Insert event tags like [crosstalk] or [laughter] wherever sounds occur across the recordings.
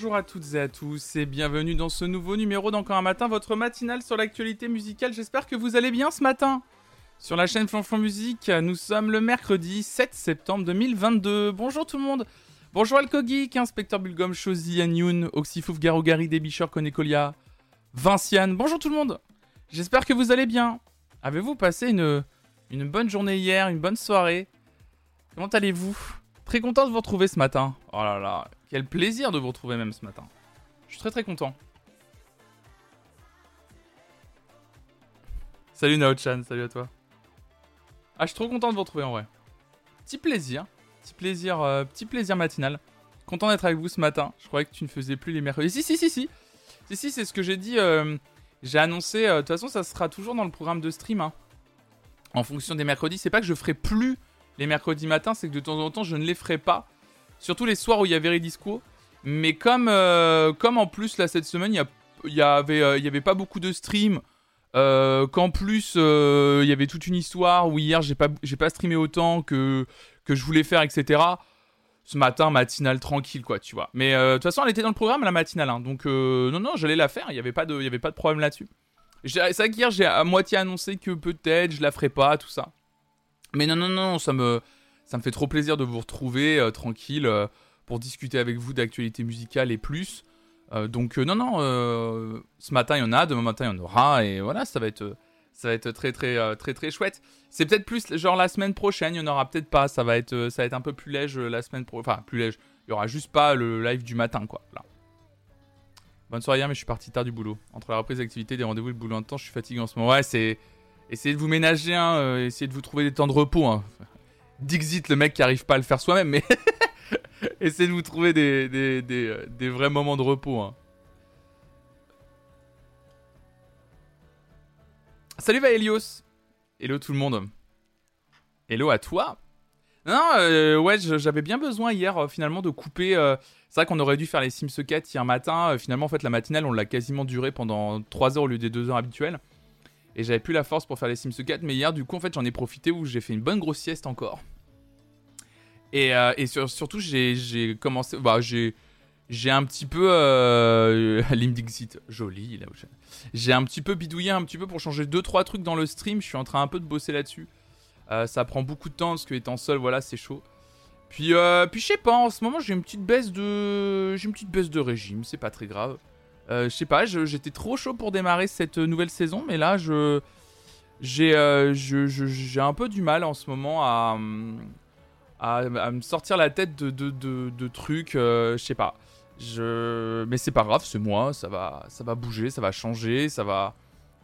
Bonjour à toutes et à tous et bienvenue dans ce nouveau numéro d'Encore un matin, votre matinale sur l'actualité musicale. J'espère que vous allez bien ce matin. Sur la chaîne Flanflon Musique, nous sommes le mercredi 7 septembre 2022. Bonjour tout le monde. Bonjour Alkogeek, Inspecteur Bulgum, Shozi, Anyun, Oxyfouf, Garogari, Debichor, Konekolia, Vinciane. Bonjour tout le monde. J'espère que vous allez bien. Avez-vous passé une bonne journée hier, une bonne soirée? Comment allez-vous? Très content de vous retrouver ce matin. Oh là là, quel plaisir de vous retrouver même ce matin. Je suis très très content. Salut Naochan, salut à toi. Ah, je suis trop content de vous retrouver en vrai. Petit plaisir, petit plaisir, euh, petit plaisir matinal. Content d'être avec vous ce matin. Je croyais que tu ne faisais plus les mercredis. Si, si, si, si. Si, si, c'est ce que j'ai dit. euh, j'ai annoncé. euh, De toute façon, ça sera toujours dans le programme de stream. hein. En fonction des mercredis. C'est pas que je ferai plus les mercredis matins, c'est que de temps en temps, je ne les ferai pas. Surtout les soirs où il y a Veridisco. Mais comme, euh, comme en plus, là, cette semaine, il y, a- il y avait, euh, avait pas beaucoup de streams. euh, qu'en plus, il y avait toute une histoire où hier, j'ai pas, pas streamé autant que, je voulais faire, etc. Ce matin, matinale tranquille, quoi, tu vois. Mais de toute façon, elle était dans le programme, la matinale. hein. donc, non, non, j'allais la faire. Il n'y avait, pas de- avait pas de problème là-dessus. C'est vrai qu'hier, j'ai à moitié annoncé que peut-être je la ferai pas, tout ça. Mais non, non, non, ça me, ça me fait trop plaisir de vous retrouver euh, tranquille euh, pour discuter avec vous d'actualité musicale et plus. Euh, donc, non, non, ce matin il y en a, demain matin il y en aura, et voilà, ça va être, ça va être très, très, très, très chouette. C'est peut-être plus, genre la semaine prochaine, il y en aura peut-être pas, ça va être, ça va être un peu plus léger la semaine prochaine. Enfin, plus léger. Il y aura juste pas le live du matin, quoi. Là. Bonne soirée hier, mais je suis parti tard du boulot. Entre la reprise d'activité, des rendez-vous et le boulot en temps, je suis fatigué en ce moment. Ouais, c'est. Essayez de vous ménager, hein, euh, essayez de vous trouver des temps de repos. Hein. Dixit, le mec qui arrive pas à le faire soi-même, mais. [laughs] essayez de vous trouver euh, des vrais moments de repos. Hein. Salut Vaelios Hello tout le monde Hello à toi Non, euh, ouais, j'avais bien besoin hier euh, finalement de couper. c'est vrai qu'on aurait dû faire les Sims 4 hier matin. finalement, en fait, la matinale, on l'a quasiment duré pendant 3 heures au lieu des 2 heures habituelles. Et j'avais plus la force pour faire les Sims 4. Mais hier, du coup, en fait, j'en ai profité où j'ai fait une bonne grosse sieste encore. Et, euh, surtout, j'ai commencé. Bah, j'ai. Un petit peu. Euh, [laughs] Lim Dixit, joli là. J'ai un petit peu bidouillé un petit peu pour changer 2-3 trucs dans le stream. Je suis en train un peu de bosser là-dessus. Euh, ça prend beaucoup de temps parce que étant seul, voilà, c'est chaud. Puis, euh, puis je sais pas, en ce moment j'ai une petite baisse de, j'ai une petite baisse de régime, c'est pas très grave. Euh, je sais pas, j'étais trop chaud pour démarrer cette nouvelle saison, mais là je, j'ai, euh, un peu du mal en ce moment à, à, me sortir la tête de, de, de- de trucs, euh, je sais pas. Je, mais c'est pas grave, c'est moi, ça va, ça va bouger, ça va changer, ça va.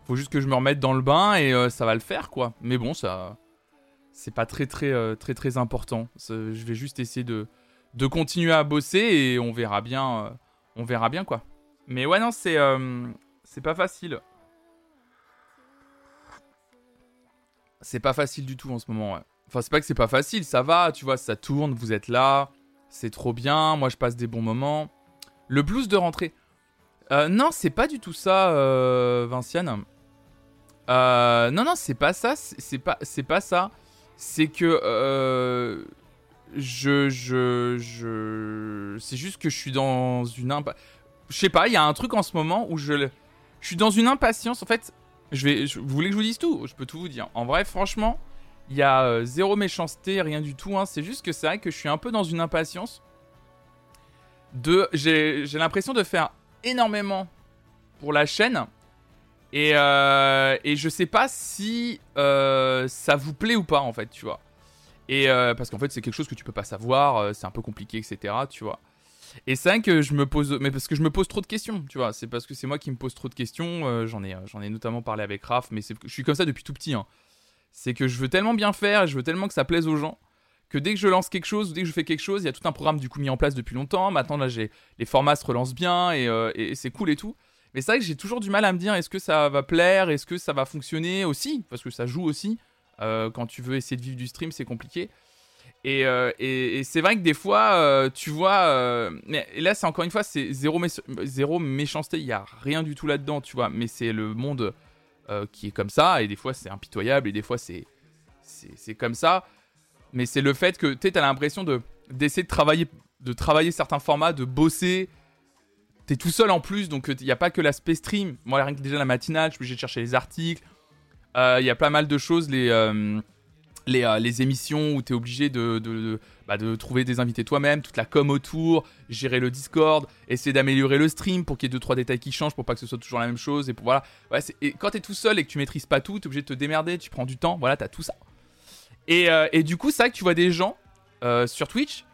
Faut juste que je me remette dans le bain et ça va le faire quoi. Mais bon, ça c'est pas très très très très important. Je vais juste essayer de, de continuer à bosser et on verra bien, on verra bien quoi. Mais ouais non c'est euh, c'est pas facile. C'est pas facile du tout en ce moment. ouais. Enfin c'est pas que c'est pas facile, ça va, tu vois, ça tourne, vous êtes là, c'est trop bien, moi je passe des bons moments. Le blues de rentrée. Euh, non c'est pas du tout ça, euh, Vinciane. Euh, non non c'est pas ça, c'est pas c'est pas ça c'est que euh, je, je, je, c'est juste que je suis dans une impa... Je sais pas, il y a un truc en ce moment où je, je suis dans une impatience. En fait, je vais, vous voulez que je vous dise tout? Je peux tout vous dire. En vrai, franchement, il y a euh, zéro méchanceté, rien du tout. hein. C'est juste que c'est vrai que je suis un peu dans une impatience. De, j'ai, l'impression de faire énormément pour la chaîne. Et, euh, et je sais pas si euh, ça vous plaît ou pas, en fait, tu vois. Et euh, parce qu'en fait, c'est quelque chose que tu peux pas savoir, c'est un peu compliqué, etc., tu vois. Et c'est vrai que je me pose, mais parce que je me pose trop de questions, tu vois. C'est parce que c'est moi qui me pose trop de questions. euh, j'en ai, euh, j'en ai notamment parlé avec Raph, mais je suis comme ça depuis tout petit. hein. C'est que je veux tellement bien faire, et je veux tellement que ça plaise aux gens, que dès que je lance quelque chose, dès que je fais quelque chose, il y a tout un programme du coup mis en place depuis longtemps. Maintenant, là, j'ai les formats se relancent bien et, euh, et c'est cool et tout. Mais c'est vrai que j'ai toujours du mal à me dire est-ce que ça va plaire, est-ce que ça va fonctionner aussi, parce que ça joue aussi. Quand tu veux essayer de vivre du stream, c'est compliqué. Et, euh, et- c'est vrai que des fois, euh, tu vois, euh, mais là c'est encore une fois, c'est zéro, zéro méchanceté, il y a rien du tout là-dedans, tu vois. Mais c'est le monde euh, qui est comme ça, et des fois c'est impitoyable, et des fois c'est comme ça. Mais c'est le fait que tu as l'impression de d'essayer de travailler, de travailler certains formats, de bosser t'es tout seul en plus, donc il n'y a pas que l'aspect stream. Moi, rien que déjà la matinale, je suis obligé de chercher les articles. Il y a pas mal de choses, les, les, les, émissions où t'es obligé de, de, bah, de, trouver des invités toi-même, toute la com autour, gérer le Discord, essayer d'améliorer le stream pour qu'il y ait 2-3 détails qui changent pour pas que ce soit toujours la même chose. Et, pour, voilà. Quand t'es tout seul et que tu maîtrises pas tout, t'es obligé de te démerder, tu prends du temps, voilà, t'as tout ça. Et, et du coup, ça que tu vois des gens sur Twitch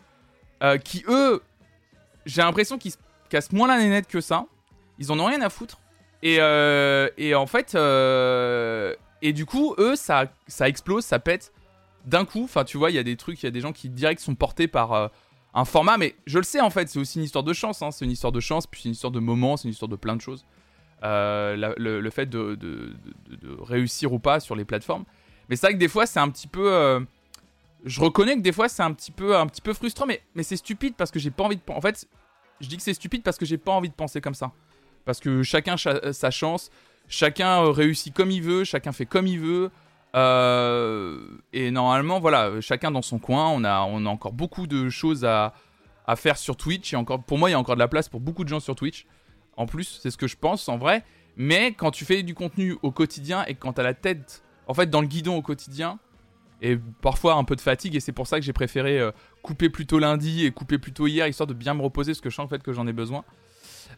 qui, eux, j'ai l'impression qu'ils se cassent moins la nénette que ça. Ils en ont rien à foutre. Et, euh, et en fait, euh, et du coup, eux, ça, ça explose, ça pète d'un coup. Enfin, tu vois, il y a des trucs, il y a des gens qui direct sont portés par euh, un format, mais je le sais en fait, c'est aussi une histoire de chance. Hein. C'est une histoire de chance, puis c'est une histoire de moment, c'est une histoire de plein de choses. le, fait de, réussir ou pas sur les plateformes. Mais c'est vrai que des fois, c'est un petit peu. je reconnais que des fois, c'est un petit peu, un petit peu frustrant, mais, mais c'est stupide parce que j'ai pas envie de. En fait, je dis que c'est stupide parce que j'ai pas envie de penser comme ça. Parce que chacun a sa chance, chacun euh, réussit comme il veut, chacun fait comme il veut. Euh, et normalement, voilà, chacun dans son coin. On a, on a encore beaucoup de choses à, à faire sur Twitch. Et encore, pour moi, il y a encore de la place pour beaucoup de gens sur Twitch. En plus, c'est ce que je pense en vrai. Mais quand tu fais du contenu au quotidien et quand tu as la tête, en fait, dans le guidon au quotidien, et parfois un peu de fatigue, et c'est pour ça que j'ai préféré euh, couper plutôt lundi et couper plutôt hier, histoire de bien me reposer, parce que je sens en fait que j'en ai besoin.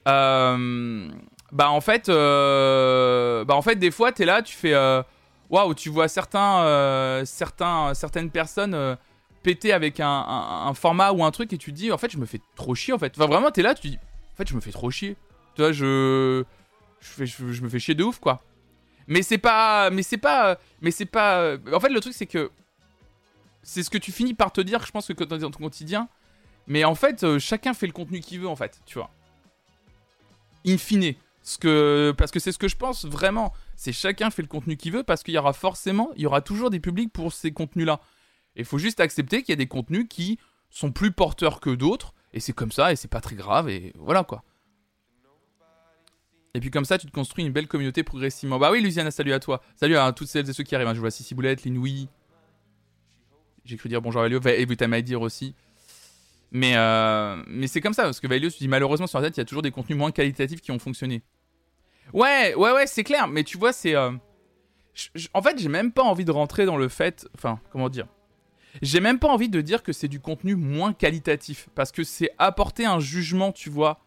Euh, bah en fait, bah en fait, des fois, t'es là, tu fais, waouh, tu vois certains, certains, certaines personnes péter avec un, format ou un truc, et tu te dis, en fait, je me fais trop chier, en fait. Enfin, vraiment, t'es là, tu dis, en fait, je me fais trop chier. Tu vois, je, je, me fais chier de ouf, quoi. Mais c'est pas. Mais c'est pas. Mais c'est pas. En fait, le truc, c'est que. C'est ce que tu finis par te dire, je pense, que dans ton quotidien. Mais en fait, euh, chacun fait le contenu qu'il veut, en fait, tu vois. In fine. Ce que, parce que c'est ce que je pense vraiment. C'est chacun fait le contenu qu'il veut parce qu'il y aura forcément, il y aura toujours des publics pour ces contenus-là. Il faut juste accepter qu'il y a des contenus qui sont plus porteurs que d'autres. Et c'est comme ça, et c'est pas très grave, et voilà quoi. Et puis comme ça, tu te construis une belle communauté progressivement. Bah oui, Luciana, salut à toi. Salut à toutes celles et ceux qui arrivent. Hein. Je vois Sissi Boulette, Linoui. J'ai cru dire bonjour à Valio. Et dire aussi. Mais, euh, mais c'est comme ça, parce que Valio se dit malheureusement sur la tête, il y a toujours des contenus moins qualitatifs qui ont fonctionné. Ouais, ouais, ouais, c'est clair. Mais tu vois, c'est. Euh, en fait, j'ai même pas envie de rentrer dans le fait. Enfin, comment dire? J'ai même pas envie de dire que c'est du contenu moins qualitatif. Parce que c'est apporter un jugement, tu vois,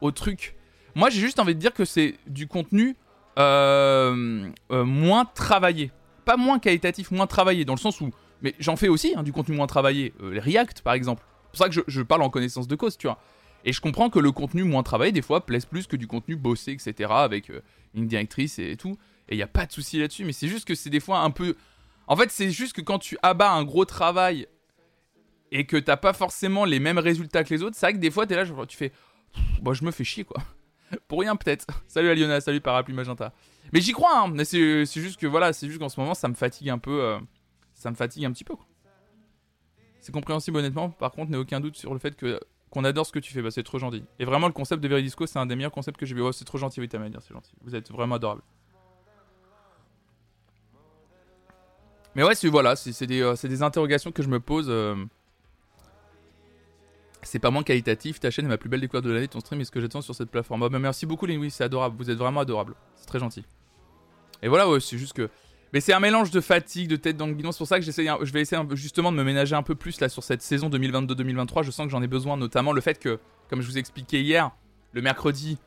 au truc. Moi, j'ai juste envie de dire que c'est du contenu euh, euh, moins travaillé. Pas moins qualitatif, moins travaillé, dans le sens où. Mais j'en fais aussi, hein, du contenu moins travaillé. Les React, par exemple. C'est pour ça que je, parle en connaissance de cause, tu vois. Et je comprends que le contenu moins travaillé, des fois, plaise plus que du contenu bossé, etc. Avec une directrice et, tout. Et il n'y a pas de souci là-dessus. Mais c'est juste que c'est des fois un peu. En fait, c'est juste que quand tu abats un gros travail et que t'as pas forcément les mêmes résultats que les autres, c'est vrai que des fois, tu es là, tu fais. Moi, je me fais chier, quoi. [laughs] Pour rien peut-être. [laughs] Salut Aliona, salut Parapluie Magenta. Mais j'y crois, hein. Mais c'est juste que voilà, c'est juste qu'en ce moment ça me fatigue un peu. Euh, ça me fatigue un petit peu. C'est compréhensible honnêtement. Par contre, n'ai aucun doute sur le fait que qu'on adore ce que tu fais. Bah c'est trop gentil. Et vraiment le concept de Veridisco, c'est un des meilleurs concepts que j'ai vu. Oh, c'est trop gentil, oui, t'as dire, c'est gentil. Vous êtes vraiment adorable. Mais ouais, c'est voilà, c'est des, euh, des, interrogations que je me pose. Euh, c'est pas moins qualitatif. Ta chaîne est ma plus belle découverte de l'année. Ton stream est ce que j'attends sur cette plateforme. Oh, merci beaucoup, Louis. C'est adorable. Vous êtes vraiment adorable. C'est très gentil. Et voilà, ouais, c'est juste que. Mais c'est un mélange de fatigue, de tête dans le guidon. C'est pour ça que j'essaie, je vais essayer justement de me ménager un peu plus là sur cette saison 2022-2023. Je sens que j'en ai besoin, notamment le fait que, comme je vous ai expliqué hier, le mercredi,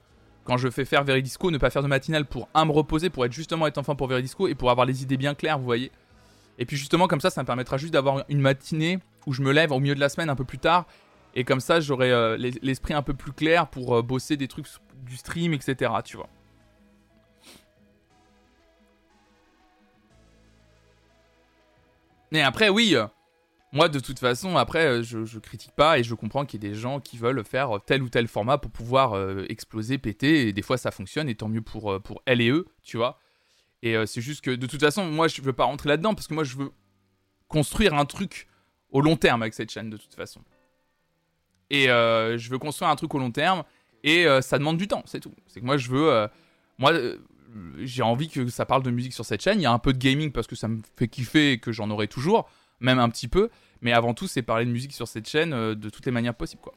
quand je fais faire Veridisco, ne pas faire de matinale pour un me reposer, pour être justement être enfin pour Veridisco et pour avoir les idées bien claires, vous voyez. Et puis justement comme ça, ça me permettra juste d'avoir une matinée où je me lève au milieu de la semaine un peu plus tard et comme ça, j'aurai euh, l'esprit un peu plus clair pour euh, bosser des trucs du stream, etc. Tu vois. Mais après, oui, euh, moi de toute façon, après, je, je critique pas et je comprends qu'il y ait des gens qui veulent faire tel ou tel format pour pouvoir exploser, péter. Et des fois, ça fonctionne et tant mieux pour, pour elle et eux, tu vois. Et c'est juste que de toute façon, moi, je veux pas rentrer là-dedans parce que moi, je veux construire un truc au long terme avec cette chaîne de toute façon. Et euh, je veux construire un truc au long terme. Et euh, ça demande du temps, c'est tout. C'est que moi, je veux. Euh, moi, j'ai envie que ça parle de musique sur cette chaîne. Il y a un peu de gaming parce que ça me fait kiffer et que j'en aurai toujours, même un petit peu. Mais avant tout, c'est parler de musique sur cette chaîne de toutes les manières possibles, quoi.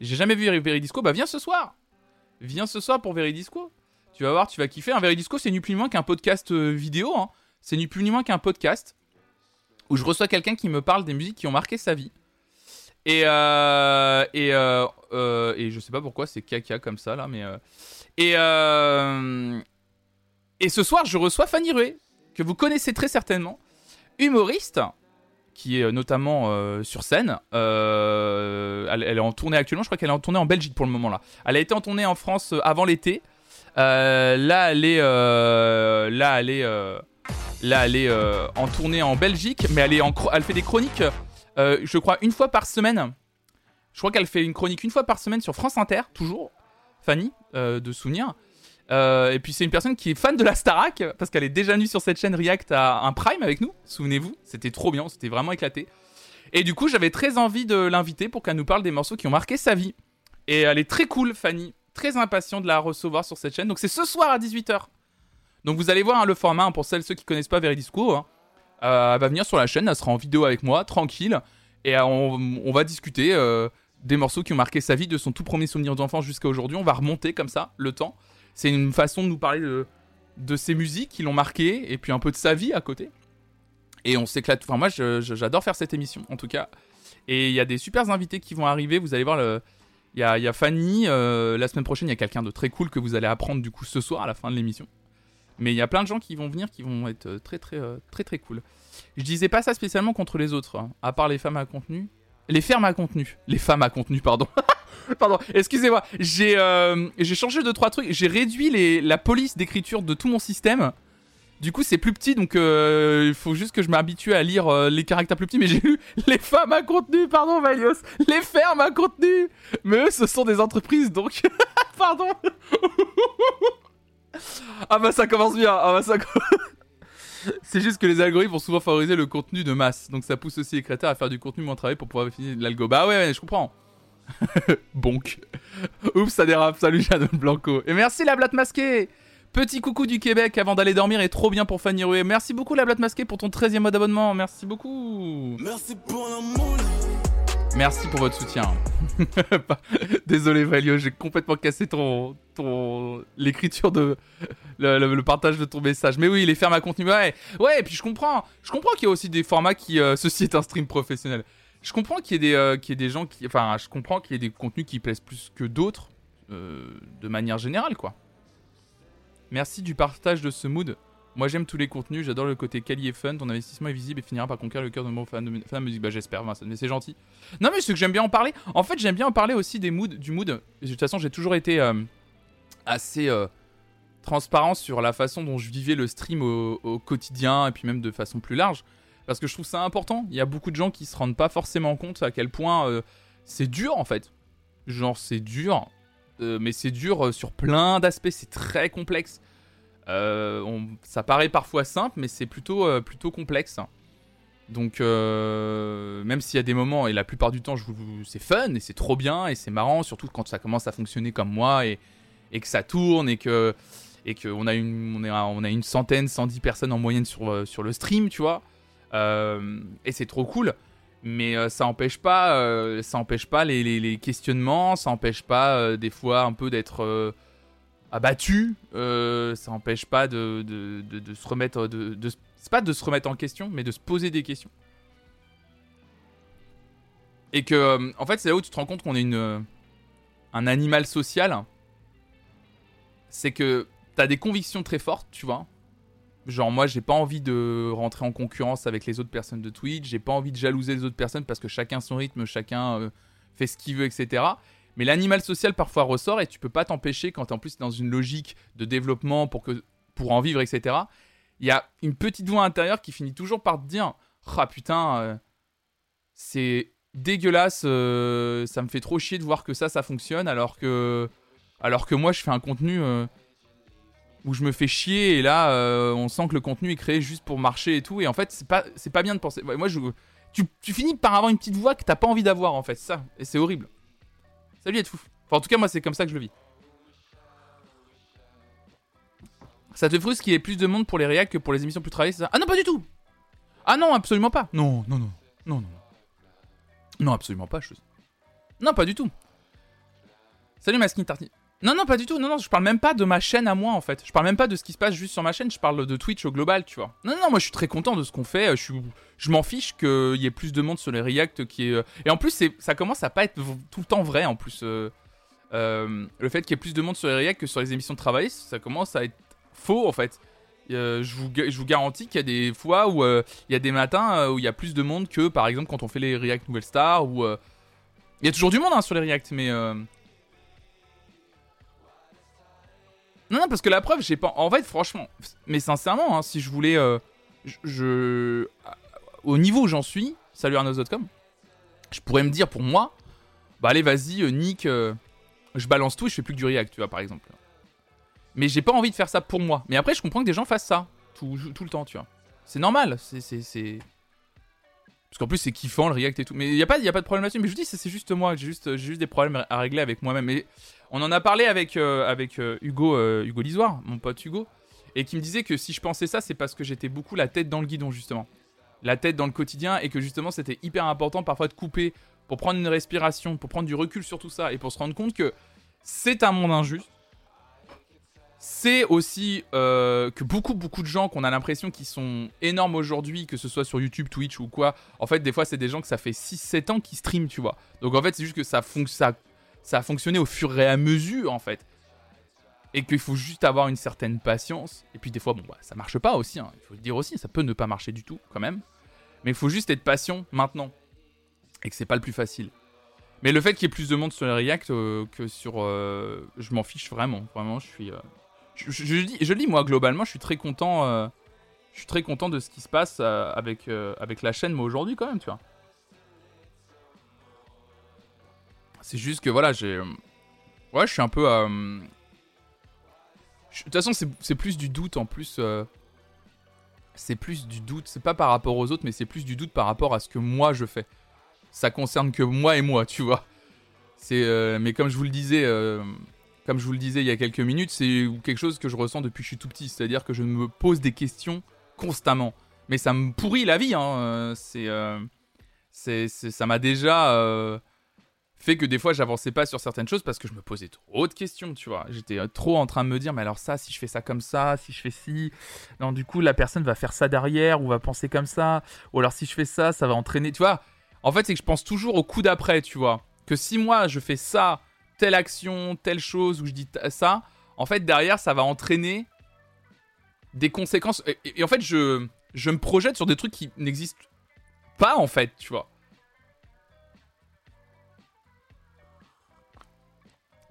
J'ai jamais vu Veridisco, bah viens ce soir viens ce soir pour Veridisco. Tu vas voir, tu vas kiffer. Un Veridisco, c'est ni plus ni moins qu'un podcast euh, vidéo. Hein. C'est ni plus ni moins qu'un podcast où je reçois quelqu'un qui me parle des musiques qui ont marqué sa vie. Et, euh, et, euh, euh, et je sais pas pourquoi c'est caca comme ça là, mais. euh, et, euh, et ce soir, je reçois Fanny Rué, que vous connaissez très certainement, humoriste, qui est euh, notamment euh, sur scène. Euh, elle, est en tournée actuellement, je crois qu'elle est en tournée en Belgique pour le moment là. Elle a été en tournée en France avant l'été. Là, elle est, là, elle est, là, elle est en tournée en Belgique, mais elle est en, elle fait des chroniques, je crois une fois par semaine. Je crois qu'elle fait une chronique une fois par semaine sur France Inter, toujours. Fanny, de souvenir. Euh, et puis c'est une personne qui est fan de la Starac, parce qu'elle est déjà venue sur cette chaîne React à un Prime avec nous, souvenez-vous. C'était trop bien, c'était vraiment éclaté. Et du coup, j'avais très envie de l'inviter pour qu'elle nous parle des morceaux qui ont marqué sa vie. Et elle est très cool, Fanny. Très impatient de la recevoir sur cette chaîne. Donc c'est ce soir à 18h. Donc vous allez voir hein, le format, hein, pour celles ceux qui connaissent pas Veridisco. hein. Euh, elle va venir sur la chaîne, elle sera en vidéo avec moi, tranquille. Et euh, on, va discuter des morceaux qui ont marqué sa vie, de son tout premier souvenir d'enfance jusqu'à aujourd'hui. On va remonter comme ça le temps. C'est une façon de nous parler de, de ses musiques qui l'ont marqué et puis un peu de sa vie à côté. Et on s'éclate. Enfin, moi, j'adore faire cette émission, en tout cas. Et il y a des super invités qui vont arriver. Vous allez voir. Il y a, y a Fanny. euh, la semaine prochaine, il y a quelqu'un de très cool que vous allez apprendre du coup ce soir à la fin de l'émission. Mais il y a plein de gens qui vont venir qui vont être euh, très très euh, très très cool. Je disais pas ça spécialement contre les autres, hein, à part les femmes à contenu. Les fermes à contenu. Les femmes à contenu, pardon. [laughs] pardon, excusez-moi. J'ai euh, j'ai changé de trois trucs. J'ai réduit les, la police d'écriture de tout mon système. Du coup, c'est plus petit, donc euh, il faut juste que je m'habitue à lire euh, les caractères plus petits. Mais j'ai lu [laughs] les femmes à contenu, pardon, Valios. Les fermes à contenu. Mais eux, ce sont des entreprises, donc. [laughs] pardon. ah bah ça commence bien. Ah bah ça. C'est juste que les algorithmes vont souvent favoriser le contenu de masse. Donc ça pousse aussi les créateurs à faire du contenu moins travaillé pour pouvoir finir l'algo. Bah ouais, ouais, je comprends. [laughs] Bonk. Oups, ça dérape. Salut Shannon Blanco. Et merci la blatte masquée. Petit coucou du Québec avant d'aller dormir et trop bien pour Fanny Rué. Merci beaucoup la blatte masquée pour ton 13e mois d'abonnement. Merci beaucoup. Merci pour l'amour. Merci pour votre soutien. [laughs] Désolé Valio, j'ai complètement cassé ton, ton l'écriture de le, partage de ton message. Mais oui, les fermes à contenu, ouais. Et puis je comprends, je comprends qu'il y a aussi des formats qui, euh, ceci est un stream professionnel. Je comprends qu'il y ait des, euh, qu'il y ait des gens qui, enfin, je comprends qu'il y ait des contenus qui plaisent plus que d'autres, euh, de manière générale, quoi. Merci du partage de ce mood. Moi j'aime tous les contenus, j'adore le côté quali et fun, ton investissement est visible et finira par conquérir le cœur de mon fan de, fan musique. Bah j'espère, Vincent, mais c'est gentil. Non mais c'est que j'aime bien en parler. En fait j'aime bien en parler aussi des moods, du mood. De toute façon j'ai toujours été euh, assez euh, transparent sur la façon dont je vivais le stream au, quotidien et puis même de façon plus large. Parce que je trouve ça important. Il y a beaucoup de gens qui se rendent pas forcément compte à quel point euh, c'est dur en fait. Genre c'est dur, mais c'est dur sur plein d'aspects, c'est très complexe. Euh, on- ça paraît parfois simple, mais c'est plutôt, euh, plutôt complexe. Donc, euh, même s'il y a des moments, et la plupart du temps, c'est fun et c'est trop bien et c'est marrant, surtout quand ça commence à fonctionner comme moi et, que ça tourne et que qu'on a une on a une centaine, 110 personnes en moyenne sur le stream, tu vois. Et c'est trop cool. Mais ça empêche pas, ça pas les, les- questionnements, ça empêche pas des fois un peu d'être abattu, euh, ça empêche pas de, de, de- se remettre, de, c'est pas de se remettre en question, mais de se poser des questions. Et que, euh, en fait, c'est là où tu te rends compte qu'on est une, euh, un animal social. C'est que t'as des convictions très fortes, tu vois. Genre, moi, j'ai pas envie de rentrer en concurrence avec les autres personnes de Twitch, j'ai pas envie de jalouser les autres personnes parce que chacun son rythme, chacun fait ce qu'il veut, etc. Mais l'animal social parfois ressort et tu peux pas t'empêcher quand en plus dans une logique de développement pour, que, pour en vivre, etc. Il y a une petite voix intérieure qui finit toujours par te dire Ah putain, euh, c'est dégueulasse, euh, ça me fait trop chier de voir que ça, ça fonctionne alors que, alors que moi je fais un contenu euh, où je me fais chier et là on sent que le contenu est créé juste pour marcher et tout. Et en fait, c'est pas, c'est pas bien de penser. Moi je. Tu, tu finis par avoir une petite voix que t'as pas envie d'avoir en fait, ça. Et c'est horrible. Salut être fou. Enfin, en tout cas, moi, c'est comme ça que je le vis. Ça te frustre qu'il y ait plus de monde pour les réacs que pour les émissions plus travaillées, c'est ça? Ah non, pas du tout Ah non, absolument pas Non, non, non. Non, non. Non, absolument pas, chose. Non, pas du tout. Salut Maskin Tarty. Non, non, pas du tout. Non, non, je parle même pas de ma chaîne à moi, en fait. Je parle même pas de ce qui se passe juste sur ma chaîne. Je parle de Twitch au global, tu vois. Non, non, moi, je suis très content de ce qu'on fait. Je, suis... je m'en fiche qu'il y ait plus de monde sur les React qui est... Euh, et en plus, ça commence à pas être tout le temps vrai, en plus. Euh, euh, le fait qu'il y ait plus de monde sur les React que sur les émissions de travail, ça commence à être faux, en fait. je, vous, je vous garantis qu'il y a des fois où il y a des matins où il y a plus de monde que, par exemple, quand on fait les React Nouvelle Star, ou... Il y a toujours du monde hein, sur les React, mais... Non, non, parce que la preuve, j'ai pas. En fait, franchement, mais sincèrement, hein, si je voulais. Euh, je, Au niveau où j'en suis, salut Arnaud.com, je pourrais me dire pour moi, bah allez, vas-y, euh, Nick, euh, je balance tout et je fais plus que du React, tu vois, par exemple. Mais j'ai pas envie de faire ça pour moi. Mais après, je comprends que des gens fassent ça tout, le temps, tu vois. C'est normal, c'est. Parce qu'en plus, c'est kiffant le React et tout. Mais il n'y a, pas, a pas de problème là-dessus. Mais je vous dis, c'est juste moi. J'ai juste, juste des problèmes à régler avec moi-même. On en a parlé avec, euh, avec euh, Hugo, euh, Hugo Lisoire, mon pote Hugo, et qui me disait que si je pensais ça, c'est parce que j'étais beaucoup la tête dans le guidon, justement. La tête dans le quotidien, et que justement, c'était hyper important parfois de couper pour prendre une respiration, pour prendre du recul sur tout ça, et pour se rendre compte que c'est un monde injuste. C'est aussi que beaucoup, beaucoup de gens qu'on a l'impression qu'ils sont énormes aujourd'hui, que ce soit sur YouTube, Twitch ou quoi. En fait, des fois, c'est des gens que ça fait 6-7 ans qui streament, tu vois. Donc en fait, c'est juste que ça, fonctionne ça a fonctionné au fur et à mesure en fait. Et qu'il faut juste avoir une certaine patience. Et puis des fois, bon, bah, ça marche pas aussi, hein. il faut le dire aussi, ça peut ne pas marcher du tout quand même. Mais il faut juste être patient maintenant. Et que c'est pas le plus facile. Mais le fait qu'il y ait plus de monde sur les React euh, que sur. Euh, je m'en fiche vraiment. Vraiment, je suis. Euh, je, dis, je moi, globalement, je suis très content. je suis très content de ce qui se passe avec, avec la chaîne, moi, aujourd'hui, quand même, tu vois. C'est juste que voilà, j'ai. Euh, ouais, je suis un peu. Euh, de toute façon, c'est plus du doute en plus. Euh, c'est plus du doute. C'est pas par rapport aux autres, mais c'est plus du doute par rapport à ce que moi je fais. Ça concerne que moi et moi, tu vois. C'est. mais comme je vous le disais. comme je vous le disais il y a quelques minutes, c'est quelque chose que je ressens depuis que je suis tout petit. C'est-à-dire que je me pose des questions constamment. Mais ça me pourrit la vie. Hein. C'est ça m'a déjà fait que des fois j'avançais pas sur certaines choses parce que je me posais trop de questions, tu vois. J'étais euh, trop en train de me dire, mais alors ça, si je fais ça comme ça, si je fais ci, non, du coup la personne va faire ça derrière ou va penser comme ça, ou alors si je fais ça, ça va entraîner, tu vois. En fait, c'est que je pense toujours au coup d'après, tu vois. Que si moi je fais ça, telle action, telle chose, ou je dis ça, en fait derrière ça va entraîner des conséquences. Et, en fait, je, je me projette sur des trucs qui n'existent pas en fait, tu vois.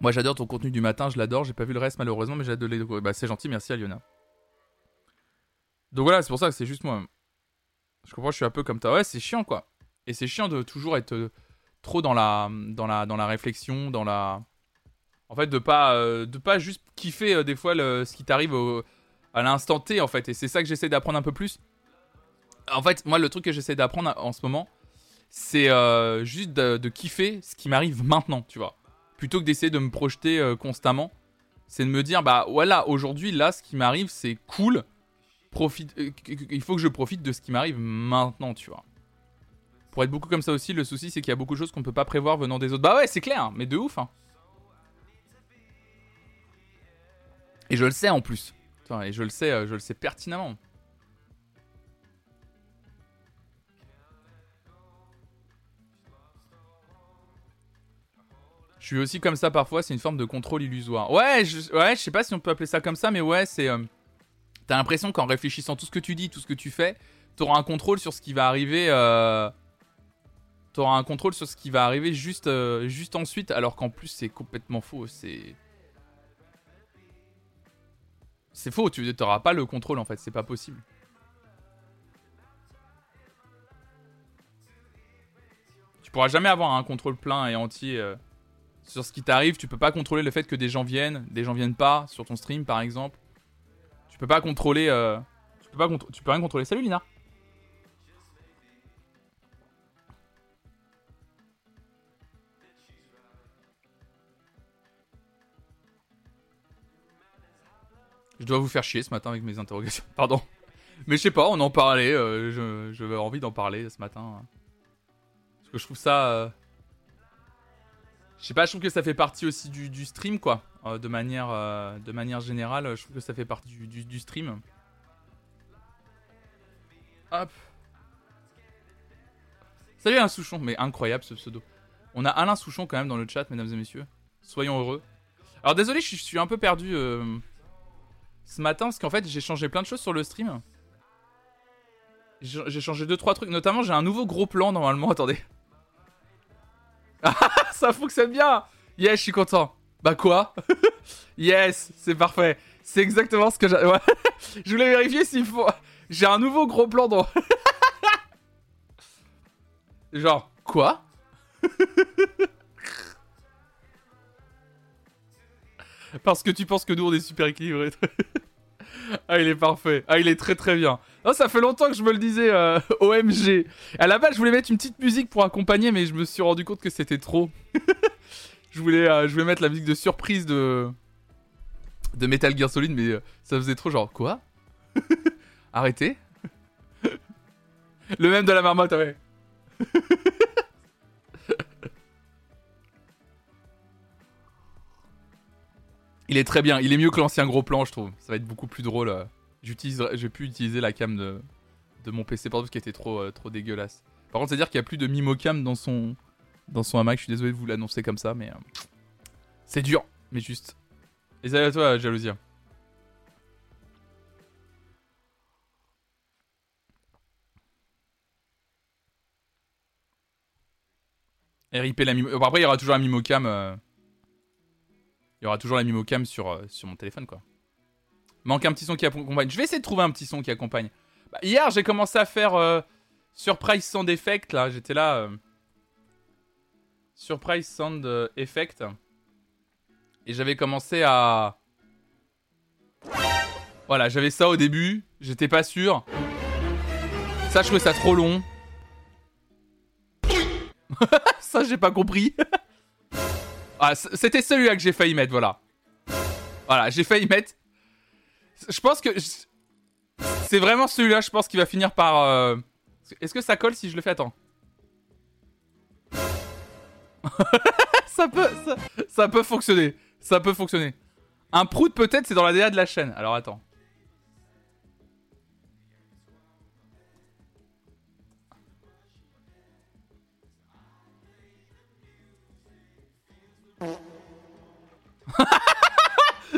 Moi, j'adore ton contenu du matin, je l'adore. J'ai pas vu le reste malheureusement, mais j'adore les. Bah, c'est gentil, merci à Liona. Donc voilà, c'est pour ça que c'est juste moi. Je comprends, je suis un peu comme toi. Ouais, c'est chiant quoi. Et c'est chiant de toujours être euh, trop dans la, dans la, dans la réflexion, dans la. En fait, de pas, euh, de pas juste kiffer euh, des fois le, ce qui t'arrive à l'instant T en fait. Et c'est ça que j'essaie d'apprendre un peu plus. En fait, moi, le truc que j'essaie d'apprendre en ce moment, c'est juste de, kiffer ce qui m'arrive maintenant, tu vois plutôt que d'essayer de me projeter euh, constamment, c'est de me dire bah voilà, aujourd'hui là ce qui m'arrive c'est cool. Profite euh, il faut que je profite de ce qui m'arrive maintenant, tu vois. Pour être beaucoup comme ça aussi, le souci c'est qu'il y a beaucoup de choses qu'on peut pas prévoir venant des autres. Bah ouais, c'est clair, mais de ouf hein. Et je le sais en plus. Et je le sais, euh, je le sais pertinemment. Je suis aussi comme ça parfois, c'est une forme de contrôle illusoire. Ouais, je, ouais, je sais pas si on peut appeler ça comme ça, mais ouais, c'est. Euh, t'as l'impression qu'en réfléchissant tout ce que tu dis, tout ce que tu fais, t'auras un contrôle sur ce qui va arriver. Euh, t'auras un contrôle sur ce qui va arriver juste, euh, juste ensuite, alors qu'en plus c'est complètement faux. C'est. C'est faux, tu n'auras pas le contrôle en fait, c'est pas possible. Tu pourras jamais avoir un contrôle plein et entier sur ce qui t'arrive. Tu peux pas contrôler le fait que des gens viennent, des gens viennent pas sur ton stream par exemple. Tu peux pas contrôler. Euh, tu peux pas rien contrôler. Salut Lina. Je dois vous faire chier ce matin avec mes interrogations. [laughs] Pardon. Mais je sais pas, on en parlait. Euh, j'avais envie d'en parler ce matin. Parce que je trouve ça. Euh, je sais pas, je trouve que ça fait partie aussi du, stream, quoi. euh, de, manière, euh, de manière générale. Je trouve que ça fait partie du, du stream. Hop. Salut Alain Souchon, mais incroyable ce pseudo. On a Alain Souchon quand même dans le chat, mesdames et messieurs. Soyons heureux. Alors désolé, je suis un peu perdu euh, ce matin parce qu'en fait j'ai changé plein de choses sur le stream. J'ai changé 2-3 trucs, notamment j'ai un nouveau gros plan normalement, attendez. [laughs] ça fonctionne bien Yes, je suis content. Bah quoi? [laughs] Yes, c'est parfait. C'est exactement ce que j'ai... [laughs] je voulais vérifier s'il faut... J'ai un nouveau gros plan dans... [laughs] Genre, quoi? Parce que tu penses que nous on est super équilibrés. [laughs] ah, il est parfait. Ah, il est très très bien. Oh, ça fait longtemps que je me le disais, euh, [laughs] OMG. À la base, je voulais mettre une petite musique pour accompagner, mais je me suis rendu compte que c'était trop. [laughs] je, voulais, euh, je voulais mettre la musique de surprise de, de Metal Gear Solid, mais euh, ça faisait trop genre, quoi? Arrêtez? Le même de la marmotte, ouais. Il est très bien, il est mieux que l'ancien gros plan, je trouve. Ça va être beaucoup plus drôle. Euh. J'ai pu utiliser la cam de, mon PC parce qui était trop, euh, trop dégueulasse. Par contre, c'est à dire qu'il n'y a plus de Mimocam dans son, dans son hamac. Je suis désolé de vous l'annoncer comme ça, mais euh, c'est dur, mais juste. Et salut à toi, Jalousia. RIP la Mimo... Après, il y aura toujours la Mimocam. Il y aura toujours la Mimocam sur, euh, sur mon téléphone, quoi. Manque un petit son qui accompagne. Je vais essayer de trouver un petit son qui accompagne. Bah, hier, j'ai commencé à faire euh, Surprise Sound Effect, là. J'étais là. Surprise Sound Effect. Et j'avais commencé à... Voilà, j'avais ça au début. J'étais pas sûr. Ça, je trouvais ça trop long. [laughs] ça, j'ai pas compris. [laughs] ah, c'était celui-là que j'ai failli mettre, voilà. Voilà, j'ai failli mettre. Je pense que. C'est vraiment celui-là, je pense, qu'il va finir par. Euh, est-ce que ça colle si je le fais? Attends. [laughs] ça peut. Ça, peut fonctionner. Ça peut fonctionner. Un prout, peut-être, c'est dans la DA de la chaîne. Alors attends.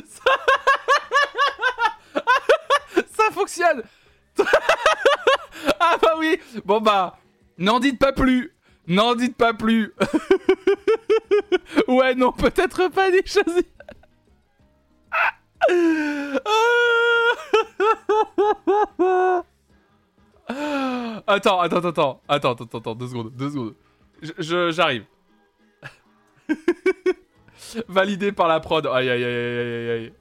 Ça... fonctionne. Ah bah oui. Bon bah, n'en dites pas plus. N'en dites pas plus. Ouais, non, peut-être pas des choses... attends, attends, attends, attends, attends, attends, deux secondes, deux secondes. J'arrive. [laughs] Validé par la prod. Aïe, aïe, aïe, aïe, aïe,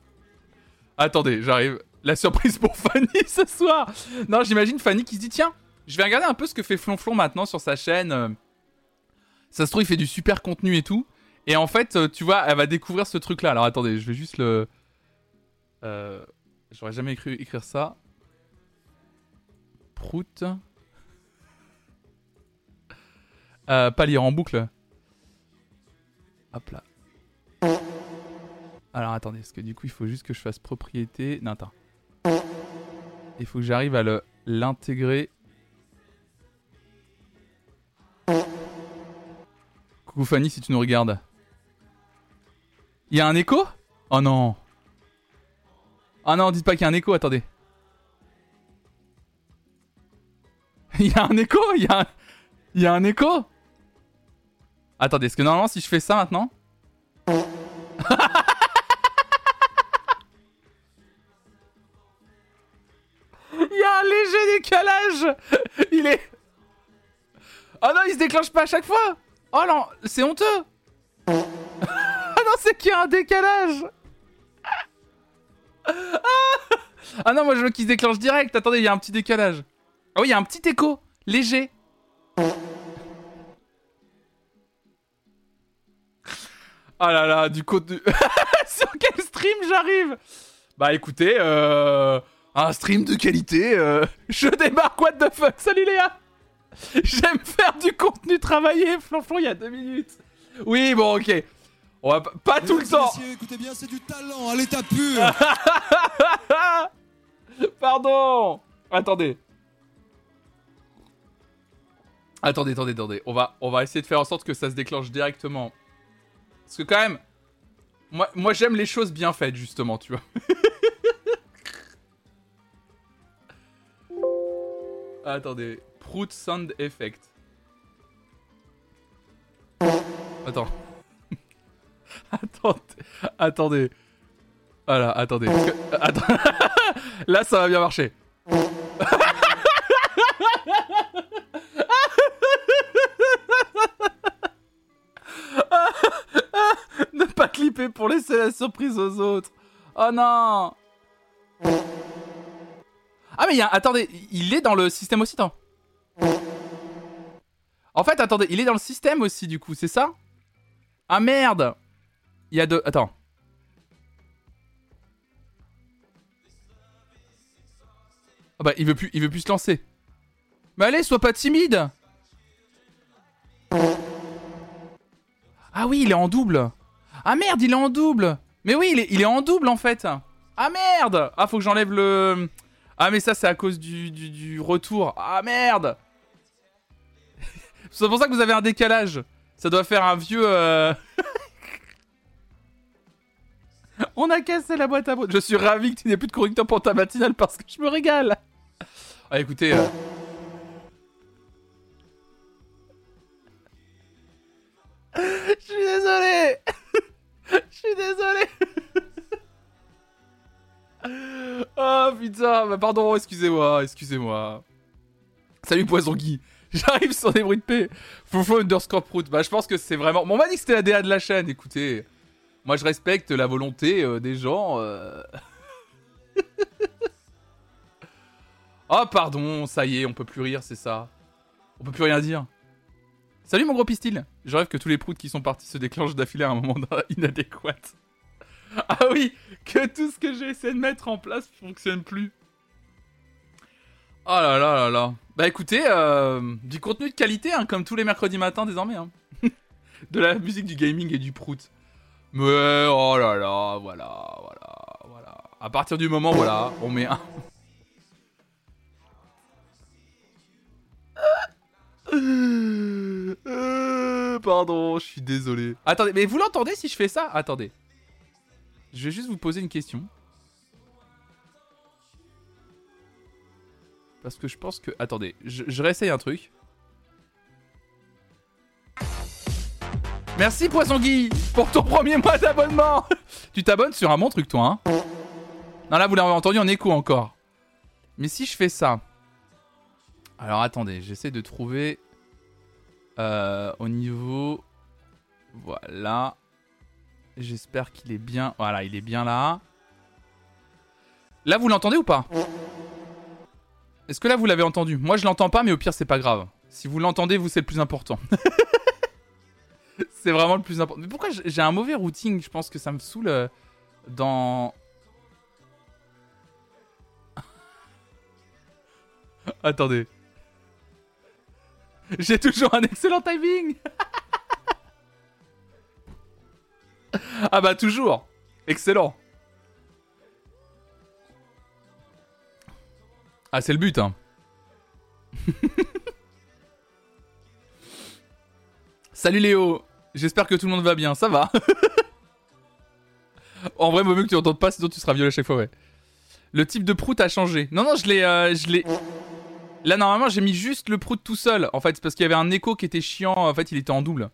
Attendez, j'arrive. La surprise pour Fanny [laughs] ce soir. Non, j'imagine Fanny qui se dit tiens, je vais regarder un peu ce que fait Flonflon maintenant sur sa chaîne. Euh, ça se trouve, il fait du super contenu et tout. Et en fait, euh, tu vois, elle va découvrir ce truc-là. Alors attendez, je vais juste le. Euh... J'aurais jamais écrit écrire ça. Prout. Pas lire en boucle. Hop là. Alors attendez, parce que du coup il faut juste que je fasse propriété. Non, attends. Il faut que j'arrive à l'intégrer. Coucou Fanny si tu nous regardes. Il y a un écho? Oh non. Ah non, dites pas qu'il y a un écho, attendez. [laughs] Il y a un écho? Il y a un... Il y a un écho? Attendez, est-ce que normalement si je fais ça maintenant Il y a un léger décalage Il est... Oh non, il se déclenche pas à chaque fois Oh non, c'est honteux Ah non, c'est qu'il y a un décalage Ah non, moi je veux qu'il se déclenche direct. Attendez, il y a un petit décalage. Ah oui, il y a un petit écho, léger. Ah là là, du côté... [laughs] Sur quel stream j'arrive? Bah écoutez, euh... un stream de qualité. Euh... [laughs] Je débarque, what the fuck? Salut Léa J'aime faire du contenu travaillé, Flonflon, il y a deux minutes. Oui, bon, ok. On va pas, tout le temps. écoutez bien, c'est du talent à l'état pur. [laughs] Pardon. Attendez. Attendez, attendez, attendez. On va, on va essayer de faire en sorte que ça se déclenche directement. Parce que quand même, moi, moi j'aime les choses bien faites, justement, tu vois. [laughs] attendez. Prout Sound Effect. Attends. [laughs] attendez. Attendez. Voilà, attendez. [laughs] Là, ça va bien marcher. Clipper pour laisser la surprise aux autres. Oh non Ah mais il y a... Attendez, il est dans le système aussi, attends. En fait, attendez, il est dans le système aussi, du coup, c'est ça? Ah merde Il y a deux... Attends. Ah bah, il veut plus, il veut plus se lancer. Mais allez, sois pas timide Ah oui, il est en double Ah merde, il est en double Mais oui, il est, en double, en fait Ah merde Ah, faut que j'enlève le... Ah mais ça, c'est à cause du, retour. Ah merde [laughs] C'est pour ça que vous avez un décalage. Ça doit faire un vieux... Euh, [laughs] On a cassé la boîte à boîte. Je suis ravi que tu n'aies plus de correcteur pour ta matinale parce que je me régale. Ah écoutez... Euh, [laughs] Je suis désolé suis désolé Oh [laughs] putain, bah pardon, excusez-moi, excusez-moi. Salut Poison Guy [laughs] J'arrive sur des bruits de paix Foufou underscore prout. Bah je pense que c'est vraiment... Bon, on m'a dit c'était la DA de la chaîne, écoutez. Moi je respecte la volonté euh, des gens. Euh. oh [laughs] pardon, ça y est, on peut plus rire, c'est ça. On peut plus rien dire. Salut mon gros pistil Je rêve que tous les proutes qui sont partis se déclenchent d'affilée à un moment [laughs] inadéquat. Ah oui Que tout ce que j'ai essayé de mettre en place fonctionne plus. Oh là là là là. Bah écoutez, euh, du contenu de qualité, hein, comme tous les mercredis matins désormais. Hein. [laughs] de la musique, du gaming et du prout. Mais oh là là, voilà, voilà, voilà. À partir du moment, voilà, on met un... Euh, pardon, je suis désolé. Attendez, mais vous l'entendez si je fais ça? Attendez. Je vais juste vous poser une question. Parce que je pense que... Attendez, je, réessaye un truc. Merci Poisson Guy pour ton premier mois d'abonnement [laughs] Tu t'abonnes sur un bon truc toi, hein Non là vous l'avez entendu en écho encore. Mais si je fais ça... Alors attendez, j'essaie de trouver euh, au niveau... Voilà. J'espère qu'il est bien... Voilà, il est bien là. Là, vous l'entendez ou pas? Est-ce que là, vous l'avez entendu? Moi, je l'entends pas, mais au pire, c'est pas grave. Si vous l'entendez, vous, c'est le plus important. [laughs] c'est vraiment le plus important. Mais pourquoi j'ai un mauvais routing? Je pense que ça me saoule euh, dans... [laughs] Attendez. J'ai toujours un excellent timing. Ah bah toujours. Excellent. Ah c'est le but hein. [laughs] Salut Léo. J'espère que tout le monde va bien, ça va. [laughs] En vrai, vaut mieux que tu n'entendes pas, sinon tu seras violé à chaque fois, ouais. Le type de prout a changé. Non, non, je l'ai... Euh, je l'ai... Là, normalement, j'ai mis juste le prout tout seul. En fait, c'est parce qu'il y avait un écho qui était chiant. En fait, il était en double.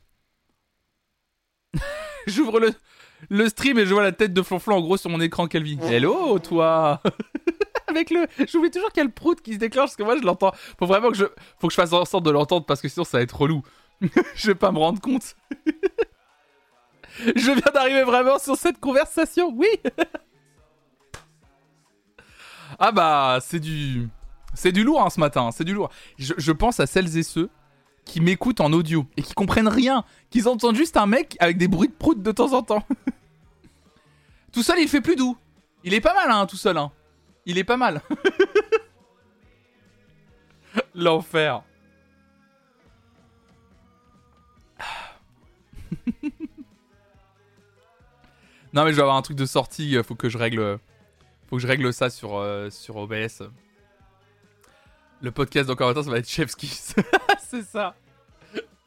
[laughs] J'ouvre le, le stream et je vois la tête de Flonflon en gros sur mon écran Calvi. Hello, toi [laughs] Avec le... J'oublie toujours qu'il y a le prout qui se déclenche parce que moi, je l'entends. Faut vraiment que je... Faut que je fasse en sorte de l'entendre parce que sinon, ça va être relou. [laughs] je vais pas me rendre compte. je viens d'arriver vraiment sur cette conversation, oui Ah bah, c'est du... C'est du lourd hein, ce matin, c'est du lourd. Je, pense à celles et ceux qui m'écoutent en audio et qui comprennent rien, qui entendent juste un mec avec des bruits de prout de temps en temps. [laughs] tout seul, il fait plus doux. Il est pas mal, hein, tout seul. Hein. Il est pas mal. [laughs] L'enfer. [laughs] Non, mais je vais avoir un truc de sortie. Faut que je règle. Faut que je règle ça sur, euh, sur OBS. Le podcast d'encore un temps, ça va être Chef's Kiss. [laughs] C'est ça.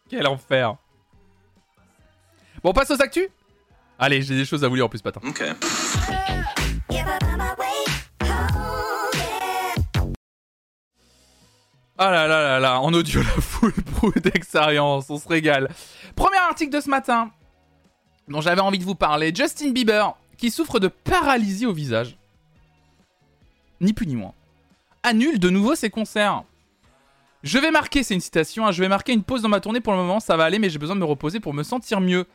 Quel enfer. Bon, on passe aux actus? Allez, j'ai des choses à vous lire en plus ce matin. Ok. Ah là là là là, en audio, la full brute d'expérience, on se régale. Premier article de ce matin, dont j'avais envie de vous parler, Justin Bieber, qui souffre de paralysie au visage. Ni plus ni moins. Annule de nouveau ses concerts. Je vais marquer, c'est une citation, hein, je vais marquer une pause dans ma tournée pour le moment, ça va aller, mais j'ai besoin de me reposer pour me sentir mieux.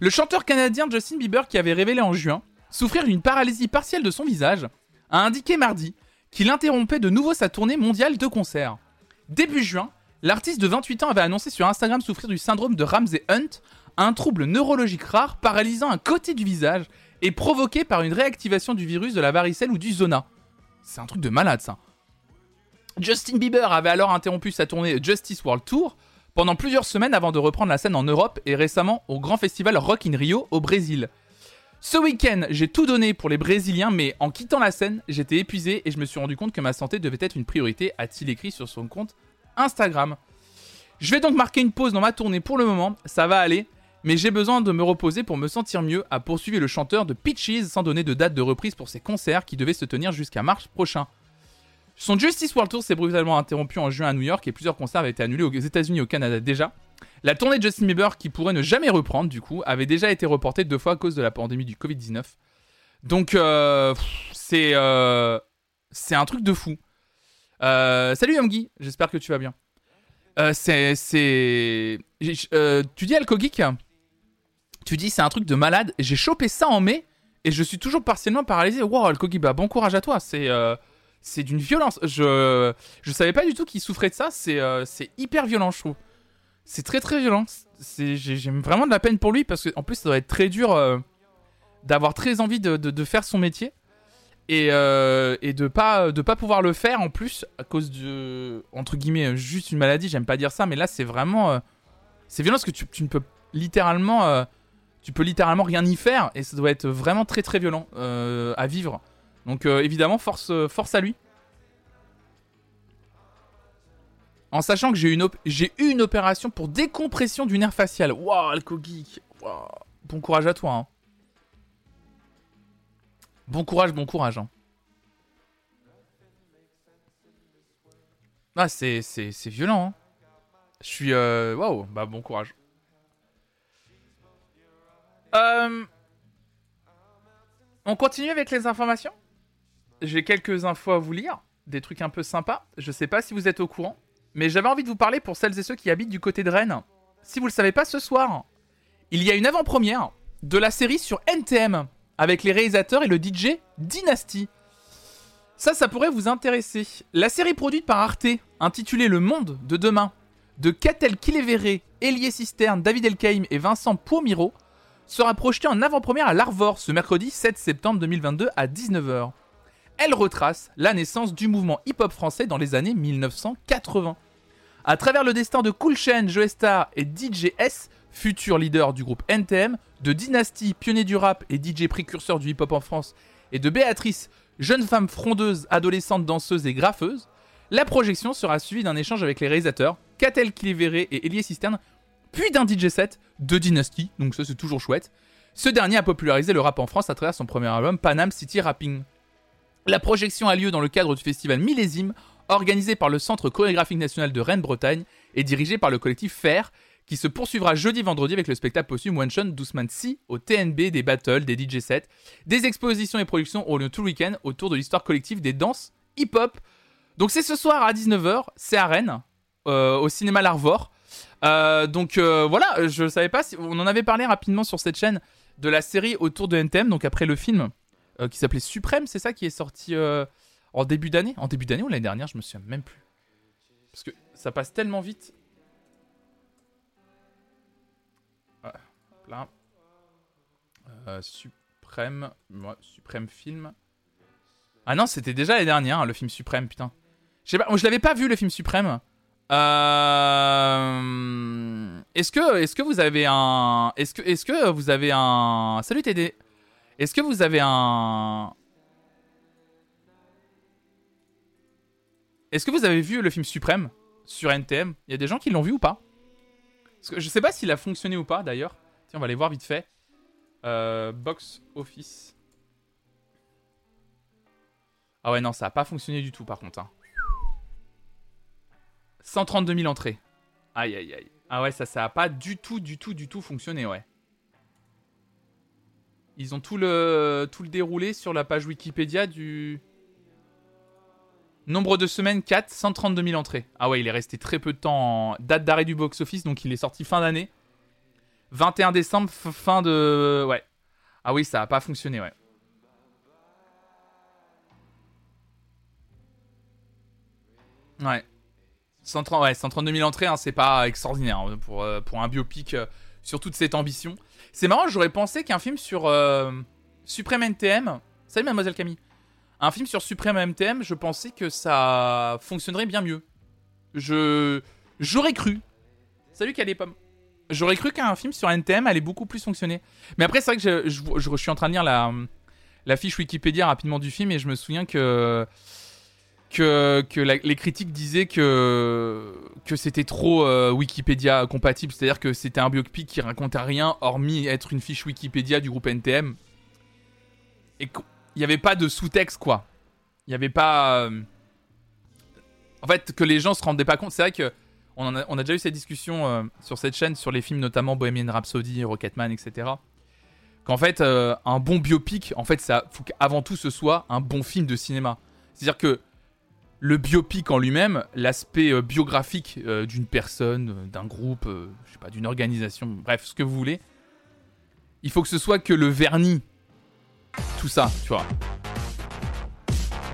Le chanteur canadien Justin Bieber, qui avait révélé en juin souffrir d'une paralysie partielle de son visage, a indiqué mardi qu'il interrompait de nouveau sa tournée mondiale de concerts. Début juin, l'artiste de 28 ans avait annoncé sur Instagram souffrir du syndrome de Ramsey Hunt, un trouble neurologique rare paralysant un côté du visage et provoqué par une réactivation du virus de la varicelle ou du zona. C'est un truc de malade ça. Justin Bieber avait alors interrompu sa tournée Justice World Tour pendant plusieurs semaines avant de reprendre la scène en Europe et récemment au grand festival Rock in Rio au Brésil. Ce week-end, j'ai tout donné pour les Brésiliens, mais en quittant la scène, j'étais épuisé et je me suis rendu compte que ma santé devait être une priorité, a-t-il écrit sur son compte Instagram. Je vais donc marquer une pause dans ma tournée pour le moment, ça va aller, mais j'ai besoin de me reposer pour me sentir mieux, a poursuivi le chanteur de Peaches sans donner de date de reprise pour ses concerts qui devaient se tenir jusqu'à mars prochain. Son Justice World Tour s'est brutalement interrompu en juin à New York et plusieurs concerts avaient été annulés aux États-Unis et au Canada déjà. La tournée de Justin Bieber, qui pourrait ne jamais reprendre du coup, avait déjà été reportée deux fois à cause de la pandémie du Covid-19. Donc euh, c'est euh, c'est un truc de fou. Euh, salut Yomgi, j'espère que tu vas bien. C'est tu dis Alco Tu dis c'est un truc de malade. J'ai chopé ça en mai et je suis toujours partiellement paralysé. Wow Alco bah bon courage à toi. C'est c'est d'une violence. Je je savais pas du tout qu'il souffrait de ça. C'est c'est hyper violent je trouve. C'est très très violent. C'est, j'ai, j'ai vraiment de la peine pour lui parce qu'en plus ça doit être très dur euh, d'avoir très envie de, de, faire son métier et, euh, et de pas de pas pouvoir le faire en plus à cause de entre guillemets juste une maladie. J'aime pas dire ça, mais là c'est vraiment euh, c'est violent parce que tu, tu ne peux littéralement euh, tu peux littéralement rien y faire et ça doit être vraiment très très violent euh, à vivre. Donc euh, évidemment force force à lui. En sachant que j'ai eu une, opération pour décompression du nerf facial. Waouh, Alco Geek. Bon courage à toi. hein. Bon courage, bon courage. hein. Ah, c'est, violent. hein. Je suis. euh, Waouh, bah bon courage. Euh, On continue avec les informations? J'ai quelques infos à vous lire. Des trucs un peu sympas. Je sais pas si vous êtes au courant. Mais j'avais envie de vous parler pour celles et ceux qui habitent du côté de Rennes. Si vous le savez pas, ce soir, il y a une avant-première de la série sur NTM avec les réalisateurs et le DJ Dynasty. Ça, ça pourrait vous intéresser. La série produite par Arte, intitulée Le Monde de demain, de Catel Kilevere, Elie Cisterne, David Elkaim et Vincent Pourmiro, sera projetée en avant-première à l'Arvor ce mercredi 7 septembre 2022 à 19h elle retrace la naissance du mouvement hip-hop français dans les années 1980. À travers le destin de Cool Chain, Joe Star et DJ S, futur leader du groupe NTM, de Dynasty, pionnier du rap et DJ précurseur du hip-hop en France, et de Béatrice, jeune femme frondeuse, adolescente danseuse et graffeuse, la projection sera suivie d'un échange avec les réalisateurs Catel Clivere et Elie Cisterne, puis d'un DJ set de Dynasty, donc ça c'est toujours chouette. Ce dernier a popularisé le rap en France à travers son premier album Panam City Rapping. La projection a lieu dans le cadre du festival Millésime, organisé par le Centre chorégraphique national de Rennes-Bretagne et dirigé par le collectif Faire, qui se poursuivra jeudi-vendredi avec le spectacle posthume One Shot Doucement Si au TNB, des battles, des DJ sets, des expositions et productions au lieu tout le week-end autour de l'histoire collective des danses hip-hop. Donc c'est ce soir à 19h, c'est à Rennes, euh, au cinéma L'Arvor. Euh, donc euh, voilà, je savais pas si on en avait parlé rapidement sur cette chaîne de la série autour de NTM, donc après le film euh, qui s'appelait Suprême, c'est ça qui est sorti euh, en début d'année? En début d'année ou l'année dernière, je me souviens même plus. Parce que ça passe tellement vite. Ah, là. Euh, Suprême. ouais, Suprême film. Ah non, c'était déjà l'année dernière, hein, le film Suprême, putain. Je sais pas, je l'avais pas vu le film Suprême. Euh... Est-ce que, est-ce que vous avez un, est-ce que, est-ce que vous avez un, salut TD. Est-ce que vous avez un. Est-ce que vous avez vu le film Suprême sur NTM Il y a des gens qui l'ont vu ou pas? Parce que Je sais pas s'il a fonctionné ou pas d'ailleurs. Tiens, on va aller voir vite fait. Euh, box Office. Ah ouais, non, ça a pas fonctionné du tout par contre. hein. 132 000 entrées. Aïe, aïe, aïe. Ah ouais, ça, ça a pas du tout, du tout, du tout fonctionné, ouais. Ils ont tout le, tout le déroulé sur la page Wikipédia du... Nombre de semaines 4, 132 000 entrées. Ah ouais, il est resté très peu de temps en date d'arrêt du box-office, donc il est sorti fin d'année. 21 décembre, fin de... Ouais. Ah oui, ça a pas fonctionné, ouais. Ouais. 130, ouais, 132 000 entrées, hein, c'est pas extraordinaire hein, pour, euh, pour un biopic euh, sur toute cette ambition. C'est marrant, j'aurais pensé qu'un film sur euh, Supreme NTM. Salut Mademoiselle Camille. Un film sur Supreme MTM, je pensais que ça fonctionnerait bien mieux. Je. J'aurais cru. Salut Pommes. J'aurais cru qu'un film sur NTM allait beaucoup plus fonctionner. Mais après, c'est vrai que je, je- je- je suis en train de lire la, la fiche Wikipédia rapidement du film et je me souviens que que, les critiques disaient que, c'était trop euh, Wikipédia compatible, c'est-à-dire que c'était un biopic qui racontait rien hormis être une fiche Wikipédia du groupe NTM. Et qu'il n'y avait pas de sous-texte, quoi. Il n'y avait pas. euh, En fait, que les gens se rendaient pas compte. C'est vrai que on, a, déjà eu cette discussion euh, sur cette chaîne, sur les films notamment Bohemian Rhapsody, Rocketman, etc. Qu'en fait, un bon biopic, en fait, ça faut qu'avant tout ce soit un bon film de cinéma. C'est-à-dire que le biopic en lui-même, l'aspect euh, biographique euh, d'une personne, euh, d'un groupe, je sais pas, d'une organisation, bref, ce que vous voulez, il faut que ce soit que le vernis. Tout ça, tu vois.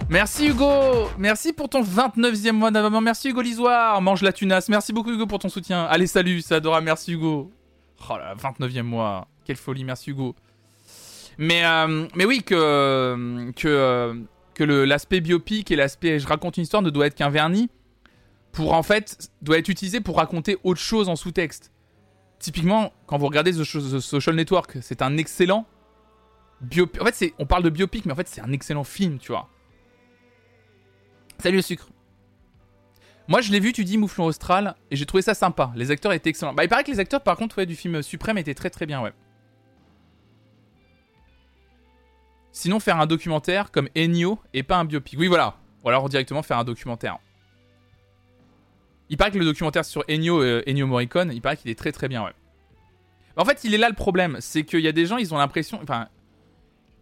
Merci Hugo Merci pour ton 29e mois d'abonnement. Merci Hugo Lisoire Mange la tunasse. Merci beaucoup Hugo pour ton soutien. Allez, salut, c'est adorable. Merci Hugo. Oh là, là, 29e mois. Quelle folie, merci Hugo. Mais, mais oui, que, que, que l'aspect biopic et l'aspect je raconte une histoire ne doit être qu'un vernis pour en fait, doit être utilisé pour raconter autre chose en sous-texte. Typiquement, quand vous regardez The, Social Network, c'est un excellent biopic. En fait, on parle de biopic, mais en fait, c'est un excellent film, tu vois. Salut le sucre. Moi, je l'ai vu, tu dis Mouflon Austral, et j'ai trouvé ça sympa. Les acteurs étaient excellents. Bah, il paraît que les acteurs, par contre, ouais, du film Suprême étaient très très bien, ouais. Sinon, faire un documentaire comme Ennio et pas un biopic. Oui, voilà. Ou alors directement faire un documentaire. Il paraît que le documentaire sur Ennio, euh, Ennio Morricone, il paraît qu'il est très très bien, ouais. En fait, il est là le problème. C'est qu'il y a des gens, ils ont l'impression. Enfin,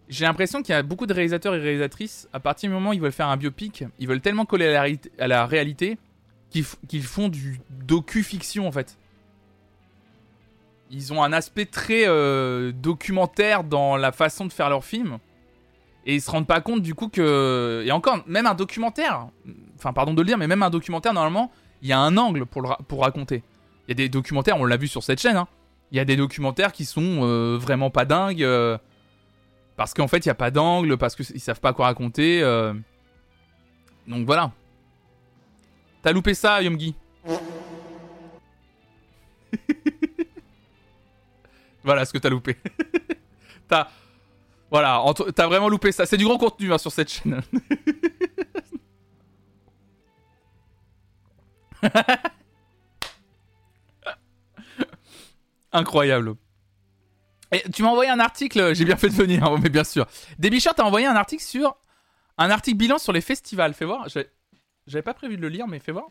j'ai l'impression qu'il y a beaucoup de réalisateurs et réalisatrices, à partir du moment où ils veulent faire un biopic, ils veulent tellement coller à la, réalité- qu'ils font du docu-fiction en fait. Ils ont un aspect très euh, documentaire dans la façon de faire leur film. Et ils se rendent pas compte du coup que. Et encore, même un documentaire, enfin pardon de le dire, mais même un documentaire, normalement, il y a un angle pour, pour raconter. Il y a des documentaires, on l'a vu sur cette chaîne, hein. il y a des documentaires qui sont euh, vraiment pas dingues. euh, parce qu'en fait, il n'y a pas d'angle, parce qu'ils savent pas quoi raconter. euh. Donc voilà. T'as loupé ça, Yomgi? [laughs] Voilà ce que t'as loupé. [laughs] t'as. Voilà, t'as vraiment loupé ça. C'est du gros contenu hein, sur cette chaîne. [laughs] Incroyable. Et tu m'as envoyé un article, j'ai bien fait de venir, [laughs] mais bien sûr. Débichard t'a envoyé un article sur. Un article bilan sur les festivals. Fais voir. J'avais pas prévu de le lire, mais fais voir.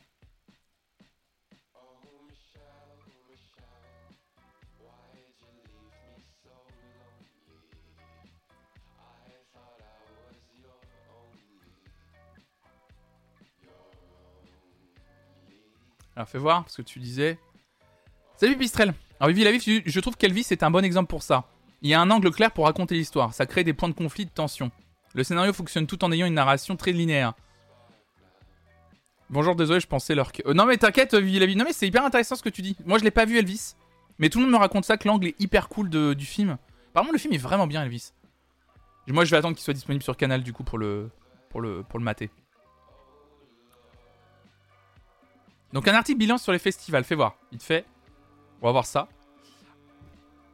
Alors fais voir, parce que tu disais. Salut Pistrel. Alors Vivi la je trouve qu'Elvis est un bon exemple pour ça. Il y a un angle clair pour raconter l'histoire, ça crée des points de conflit, de tension. Le scénario fonctionne tout en ayant une narration très linéaire. Bonjour, désolé, je pensais leur... Euh, non mais t'inquiète, Vivi la. Non mais c'est hyper intéressant ce que tu dis. Moi je l'ai pas vu Elvis, mais tout le monde me raconte ça, que l'angle est hyper cool de- du film. Apparemment le film est vraiment bien Elvis. Moi je vais attendre qu'il soit disponible sur Canal du coup pour le, pour pour le mater. Donc un article bilan sur les festivals, fais voir, il te fait. On va voir ça.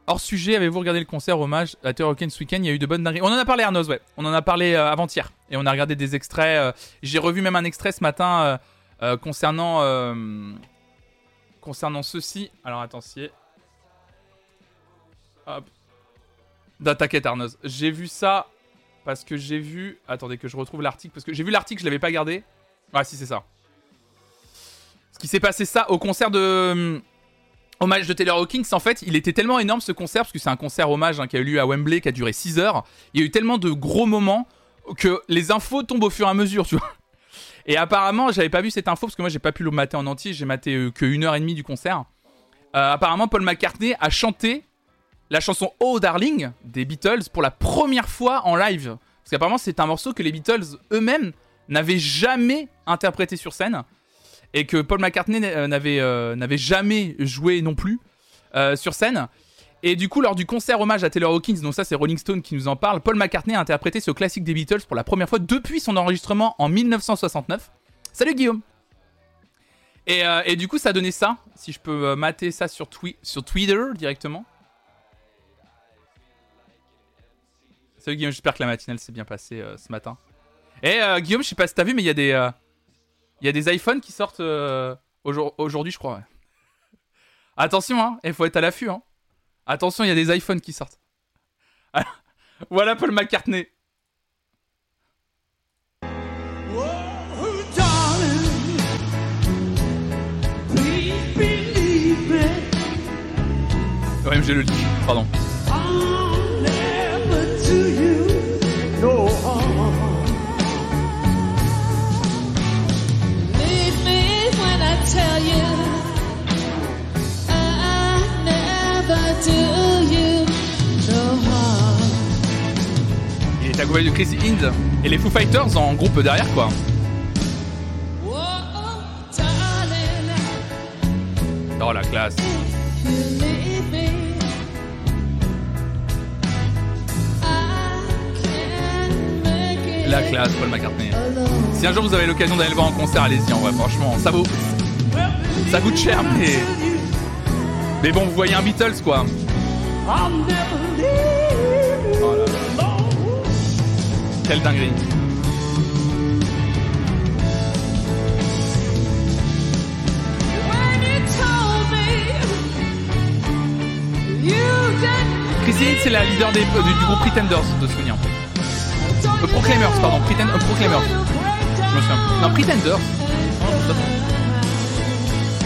hors sujet, avez-vous regardé le concert hommage à Hawkins ce week-end? Il y a eu de bonnes dingueries. On en a parlé, Arnaud, ouais. On en a parlé euh, avant-hier. Et on a regardé des extraits. euh, J'ai revu même un extrait ce matin euh, concernant. concernant ceci. Alors, attends, si. Hop. T'inquiète, Arnaud. J'ai vu ça parce que j'ai vu. Attendez que je retrouve l'article. Parce que j'ai vu l'article, je l'avais pas gardé. Ah, si, c'est ça. Qui s'est passé ça au concert de. hum, Hommage de Taylor Hawkins, en fait, il était tellement énorme ce concert, parce que c'est un concert hommage hein, qui a eu lieu à Wembley, qui a duré 6 heures. Il y a eu tellement de gros moments que les infos tombent au fur et à mesure, tu vois. Et apparemment, j'avais pas vu cette info, parce que moi j'ai pas pu le mater en entier, j'ai maté euh, que une heure et demie du concert. Euh, apparemment, Paul McCartney a chanté la chanson Oh Darling des Beatles pour la première fois en live. Parce qu'apparemment, c'est un morceau que les Beatles eux-mêmes n'avaient jamais interprété sur scène et que Paul McCartney euh, n'avait euh, jamais joué non plus euh, sur scène. Et du coup, lors du concert hommage à Taylor Hawkins, donc ça c'est Rolling Stone qui nous en parle, Paul McCartney a interprété ce classique des Beatles pour la première fois depuis son enregistrement en 1969. Salut Guillaume et, euh, et du coup, ça a donné ça. Si je peux mater ça sur, twi- sur Twitter directement. Salut Guillaume, j'espère que la matinale s'est bien passée ce matin. Et euh, Guillaume, je sais pas si t'as vu, mais il y a des, il y a des iPhones qui sortent euh, aujourd- aujourd'hui, je crois. ouais. [laughs] Attention, hein, il faut être à l'affût. Hein. Attention, il y a des iPhones qui sortent. [laughs] voilà Paul McCartney. Ouais, j'ai le lit, pardon. Accompagné de Chris Hind et les Foo Fighters en groupe derrière, quoi. Oh la classe. La classe, Paul McCartney. Si un jour vous avez l'occasion d'aller le voir en concert, allez-y, en vrai, franchement, ça vaut. Ça coûte cher, mais. Mais bon, vous voyez un Beatles, quoi. Quelle dinguerie. When you told me you didn't Chris Hind, c'est la leader des- euh, du, groupe Pretenders, de souvenir. Euh, Proclaimers, pardon, euh, Proclaimers. Je me. Non, Pretenders.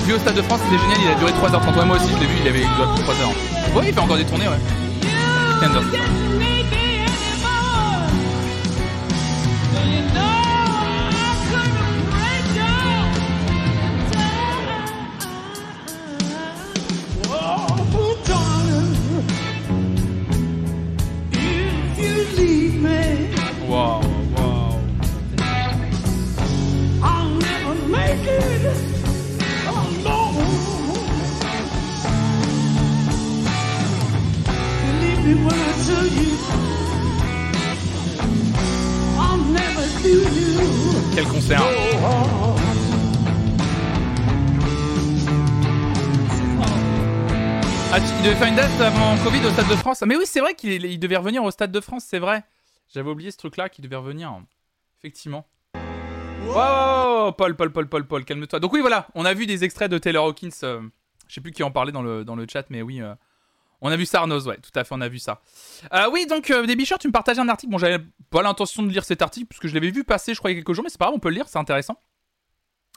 Vu au Stade de France, c'était génial, il a duré 3h30. Ouais, moi aussi, je l'ai vu, il avait il doit 3 heures. Ouais, il fait encore des tournées, ouais. Pretenders. Covid au Stade de France. Mais oui, c'est vrai qu'il il devait revenir au Stade de France, c'est vrai. J'avais oublié ce truc-là qu'il devait revenir. Effectivement. Wow, Paul, Paul, Paul, Paul, Paul, calme-toi. Donc oui, voilà, on a vu des extraits de Taylor Hawkins. euh, je sais plus qui en parlait dans le, dans le chat, mais oui, euh, on a vu ça, Arnaud, ouais, tout à fait, on a vu ça. Euh, oui, donc, euh, des bicheurs, tu me partageais un article. Bon, j'avais pas l'intention de lire cet article, puisque je l'avais vu passer, je crois, il y a quelques jours, mais c'est pas grave, on peut le lire, c'est intéressant.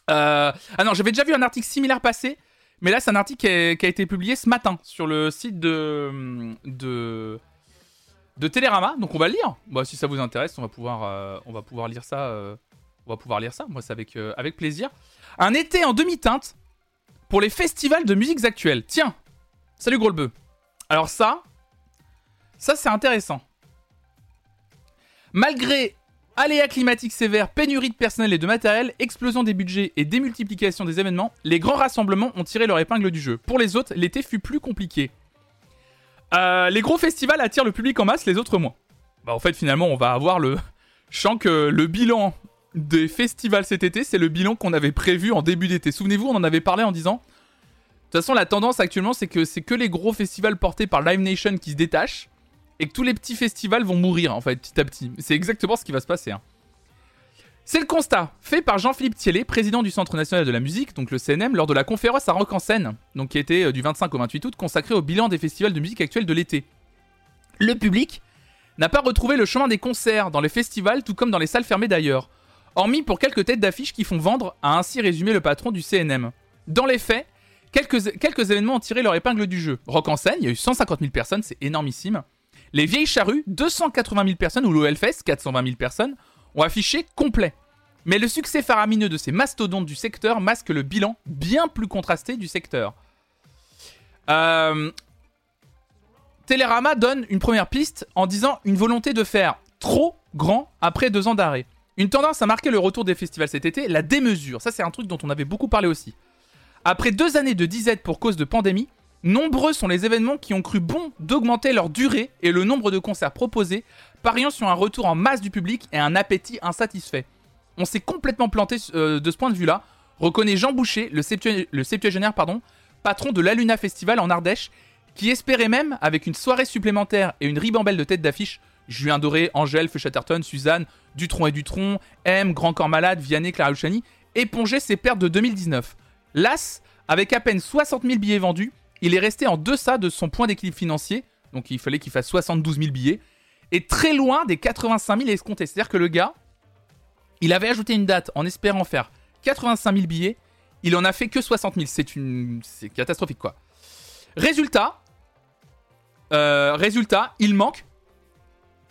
Ah non, j'avais déjà vu un article similaire passer, mais là, c'est un article qui a, été publié ce matin sur le site de. de de Télérama, donc on va le lire. Bah, si ça vous intéresse, on va pouvoir, euh, on va pouvoir lire ça. euh, on va pouvoir lire ça. Moi, c'est avec, euh, avec plaisir. Un été en demi-teinte pour les festivals de musiques actuelles. Tiens, salut gros le. Alors ça, ça c'est intéressant. Malgré aléas climatiques sévères, pénurie de personnel et de matériel, explosion des budgets et démultiplication des événements, les grands rassemblements ont tiré leur épingle du jeu. Pour les autres, l'été fut plus compliqué. Euh, les gros festivals attirent le public en masse, les autres moins. Bah en fait finalement on va avoir le... [laughs] Je sens que le bilan des festivals cet été, c'est le bilan qu'on avait prévu en début d'été. Souvenez-vous, on en avait parlé en disant toute façon, la tendance actuellement, c'est que c'est que les gros festivals portés par Live Nation qui se détachent et que tous les petits festivals vont mourir en fait petit à petit. C'est exactement ce qui va se passer. hein. C'est le constat fait par Jean-Philippe Thiellet, président du Centre national de la musique, donc le CNM, lors de la conférence à Rock en Seine, donc qui était euh, du 25 au 28 août, consacrée au bilan des festivals de musique actuels de l'été. Le public n'a pas retrouvé le chemin des concerts dans les festivals, tout comme dans les salles fermées d'ailleurs, hormis pour quelques têtes d'affiche qui font vendre, a ainsi résumé le patron du CNM. Dans les faits, quelques, quelques événements ont tiré leur épingle du jeu. Rock en Seine, il y a eu 150 000 personnes, c'est énormissime. Les Vieilles Charrues, 280 000 personnes, ou le Hellfest, 420 000 personnes, ont affiché complet. Mais le succès faramineux de ces mastodontes du secteur masque le bilan bien plus contrasté du secteur. Euh, Télérama donne une première piste en disant une volonté de faire trop grand après deux ans d'arrêt. Une tendance à marquer le retour des festivals cet été, la démesure. Ça, c'est un truc dont on avait beaucoup parlé aussi. Après deux années de disette pour cause de pandémie, nombreux sont les événements qui ont cru bon d'augmenter leur durée et le nombre de concerts proposés, pariant sur un retour en masse du public et un appétit insatisfait. On s'est complètement planté euh, de ce point de vue-là, reconnaît Jean Boucher, le, septua- le septuagénaire, patron de l'Aluna Festival en Ardèche, qui espérait même, avec une soirée supplémentaire et une ribambelle de têtes d'affiche, Julien Doré, Angèle, Feu Chatterton, Suzanne, Dutron et Dutron, M, Grand Corps Malade, Vianney, Clara Luciani, éponger ses pertes de 2019. Las, avec à peine 60 000 billets vendus, il est resté en deçà de son point d'équilibre financier, donc il fallait qu'il fasse 72 000 billets, et très loin des 85 000 escomptés. C'est-à-dire que le gars, il avait ajouté une date en espérant faire 85 000 billets, il en a fait que 60 000. C'est une, c'est catastrophique quoi. Résultat, euh, résultat, il manque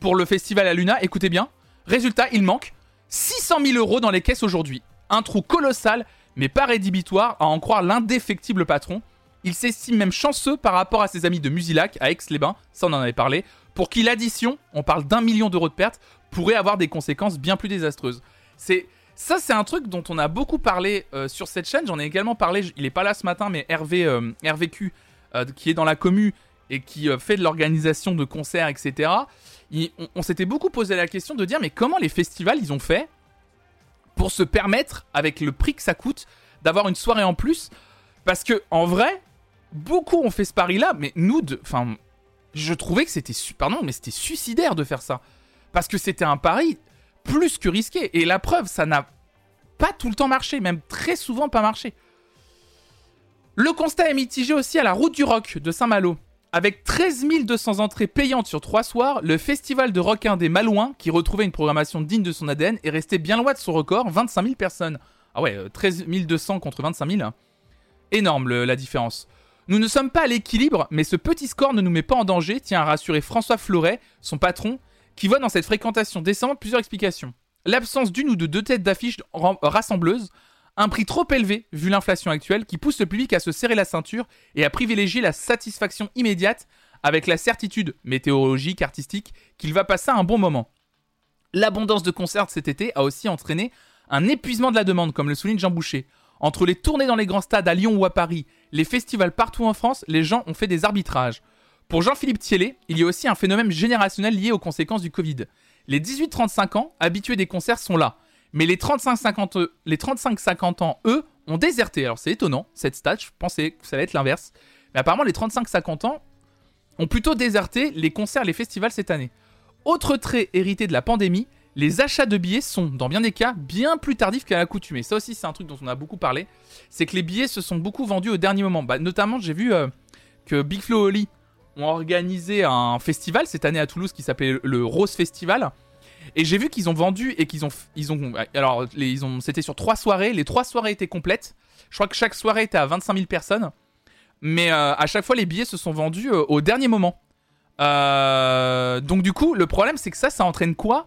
pour le festival à Luna. Écoutez bien, résultat, il manque 600 000 euros dans les caisses aujourd'hui. Un trou colossal, mais pas rédhibitoire, à en croire l'indéfectible patron. Il s'estime même chanceux par rapport à ses amis de Musilac, à Aix-les-Bains, ça on en avait parlé, pour qui l'addition, on parle d'un million d'euros de pertes, pourrait avoir des conséquences bien plus désastreuses. C'est ça, c'est un truc dont on a beaucoup parlé euh, sur cette chaîne. J'en ai également parlé. Il est pas là ce matin, mais Hervé, euh, RVQ, euh, qui est dans la commu et qui euh, fait de l'organisation de concerts, etc. on on s'était beaucoup posé la question de dire, mais comment les festivals ils ont fait pour se permettre, avec le prix que ça coûte, d'avoir une soirée en plus? Parce que en vrai, beaucoup ont fait ce pari-là, mais nous, enfin, je trouvais que c'était, pardon, mais c'était suicidaire de faire ça, parce que c'était un pari plus que risqué. Et la preuve, ça n'a pas tout le temps marché, même très souvent pas marché. Le constat est mitigé aussi à la route du rock de Saint-Malo. Avec 13 200 entrées payantes sur trois soirs, le festival de rock indé Malouin, qui retrouvait une programmation digne de son ADN, est resté bien loin de son record, 25 000 personnes. Ah ouais, euh, 13 200 contre 25 000. hein. Énorme la différence. Nous ne sommes pas à l'équilibre, mais ce petit score ne nous met pas en danger, tient à rassurer François Floret, son patron, qui voit dans cette fréquentation descendante plusieurs explications. L'absence d'une ou de deux têtes d'affiche rassembleuses, un prix trop élevé vu l'inflation actuelle qui pousse le public à se serrer la ceinture et à privilégier la satisfaction immédiate avec la certitude météorologique, artistique, qu'il va passer un bon moment. L'abondance de concerts cet été a aussi entraîné un épuisement de la demande, comme le souligne Jean Boucher. Entre les tournées dans les grands stades à Lyon ou à Paris, les festivals partout en France, les gens ont fait des arbitrages. Pour Jean-Philippe Thiellet, il y a aussi un phénomène générationnel lié aux conséquences du Covid. Les 18-35 ans, habitués des concerts, sont là. Mais les 35-50 les 35-50 ans, eux, ont déserté. Alors c'est étonnant, cette stat, je pensais que ça allait être l'inverse. Mais apparemment, les 35-50 ans ont plutôt déserté les concerts les festivals cette année. Autre trait hérité de la pandémie, les achats de billets sont, dans bien des cas, bien plus tardifs qu'à l'accoutumée. Ça aussi, c'est un truc dont on a beaucoup parlé. C'est que les billets se sont beaucoup vendus au dernier moment. Bah, notamment, j'ai vu euh, que Big Flo Oli ont organisé un festival cette année à Toulouse qui s'appelait le Rose Festival. Et j'ai vu qu'ils ont vendu et qu'ils ont, alors c'était sur trois soirées. Les trois soirées étaient complètes. Je crois que chaque soirée était à 25 000 personnes. Mais euh, à chaque fois, les billets se sont vendus euh, au dernier moment. Donc du coup, le problème, c'est que ça, ça entraîne quoi?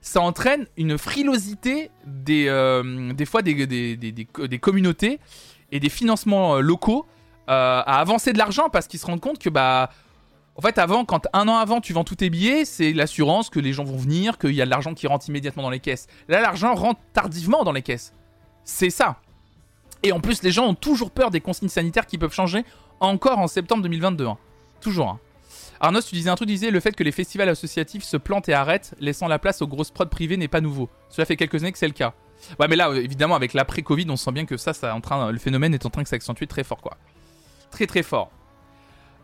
Ça entraîne une frilosité des, euh, des fois des, des, des, communautés et des financements euh, locaux euh, à avancer de l'argent parce qu'ils se rendent compte que bah en fait, avant, quand un an avant tu vends tous tes billets, c'est l'assurance que les gens vont venir, qu'il y a de l'argent qui rentre immédiatement dans les caisses. Là, l'argent rentre tardivement dans les caisses. C'est ça. Et en plus, les gens ont toujours peur des consignes sanitaires qui peuvent changer encore en septembre 2022. hein. Toujours. hein. Arnaud, tu disais un truc, tu disais le fait que les festivals associatifs se plantent et arrêtent, laissant la place aux grosses prods privées n'est pas nouveau. Cela fait quelques années que c'est le cas. Ouais, mais là, euh, évidemment, avec l'après-Covid, on sent bien que ça, en train, le phénomène est en train de s'accentuer très fort, quoi. très très fort.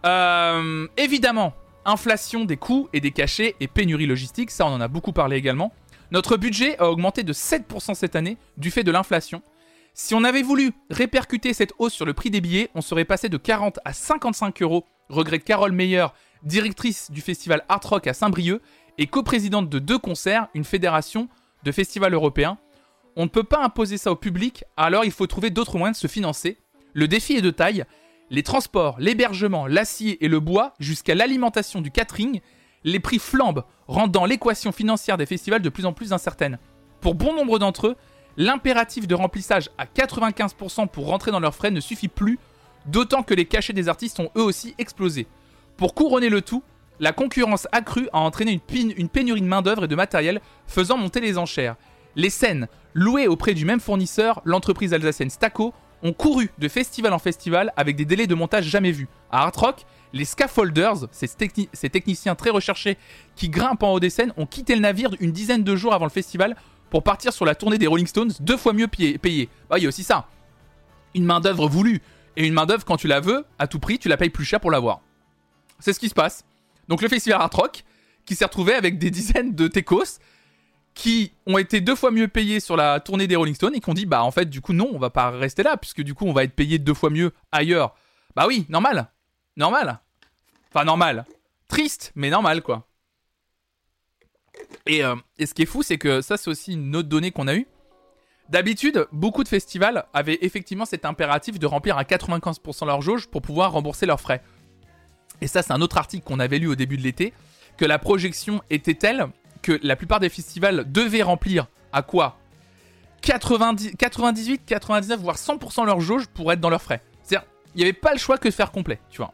Euh, évidemment, inflation des coûts et des cachets et pénurie logistique, ça on en a beaucoup parlé également. Notre budget a augmenté de 7% cette année du fait de l'inflation. Si on avait voulu répercuter cette hausse sur le prix des billets, on serait passé de 40 à 55 euros, regrette Carole Meyer, directrice du festival Art Rock à Saint-Brieuc et coprésidente de deux concerts, une fédération de festivals européens. On ne peut pas imposer ça au public, alors il faut trouver d'autres moyens de se financer. Le défi est de taille. Les transports, l'hébergement, l'acier et le bois, jusqu'à l'alimentation du catering, les prix flambent, rendant l'équation financière des festivals de plus en plus incertaine. Pour bon nombre d'entre eux, l'impératif de remplissage à 95% pour rentrer dans leurs frais ne suffit plus, d'autant que les cachets des artistes ont eux aussi explosé. Pour couronner le tout, la concurrence accrue a entraîné une, pénurie de main-d'œuvre et de matériel, faisant monter les enchères. Les scènes, louées auprès du même fournisseur, l'entreprise alsacienne Staco, ont couru de festival en festival avec des délais de montage jamais vus. À Art Rock, les scaffolders, ces, techni- ces techniciens très recherchés qui grimpent en haut des scènes, ont quitté le navire une dizaine de jours avant le festival pour partir sur la tournée des Rolling Stones deux fois mieux payé- payés. Bah, il y a aussi ça. Une main-d'œuvre voulue. Et une main-d'œuvre, quand tu la veux, à tout prix, tu la payes plus cher pour l'avoir. C'est ce qui se passe. Donc le festival Art Rock, qui s'est retrouvé avec des dizaines de techos qui ont été deux fois mieux payés sur la tournée des Rolling Stones et qui ont dit bah en fait du coup non on va pas rester là puisque du coup on va être payé deux fois mieux ailleurs. Bah oui normal, normal. Enfin normal, triste mais normal quoi. Et, euh, et ce qui est fou c'est que ça c'est aussi une autre donnée qu'on a eue. D'habitude beaucoup de festivals avaient effectivement cet impératif de remplir à 95% leur jauge pour pouvoir rembourser leurs frais. Et ça c'est un autre article qu'on avait lu au début de l'été que la projection était telle que la plupart des festivals devaient remplir à quoi? 90, 98, 99, voire 100% leur jauge pour être dans leurs frais. C'est-à-dire, il n'y avait pas le choix que de faire complet, tu vois.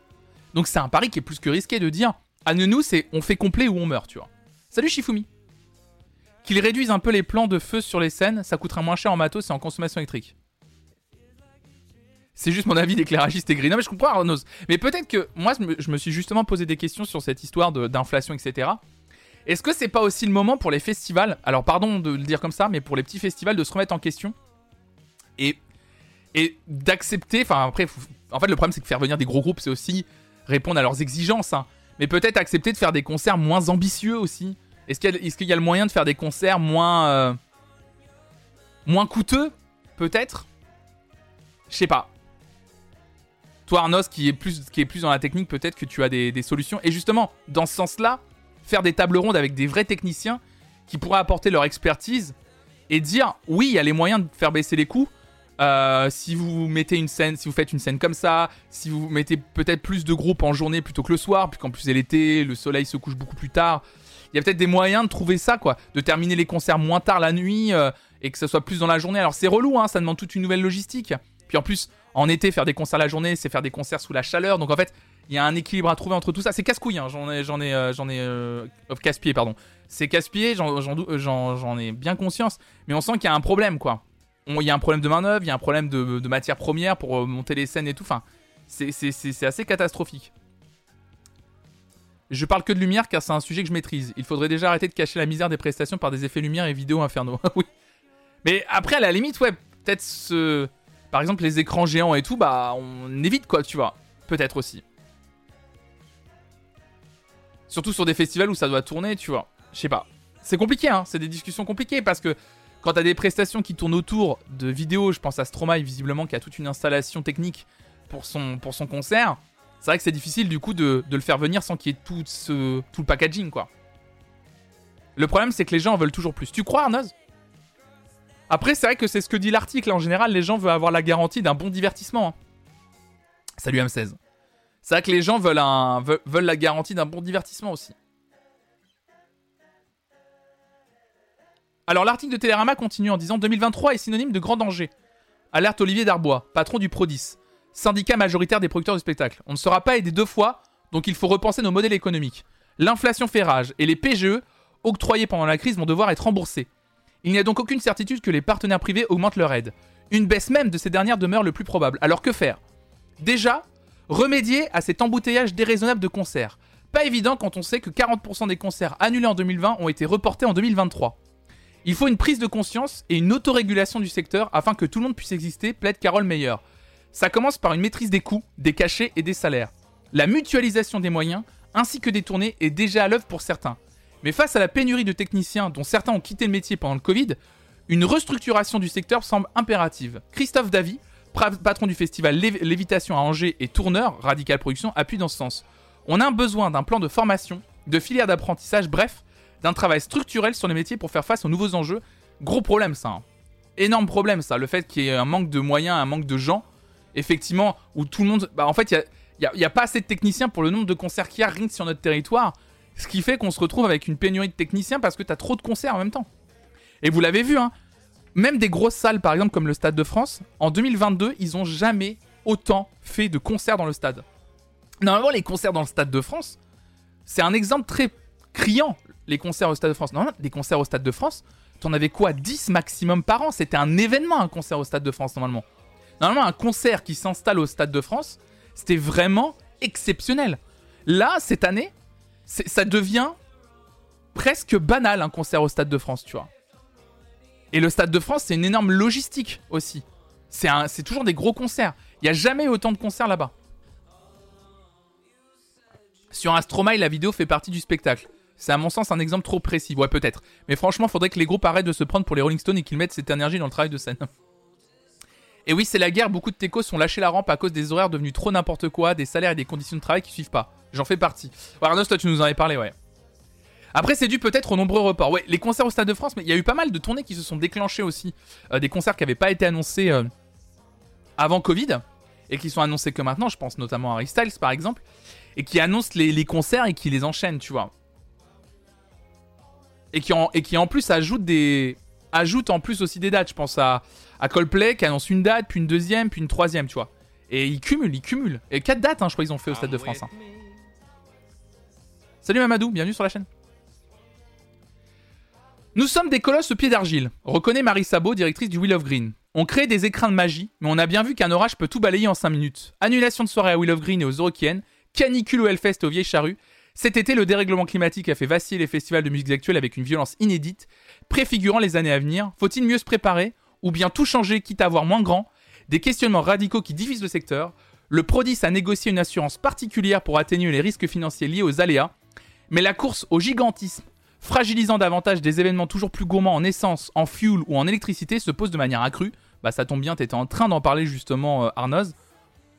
Donc c'est un pari qui est plus que risqué de dire, à nous, c'est on fait complet ou on meurt, tu vois. Salut Shifumi. Qu'ils réduisent un peu les plans de feu sur les scènes, ça coûtera moins cher en matos et en consommation électrique. C'est juste mon avis d'éclairagiste aigri. Non mais je comprends Arnaud. Mais peut-être que moi je me, suis justement posé des questions sur cette histoire d'inflation, etc. Est-ce que c'est pas aussi le moment pour les festivals, alors pardon de le dire comme ça, mais pour les petits festivals de se remettre en question et, et d'accepter, enfin après, en fait le problème c'est que faire venir des gros groupes c'est aussi répondre à leurs exigences, hein. mais peut-être accepter de faire des concerts moins ambitieux aussi. Est-ce qu'il y, a- est-ce qu'il y a le moyen de faire des concerts moins, euh, moins coûteux, peut-être? Je sais pas. Toi Arnos qui est plus, qui est plus dans la technique, peut-être que tu as des, solutions. Et justement, dans ce sens-là, faire des tables rondes avec des vrais techniciens qui pourraient apporter leur expertise et dire oui, il y a les moyens de faire baisser les coûts. Euh, si vous mettez une scène, si vous faites une scène comme ça, si vous mettez peut-être plus de groupes en journée plutôt que le soir, puisqu'en plus c'est l'été, le soleil se couche beaucoup plus tard. Il y a peut-être des moyens de trouver ça, quoi, de terminer les concerts moins tard la nuit euh, et que ça soit plus dans la journée. Alors c'est relou, hein, ça demande toute une nouvelle logistique. Puis en plus, en été, faire des concerts la journée, c'est faire des concerts sous la chaleur. Donc en fait, il y a un équilibre à trouver entre tout ça. C'est casse-couille, hein. j'en ai, j'en ai, euh, j'en ai, euh, casse-pied, pardon. C'est casse-pied, j'en, ai bien conscience. Mais on sent qu'il y a un problème, quoi. Il y a un problème de main-d'œuvre, il y a un problème de, matières premières pour euh, monter les scènes et tout. Enfin, c'est, assez catastrophique. Je parle que de lumière car c'est un sujet que je maîtrise. Il faudrait déjà arrêter de cacher la misère des prestations par des effets lumière et vidéos infernaux. [laughs] oui. Mais après, à la limite, ouais, peut-être ce. Par exemple, les écrans géants et tout, bah, on évite quoi, tu vois. Peut-être aussi. Surtout sur des festivals où ça doit tourner, tu vois. Je sais pas. C'est compliqué, hein. C'est des discussions compliquées parce que quand t'as des prestations qui tournent autour de vidéos, je pense à Stromae visiblement qui a toute une installation technique pour son, concert. C'est vrai que c'est difficile du coup de, de le faire venir sans qu'il y ait tout, ce, tout le packaging, quoi. Le problème, c'est que les gens en veulent toujours plus. Tu crois, Arnoz Après, c'est vrai que c'est ce que dit l'article. En général, les gens veulent avoir la garantie d'un bon divertissement. hein. Salut M16. C'est vrai que les gens veulent, la garantie d'un bon divertissement aussi. Alors l'article de Télérama continue en disant 2023 est synonyme de grand danger. Alerte Olivier Darbois, patron du Prodis, syndicat majoritaire des producteurs de spectacles. On ne sera pas aidé deux fois, donc il faut repenser nos modèles économiques. L'inflation fait rage et les PGE, octroyés pendant la crise, vont devoir être remboursés. Il n'y a donc aucune certitude que les partenaires privés augmentent leur aide. Une baisse même de ces dernières demeure le plus probable. Alors que faire? Déjà, remédier à cet embouteillage déraisonnable de concerts. Pas évident quand on sait que 40% des concerts annulés en 2020 ont été reportés en 2023. Il faut une prise de conscience et une autorégulation du secteur afin que tout le monde puisse exister, plaide Carole Meyer. Ça commence par une maîtrise des coûts, des cachets et des salaires. La mutualisation des moyens, ainsi que des tournées, est déjà à l'œuvre pour certains. Mais face à la pénurie de techniciens, dont certains ont quitté le métier pendant le Covid, une restructuration du secteur semble impérative. Christophe Davy, patron du festival Lév- Lévitation à Angers et tourneur Radical Production, appuie dans ce sens. On a un besoin d'un plan de formation, de filière d'apprentissage, bref, d'un travail structurel sur les métiers pour faire face aux nouveaux enjeux. Gros problème ça. hein. Énorme problème ça, le fait qu'il y ait un manque de moyens, un manque de gens, effectivement, où tout le monde... Bah, en fait, il y a, y a- pas assez de techniciens pour le nombre de concerts qu'il y a sur notre territoire, ce qui fait qu'on se retrouve avec une pénurie de techniciens parce que t'as trop de concerts en même temps. Et vous l'avez vu, hein, même des grosses salles, par exemple comme le Stade de France, en 2022, ils ont jamais autant fait de concerts dans le stade. Normalement, les concerts dans le Stade de France, c'est un exemple très criant, les concerts au Stade de France. Normalement, les concerts au Stade de France, t'en avais quoi 10 maximum par an? C'était un événement, un concert au Stade de France, normalement. Normalement, un concert qui s'installe au Stade de France, c'était vraiment exceptionnel. Là, cette année, ça devient presque banal, un concert au Stade de France, tu vois. Et le Stade de France, c'est une énorme logistique aussi. C'est toujours des gros concerts. Il n'y a jamais autant de concerts là-bas. Sur un la vidéo fait partie du spectacle. C'est à mon sens un exemple trop précis. Ouais, peut-être. Mais franchement, faudrait que les groupes arrêtent de se prendre pour les Rolling Stones et qu'ils mettent cette énergie dans le travail de scène. [laughs] Et oui, c'est la guerre. Beaucoup de techos sont lâchés la rampe à cause des horaires devenus trop n'importe quoi, des salaires et des conditions de travail qui suivent pas. J'en fais partie. Ouais, Arnaud, toi, tu nous en avais parlé, ouais. Après, c'est dû peut-être aux nombreux reports. Ouais, les concerts au Stade de France, mais il y a eu pas mal de tournées qui se sont déclenchées aussi. Euh, des concerts qui n'avaient pas été annoncés euh, avant Covid et qui sont annoncés que maintenant. Je pense notamment à Harry Styles, par exemple. Et qui annoncent les, les concerts et qui les enchaînent, tu vois. Et qui en, et qui en plus ajoutent des. Ajoutent en plus aussi des dates. Je pense à, à Coldplay qui annonce une date, puis une deuxième, puis une troisième, tu vois. Et ils cumulent, ils cumulent. Et quatre dates, hein, je crois, ils ont fait au Stade de France. hein. Salut Mamadou, bienvenue sur la chaîne. Nous sommes des colosses au pied d'argile, reconnaît Marie Sabot, directrice du Wheel of Green. On crée des écrins de magie, mais on a bien vu qu'un orage peut tout balayer en 5 minutes. Annulation de soirée à Wheel of Green et aux Eurokiennes, canicule au Hellfest et aux Vieilles Charrues. Cet été, le dérèglement climatique a fait vaciller les festivals de musique actuelle avec une violence inédite, préfigurant les années à venir. Faut-il mieux se préparer ou bien tout changer quitte à avoir moins grand? Des questionnements radicaux qui divisent le secteur. Le Prodis a négocié une assurance particulière pour atténuer les risques financiers liés aux aléas. Mais la course au gigantisme, fragilisant davantage des événements toujours plus gourmands en essence, en fuel ou en électricité, se pose de manière accrue. Bah ça tombe bien, t'étais en train d'en parler justement, euh, Arnoz.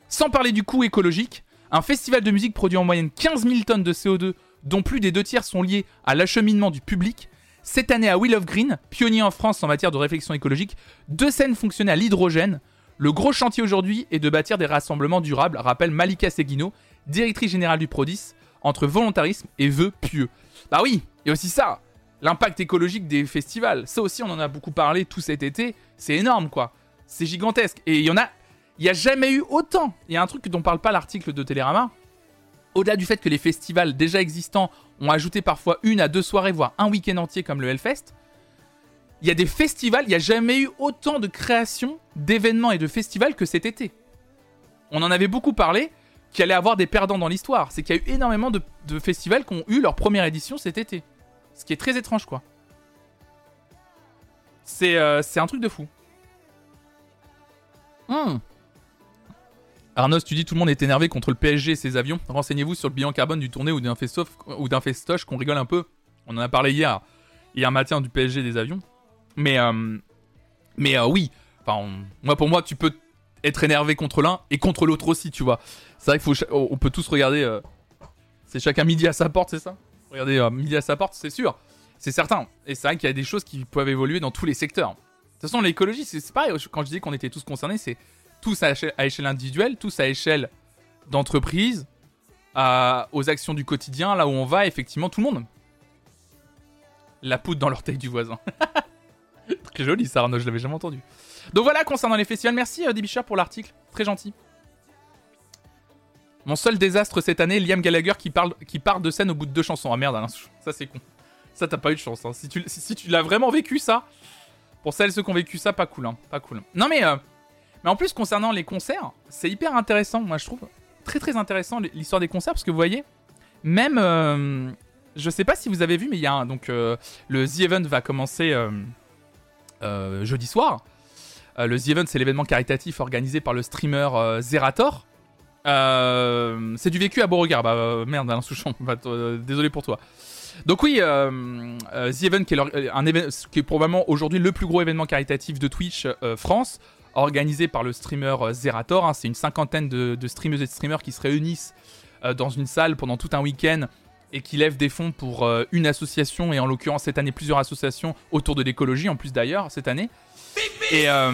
Sans parler du coût écologique, un festival de musique produit en moyenne 15 000 tonnes de CO2, dont plus des deux tiers sont liés à l'acheminement du public. Cette année à Wheel of Green, pionnier en France en matière de réflexion écologique, deux scènes fonctionnaient à l'hydrogène. Le gros chantier aujourd'hui est de bâtir des rassemblements durables, rappelle Malika Seguino, directrice générale du Prodis, entre volontarisme et vœux pieux. Bah oui, il y a aussi ça, l'impact écologique des festivals. Ça aussi, on en a beaucoup parlé tout cet été. C'est énorme, quoi. C'est gigantesque. Et il y en a, il y a jamais eu autant. Il y a un truc dont parle pas l'article de Télérama. Au-delà du fait que les festivals déjà existants ont ajouté parfois une à deux soirées, voire un week-end entier comme le Hellfest, il y a des festivals, il n'y a jamais eu autant de créations, d'événements et de festivals que cet été. On en avait beaucoup parlé, qu'il allait avoir des perdants dans l'histoire. C'est qu'il y a eu énormément de, festivals qui ont eu leur première édition cet été. Ce qui est très étrange, quoi. C'est euh, un truc de fou. Hmm. Arnos, tu dis tout le monde est énervé contre le PSG et ses avions. Renseignez-vous sur le bilan carbone du tournée ou d'un festoche, qu'on rigole un peu. On en a parlé hier, hier matin du PSG et des avions. Mais, euh, mais euh, oui, enfin, moi pour moi, tu peux être énervé contre l'un et contre l'autre aussi, tu vois. C'est vrai cha- on peut tous regarder. euh, c'est chacun midi à sa porte, c'est ça? Regardez euh, midi à sa porte, c'est sûr, c'est certain. Et c'est vrai qu'il y a des choses qui peuvent évoluer dans tous les secteurs. De toute façon, l'écologie, c'est pareil. Quand je disais qu'on était tous concernés, c'est tous à échelle, individuelle, tous à échelle d'entreprise, aux actions du quotidien, là où on va, effectivement, tout le monde. La poudre dans l'orteil du voisin. [laughs] Très joli ça, Arnaud, je l'avais jamais entendu. Donc voilà, concernant les festivals, merci euh, Débichat pour l'article, très gentil. Mon seul désastre cette année, Liam Gallagher qui, parle, qui part de scène au bout de deux chansons. Ah merde, Alain, ça c'est con. Ça t'as pas eu de chance. hein. Si tu, si, tu l'as vraiment vécu ça, pour celles ceux qui ont vécu ça, pas cool, hein, pas cool. Non mais, euh, mais en plus concernant les concerts, c'est hyper intéressant, moi je trouve très très intéressant l'histoire des concerts parce que vous voyez, même, euh, je sais pas si vous avez vu, mais il y a un, donc euh, le The Event va commencer jeudi soir. Euh, le The Event, c'est l'événement caritatif organisé par le streamer euh, Zerator. Euh, c'est du vécu à Beauregard. Bah euh, merde, Alain Souchon. [laughs] Bah, désolé pour toi. Donc oui, euh, The Event, qui est, euh, un qui est probablement aujourd'hui le plus gros événement caritatif de Twitch France, organisé par le streamer Zerator. hein. c'est une cinquantaine de, de streameuses et de streamers qui se réunissent dans une salle pendant tout un week-end et qui lèvent des fonds pour une association, et en l'occurrence cette année plusieurs associations autour de l'écologie, en plus d'ailleurs, cette année. Et euh,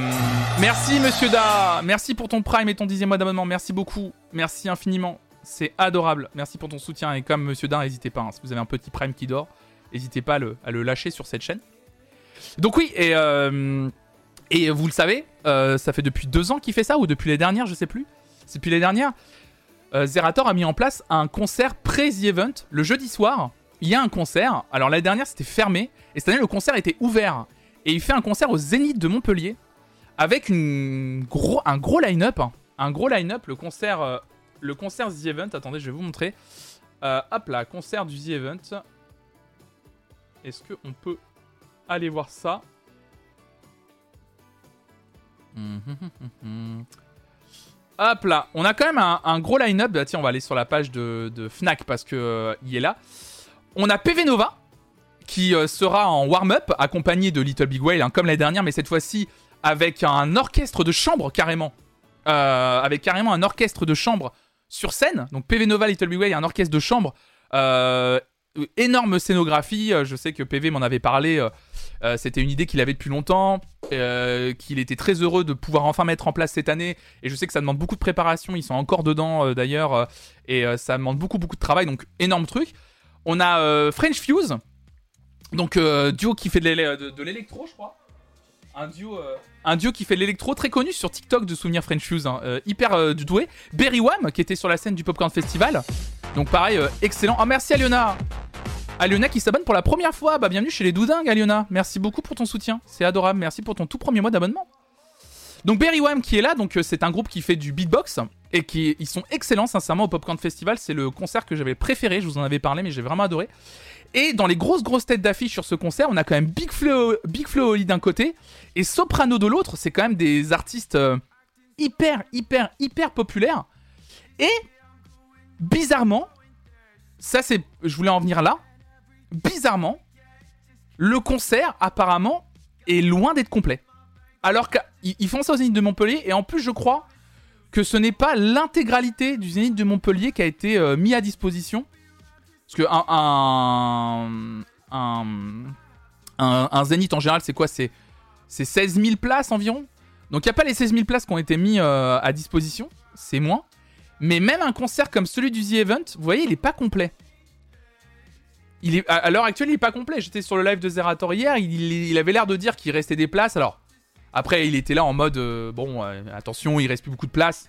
merci Monsieur Da, merci pour ton Prime et ton dixième mois d'abonnement, merci beaucoup, merci infiniment, c'est adorable, merci pour ton soutien, et comme Monsieur Da, n'hésitez pas, hein, si vous avez un petit Prime qui dort, n'hésitez pas à le, lâcher sur cette chaîne. Donc oui, et, euh, vous le savez, euh, ça fait depuis deux ans qu'il fait ça, ou depuis les dernières, je sais plus, c'est depuis les dernières, Zerator a mis en place un concert pré-The Event le jeudi soir. Il y a un concert. Alors l'année dernière c'était fermé. Et cette année le concert était ouvert. Et il fait un concert au Zénith de Montpellier avec un gros line-up. hein. Un gros line-up. Le concert, euh, le concert The Event. Attendez, je vais vous montrer. Euh, hop là, concert du The Event. Est-ce qu'on peut aller voir ça? [laughs] Hop là, on a quand même un, gros line-up. Bah, tiens, on va aller sur la page de, de Fnac parce que euh, il est là. On a PV Nova qui euh, sera en warm-up accompagné de Little Big Whale, hein, comme l'année dernière, mais cette fois-ci avec un orchestre de chambre carrément. Euh, avec carrément un orchestre de chambre sur scène. Donc PV Nova, Little Big Whale, un orchestre de chambre. Euh, énorme scénographie. Je sais que PV m'en avait parlé. C'était une idée qu'il avait depuis longtemps. qu'il était très heureux de pouvoir enfin mettre en place cette année. Et je sais que ça demande beaucoup de préparation. Ils sont encore dedans d'ailleurs. et ça demande beaucoup, beaucoup de travail. Donc énorme truc. On a French Fuse. Donc euh, duo qui fait de l'électro, je crois. Un duo, euh, un duo qui fait de l'électro très connu sur TikTok de souvenir French Fuse, hein, euh, hyper euh, doué. Berry Wham qui était sur la scène du Popcorn Festival. Donc pareil, excellent. Oh merci Aliona Aliona qui s'abonne pour la première fois. Bah bienvenue chez les Doudingues Aliona. Merci beaucoup pour ton soutien. C'est adorable. Merci pour ton tout premier mois d'abonnement. Donc Berry Wham qui est là, donc c'est un groupe qui fait du beatbox et qui ils sont excellents sincèrement au Popcorn Festival. C'est le concert que j'avais préféré. Je vous en avais parlé, mais j'ai vraiment adoré. Et dans les grosses grosses têtes d'affiche sur ce concert, on a quand même Big Flo, Big Flo d'un côté et Soprano de l'autre. C'est quand même des artistes euh, hyper hyper hyper populaires. Et bizarrement, ça c'est, je voulais en venir là. Bizarrement, le concert apparemment est loin d'être complet. Alors qu'ils ils font ça au Zénith de Montpellier et en plus je crois que ce n'est pas l'intégralité du Zénith de Montpellier qui a été euh, mis à disposition. Parce que un, un, un, Zénith en général c'est quoi? C'est c'est 16 000 places environ? Donc il n'y a pas les 16 000 places qui ont été mis euh, à disposition, c'est moins. Mais même un concert comme celui du The Event, vous voyez, il est pas complet. Il est, à, l'heure actuelle, il est pas complet. J'étais sur le live de Zerator hier, il, avait l'air de dire qu'il restait des places. Alors, après, il était là en mode euh, bon, euh, attention, il reste plus beaucoup de place.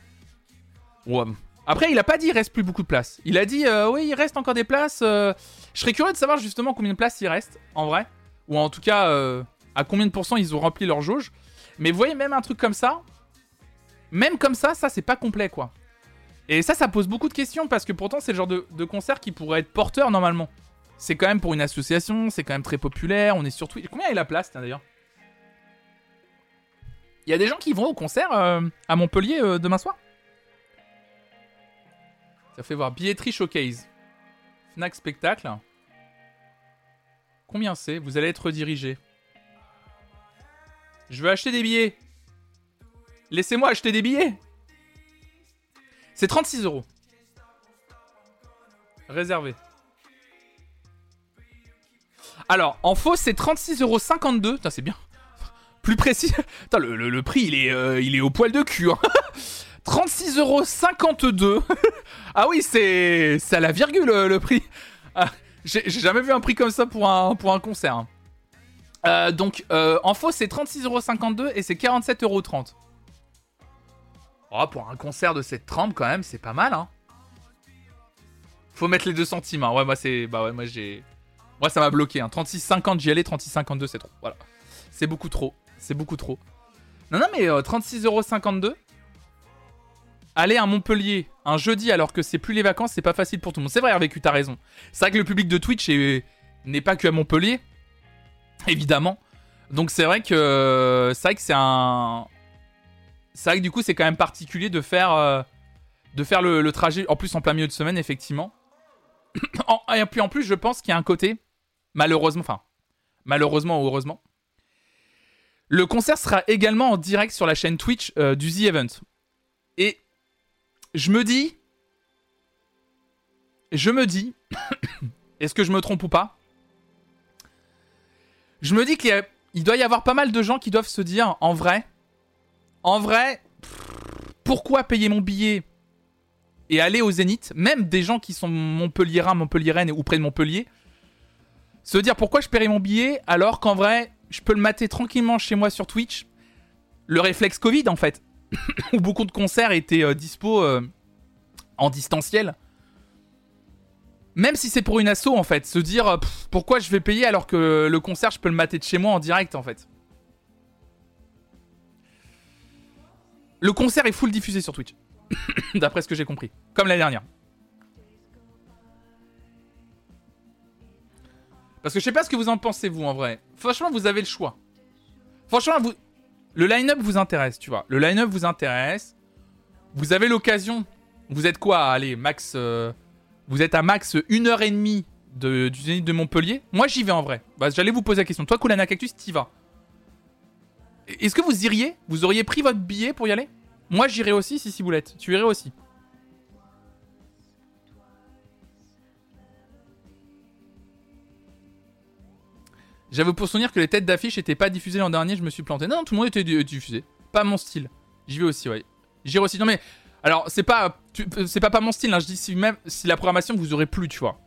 Ouais. Après, il a pas dit il reste plus beaucoup de place. Il a dit euh, oui, il reste encore des places. euh. Je serais curieux de savoir justement combien de places il reste en vrai, ou en tout cas euh, à combien de pourcents ils ont rempli leur jauge. Mais vous voyez, même un truc comme ça, même comme ça, ça c'est pas complet quoi. Et ça, ça pose beaucoup de questions parce que pourtant c'est le genre de, concert qui pourrait être porteur normalement. C'est quand même pour une association, c'est quand même très populaire, on est sur Twitch. Combien est la place d'ailleurs? Il y a des gens qui vont au concert à Montpellier demain soir? Ça fait voir billetterie showcase. Fnac spectacle. Combien c'est? Vous allez être redirigé. Je veux acheter des billets. Laissez-moi acheter des billets. C'est 36 euros. Réservé. Alors, en faux, c'est 36,52 euros. Putain, c'est bien. Plus précis. Putain, le, prix, il est, euh, il est au poil de cul. hein. [laughs] 36,52 euros. [laughs] ah oui, c'est à la virgule le, le prix. Ah, J'ai jamais vu un prix comme ça pour un, concert. hein. Euh, donc, euh, en faux, c'est 36,52€ et c'est 47,30€. Oh, pour un concert de cette trempe, quand même, c'est pas mal, hein. Faut mettre les deux centimes, hein. Ouais, moi, c'est. Bah ouais, moi, j'ai. Moi, ça m'a bloqué, hein. 36,50, j'y allais, 36,52, c'est trop. Voilà. C'est beaucoup trop. C'est beaucoup trop. Non, non, mais euh, 36,52€. Aller à Montpellier un jeudi alors que c'est plus les vacances, c'est pas facile pour tout le monde. C'est vrai, Hervé, t'as raison. C'est vrai que le public de Twitch est- n'est pas que à Montpellier, évidemment. Donc c'est vrai que c'est vrai que c'est un c'est vrai que du coup, c'est quand même particulier de faire, euh, de faire le, trajet, en plus en plein milieu de semaine, effectivement. En- et puis en plus, je pense qu'il y a un côté, malheureusement, enfin, malheureusement ou heureusement, le concert sera également en direct sur la chaîne Twitch euh, du The Event. Et je me dis, je me dis, [coughs] est-ce que je me trompe ou pas? Je me dis qu'il doit y avoir pas mal de gens qui doivent se dire, en vrai, en vrai, pourquoi payer mon billet et aller au Zénith, même des gens qui sont Montpelliérains, Montpelliéraines ou près de Montpellier, se dire pourquoi je paierais mon billet alors qu'en vrai, je peux le mater tranquillement chez moi sur Twitch. Le réflexe Covid en fait, [coughs] où beaucoup de concerts étaient euh, dispo euh, en distanciel. Même si c'est pour une asso en fait, se dire euh, pourquoi je vais payer alors que le concert je peux le mater de chez moi en direct en fait. Le concert est full diffusé sur Twitch. [coughs] D'après ce que j'ai compris. Comme l'année dernière. Parce que je sais pas ce que vous en pensez, vous, en vrai. Franchement, vous avez le choix. Franchement, vous... le line-up vous intéresse, tu vois. Le line-up vous intéresse. Vous avez l'occasion. Vous êtes quoi Allez, max. euh, Vous êtes à max une heure et demie de... du Zénith de Montpellier. Moi, j'y vais en vrai. Bah, J'allais vous poser la question. Toi, Koulana Cactus, t'y vas. Est-ce que vous iriez Vous auriez pris votre billet pour y aller? Moi, j'irais aussi si si vous l'êtes. Tu irais aussi. J'avais pour souvenir que les têtes d'affiche étaient pas diffusées l'an dernier, je me suis planté. Non, tout le monde était di- diffusé. Pas mon style. J'y vais aussi, ouais. J'irai aussi. Non mais, alors c'est pas, tu- c'est pas pas mon style. Hein. Je dis si même si la programmation vous aurait plu, tu vois.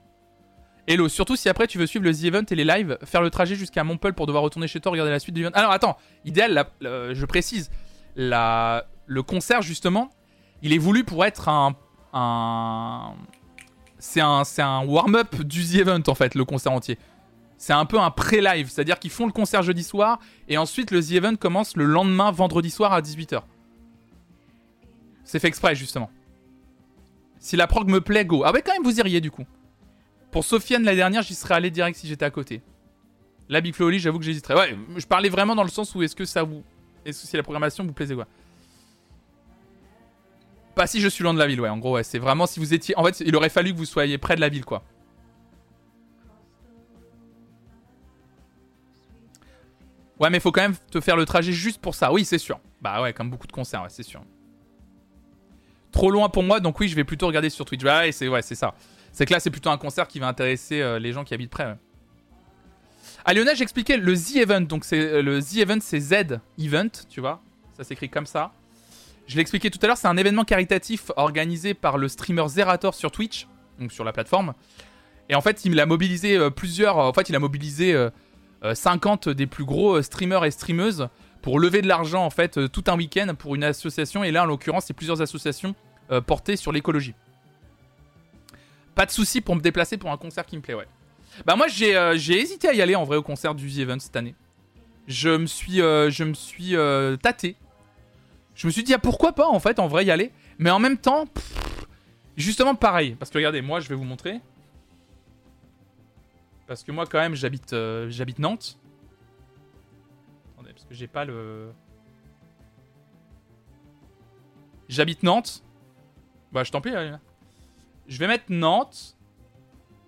Hello, surtout si après tu veux suivre le The Event et les lives, faire le trajet jusqu'à Montpellier pour devoir retourner chez toi regarder la suite du event. Alors attends, idéal, je précise, le concert justement, il est voulu pour être un, un, c'est un, un warm-up du The Event en fait, le concert entier. C'est un peu un pré-live, c'est-à-dire qu'ils font le concert jeudi soir et ensuite le The Event commence le lendemain vendredi soir à 18h. C'est fait exprès justement. Si la prog me plaît, go. Ah ouais, quand même, vous iriez du coup. Pour Sofiane la dernière, j'y serais allé direct si j'étais à côté. La Big Flow j'avoue que j'hésiterais. Ouais, je parlais vraiment dans le sens où est-ce que ça vous. Est-ce que si la programmation vous plaisait, quoi. Pas si je suis loin de la ville, ouais. En gros, ouais. C'est vraiment si vous étiez. En fait, il aurait fallu que vous soyez près de la ville, quoi. Ouais, mais faut quand même te faire le trajet juste pour ça. Oui, c'est sûr. Bah ouais, comme beaucoup de concerts, c'est sûr. Trop loin pour moi, donc oui, je vais plutôt regarder sur Twitch. Ouais, c'est ouais, ça. C'est que là, c'est plutôt un concert qui va intéresser euh, les gens qui habitent près. ouais. Lionel, j'expliquais le The Event. Donc, euh, le The Event, c'est Z Event, tu vois. Ça s'écrit comme ça. Je l'ai expliqué tout à l'heure, c'est un événement caritatif organisé par le streamer Zerator sur Twitch, donc sur la plateforme. Et en fait, il a mobilisé euh, plusieurs. En fait, il a mobilisé 50 des plus gros euh, streamers et streameuses pour lever de l'argent en fait euh, tout un week-end pour une association. Et là, en l'occurrence, c'est plusieurs associations euh, portées sur l'écologie. Pas de souci pour me déplacer pour un concert qui me plaît, ouais. Bah moi j'ai euh, hésité à y aller en vrai au concert du The Event cette année. Je me suis euh, je me suis euh, tâté. Je me suis dit ah, pourquoi pas en fait en vrai y aller. Mais en même temps justement pareil parce que regardez moi je vais vous montrer. Parce que moi quand même j'habite euh, j'habite Nantes. Attendez parce que j'ai pas le J'habite Nantes. Bah je t'en prie. Alina. Je vais mettre Nantes.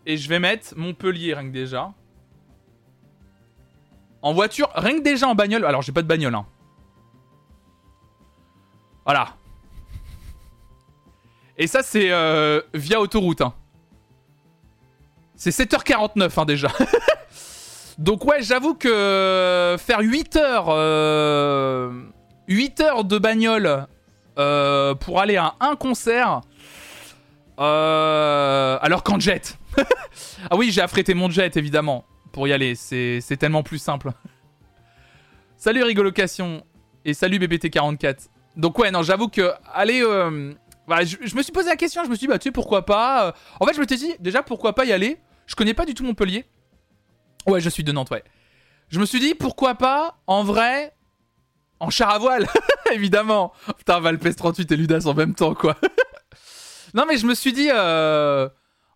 Et je vais mettre Montpellier, rien que déjà. En voiture, rien que déjà en bagnole. Alors, j'ai pas de bagnole, hein. Voilà. Et ça, c'est euh, via autoroute, hein. C'est 7h49, hein, déjà. [laughs] Donc, ouais, j'avoue que euh, faire 8 heures. euh, 8 heures de bagnole euh, pour aller à un concert. Euh, alors qu'en jet. [laughs] ah oui, j'ai affrété mon jet, évidemment, pour y aller. C'est tellement plus simple. [laughs] salut Rigolocation. Et salut BBT44. Donc ouais, non, j'avoue que... Allez... euh, voilà, je, me suis posé la question, je me suis dit, bah tu sais, pourquoi pas... euh, En fait, je me suis dit, déjà, pourquoi pas y aller Je connais pas du tout Montpellier. Ouais, je suis de Nantes, ouais. Je me suis dit, pourquoi pas, en vrai... En char à voile, [laughs] évidemment. Putain, Valpes 38 et Ludas en même temps, quoi. [laughs] non, mais je me suis dit... euh,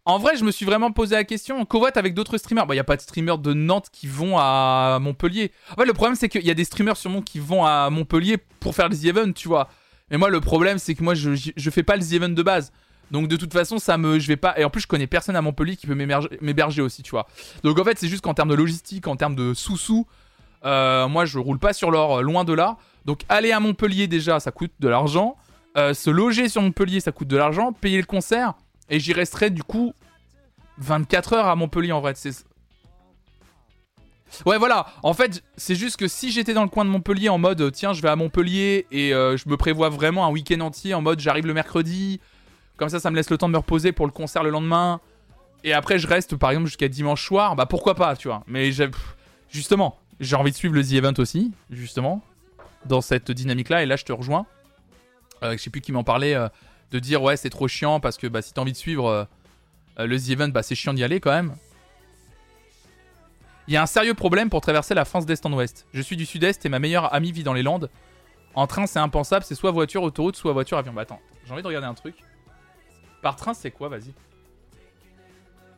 En vrai, je me suis vraiment posé la question. Covoit avec d'autres streamers. Bah, il y a pas de streamers de Nantes qui vont à Montpellier. En fait, le problème, c'est qu'il y a des streamers sûrement qui vont à Montpellier pour faire les events, tu vois. Mais moi, le problème, c'est que moi, je, je fais pas les events de base. Donc, de toute façon, ça me, je vais pas. Et en plus, je connais personne à Montpellier qui peut m'héberger aussi, tu vois. Donc, en fait, c'est juste qu'en termes de logistique, en termes de sous-sous, euh, moi, je roule pas sur l'or, euh, loin de là. Donc, aller à Montpellier, déjà, ça coûte de l'argent. Euh, se loger sur Montpellier, ça coûte de l'argent. Payer le concert. Et j'y resterai, du coup, 24 heures à Montpellier, en vrai. Ouais, voilà. En fait, c'est juste que si j'étais dans le coin de Montpellier en mode, tiens, je vais à Montpellier et je me prévois vraiment un week-end entier en mode, j'arrive le mercredi. Comme ça, ça me laisse le temps de me reposer pour le concert le lendemain. Et après, je reste, par exemple, jusqu'à dimanche soir. Bah, pourquoi pas, tu vois. Mais justement, j'ai envie de suivre le The Event aussi, justement, dans cette dynamique-là. Et là, je te rejoins. Euh, je sais plus qui m'en parlait, euh, de dire, ouais, c'est trop chiant parce que bah, si t'as envie de suivre euh, le The Event, bah, c'est chiant d'y aller quand même. Il y a un sérieux problème pour traverser la France d'est en ouest. Je suis du sud-est et ma meilleure amie vit dans les Landes. En train, c'est impensable, c'est soit voiture, autoroute, soit voiture, avion. Bah attends, j'ai envie de regarder un truc. Par train, c'est quoi Vas-y.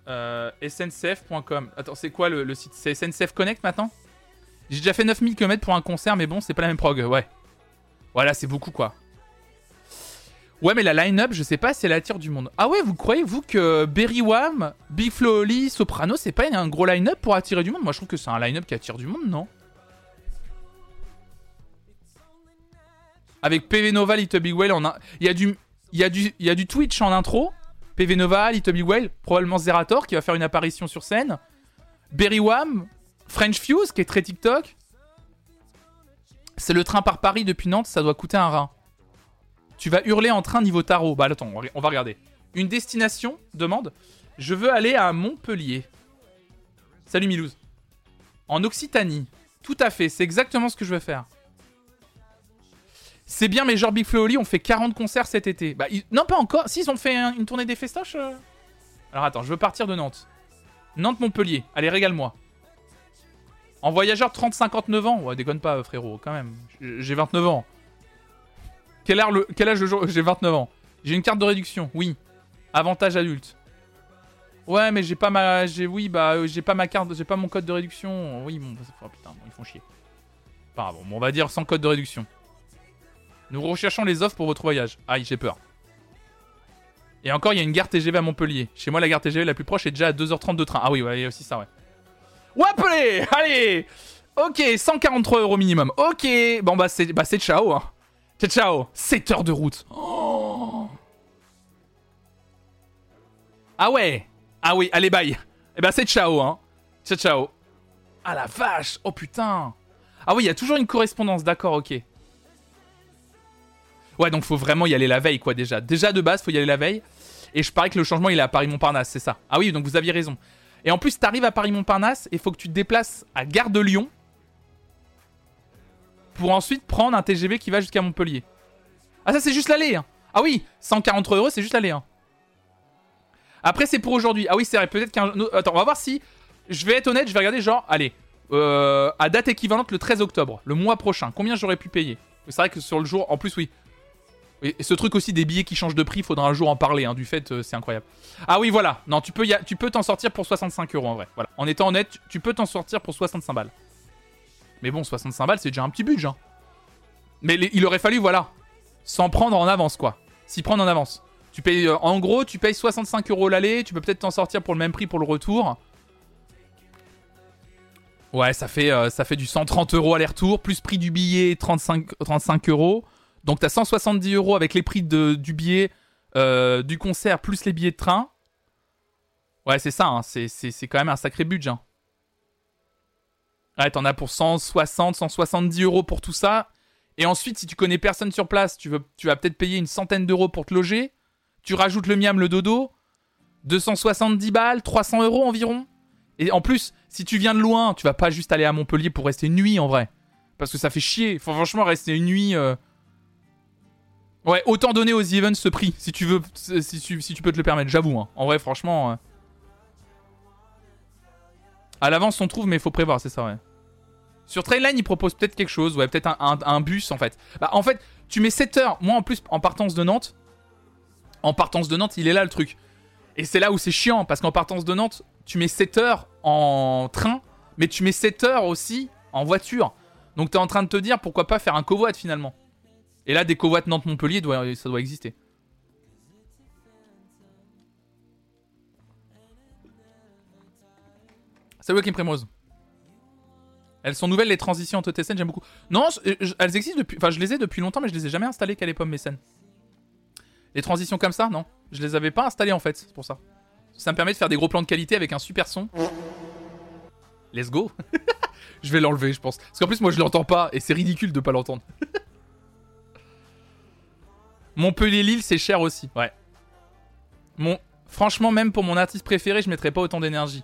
Euh, SNCF.com. Attends, c'est quoi le, site? C'est SNCF Connect maintenant? J'ai déjà fait 9000 km pour un concert, mais bon, c'est pas la même prog, ouais. Voilà, c'est beaucoup quoi. Ouais, mais la line-up, je sais pas si elle attire du monde. Ah ouais, vous croyez, vous, que Berry Wham, Big Flo Oli, Soprano, c'est pas un gros line-up pour attirer du monde? Moi, je trouve que c'est un line-up qui attire du monde, non? Avec PV Nova, Little Big Whale, on a... il y a du, il y a du, Twitch en intro. PV Nova, Little Whale, probablement Zerator qui va faire une apparition sur scène. Berry Wham, French Fuse qui est très TikTok. C'est le train par Paris depuis Nantes, ça doit coûter un rein. Tu vas hurler en train niveau tarot. Bah attends, on va regarder. Une destination demande. Je veux aller à Montpellier. Salut Milouz. En Occitanie. Tout à fait, c'est exactement ce que je veux faire. C'est bien, mais genre Big Flo ont fait 40 concerts cet été. Bah, ils- non, pas encore. Si, ils ont fait un- une tournée des festoches. euh. Alors attends, je veux partir de Nantes. Nantes-Montpellier. Allez, régale-moi. En voyageur 30-59 ans. Ouais, déconne pas, frérot, quand même. J'ai j'ai 29 ans. Quel âge le, jour J'ai 29 ans. J'ai une carte de réduction, oui. Avantage adulte. Ouais, mais j'ai pas ma. J'ai, oui, bah, euh, j'ai pas ma carte, j'ai pas mon code de réduction. Oui, bon, ça fera putain, ils font chier. Enfin, bon, on va dire sans code de réduction. Nous recherchons les offres pour votre voyage. Aïe, j'ai peur. Et encore, il y a une gare TGV à Montpellier. Chez moi, la gare TGV la plus proche est déjà à 2h30 de train. Ah oui, ouais, il y a aussi ça, ouais. Wapelé Allez Ok, 143 euros minimum. Ok, bon, bah, c'est bah, c'est ciao, hein. Ciao, ciao 7 heures de route. Oh. Ah ouais Ah oui, allez, bye. Eh ben, c'est ciao, hein. Ciao, ciao. Ah la vache Oh putain Ah oui, il y a toujours une correspondance, d'accord, ok. Ouais, donc faut vraiment y aller la veille, quoi, déjà. Déjà, de base, faut y aller la veille. Et je parie que le changement, il est à Paris-Montparnasse, c'est ça. Ah oui, donc vous aviez raison. Et en plus, t'arrives à Paris-Montparnasse et faut que tu te déplaces à Gare de Lyon pour ensuite prendre un TGV qui va jusqu'à Montpellier. Ah, ça, c'est juste l'aller. hein. Ah oui, 143 euros, c'est juste l'aller. hein. Après, c'est pour aujourd'hui. Ah oui, c'est vrai, peut-être qu'un. Attends, on va voir si. Je vais être honnête, je vais regarder, genre, allez, euh, à date équivalente le 13 octobre, le mois prochain, combien j'aurais pu payer? C'est vrai que sur le jour, en plus, oui. Et ce truc aussi des billets qui changent de prix, faudra un jour en parler, hein, du fait, euh, c'est incroyable. Ah oui, voilà, non, tu peux tu peux t'en sortir pour 65 euros en vrai. Voilà, en étant honnête, tu- peux t'en sortir pour 65 balles. Mais bon, 65 balles, c'est déjà un petit budget. hein. Mais il aurait fallu, voilà, s'en prendre en avance, quoi. S'y prendre en avance. Tu payes, euh, en gros, tu payes 65 euros l'aller, tu peux peut-être t'en sortir pour le même prix pour le retour. Ouais, ça fait, euh, ça fait du 130 euros aller-retour, plus prix du billet 35, 35 euros. Donc t'as 170 euros avec les prix du billet euh, du concert, plus les billets de train. Ouais, c'est ça, hein, c'est, quand même un sacré budget. hein. Ouais, t'en as pour 160, 170 euros pour tout ça. Et ensuite, si tu connais personne sur place, tu, veux, tu vas peut-être payer une centaine d'euros pour te loger. Tu rajoutes le miam, le dodo. 270 balles, 300 euros environ. Et en plus, si tu viens de loin, tu vas pas juste aller à Montpellier pour rester une nuit en vrai. Parce que ça fait chier. Faut franchement rester une nuit. euh, Ouais, autant donner aux events ce prix, si tu veux, si tu, peux te le permettre, j'avoue. hein. En vrai, franchement. euh, À l'avance, on trouve, mais il faut prévoir, c'est ça, ouais. Sur Trainline, ils proposent peut-être quelque chose, ouais, peut-être un bus en fait. Bah, en fait, tu mets 7 heures. Moi, en plus, en partance de Nantes, en partance de Nantes, il est là le truc. Et c'est là où c'est chiant, parce qu'en partance de Nantes, tu mets 7 heures en train, mais tu mets 7 heures aussi en voiture. Donc t'es en train de te dire pourquoi pas faire un covoit finalement. Et là, des covoits Nantes-Montpellier, ça doit exister. Salut. Elles sont nouvelles les transitions entre scènes, j'aime beaucoup. Non, elles existent depuis. Enfin, je les ai depuis longtemps, mais je les ai jamais installées qu'à l'époque. Les transitions comme ça, non. Je les avais pas installées en fait, c'est pour ça. Ça me permet de faire des gros plans de qualité avec un super son. Let's go. [laughs] je vais l'enlever, je pense. Parce qu'en plus, moi, je l'entends pas et c'est ridicule de pas l'entendre. [laughs] Montpellier-Lille, c'est cher aussi. Ouais. Mon... Franchement, même pour mon artiste préféré, je mettrais pas autant d'énergie.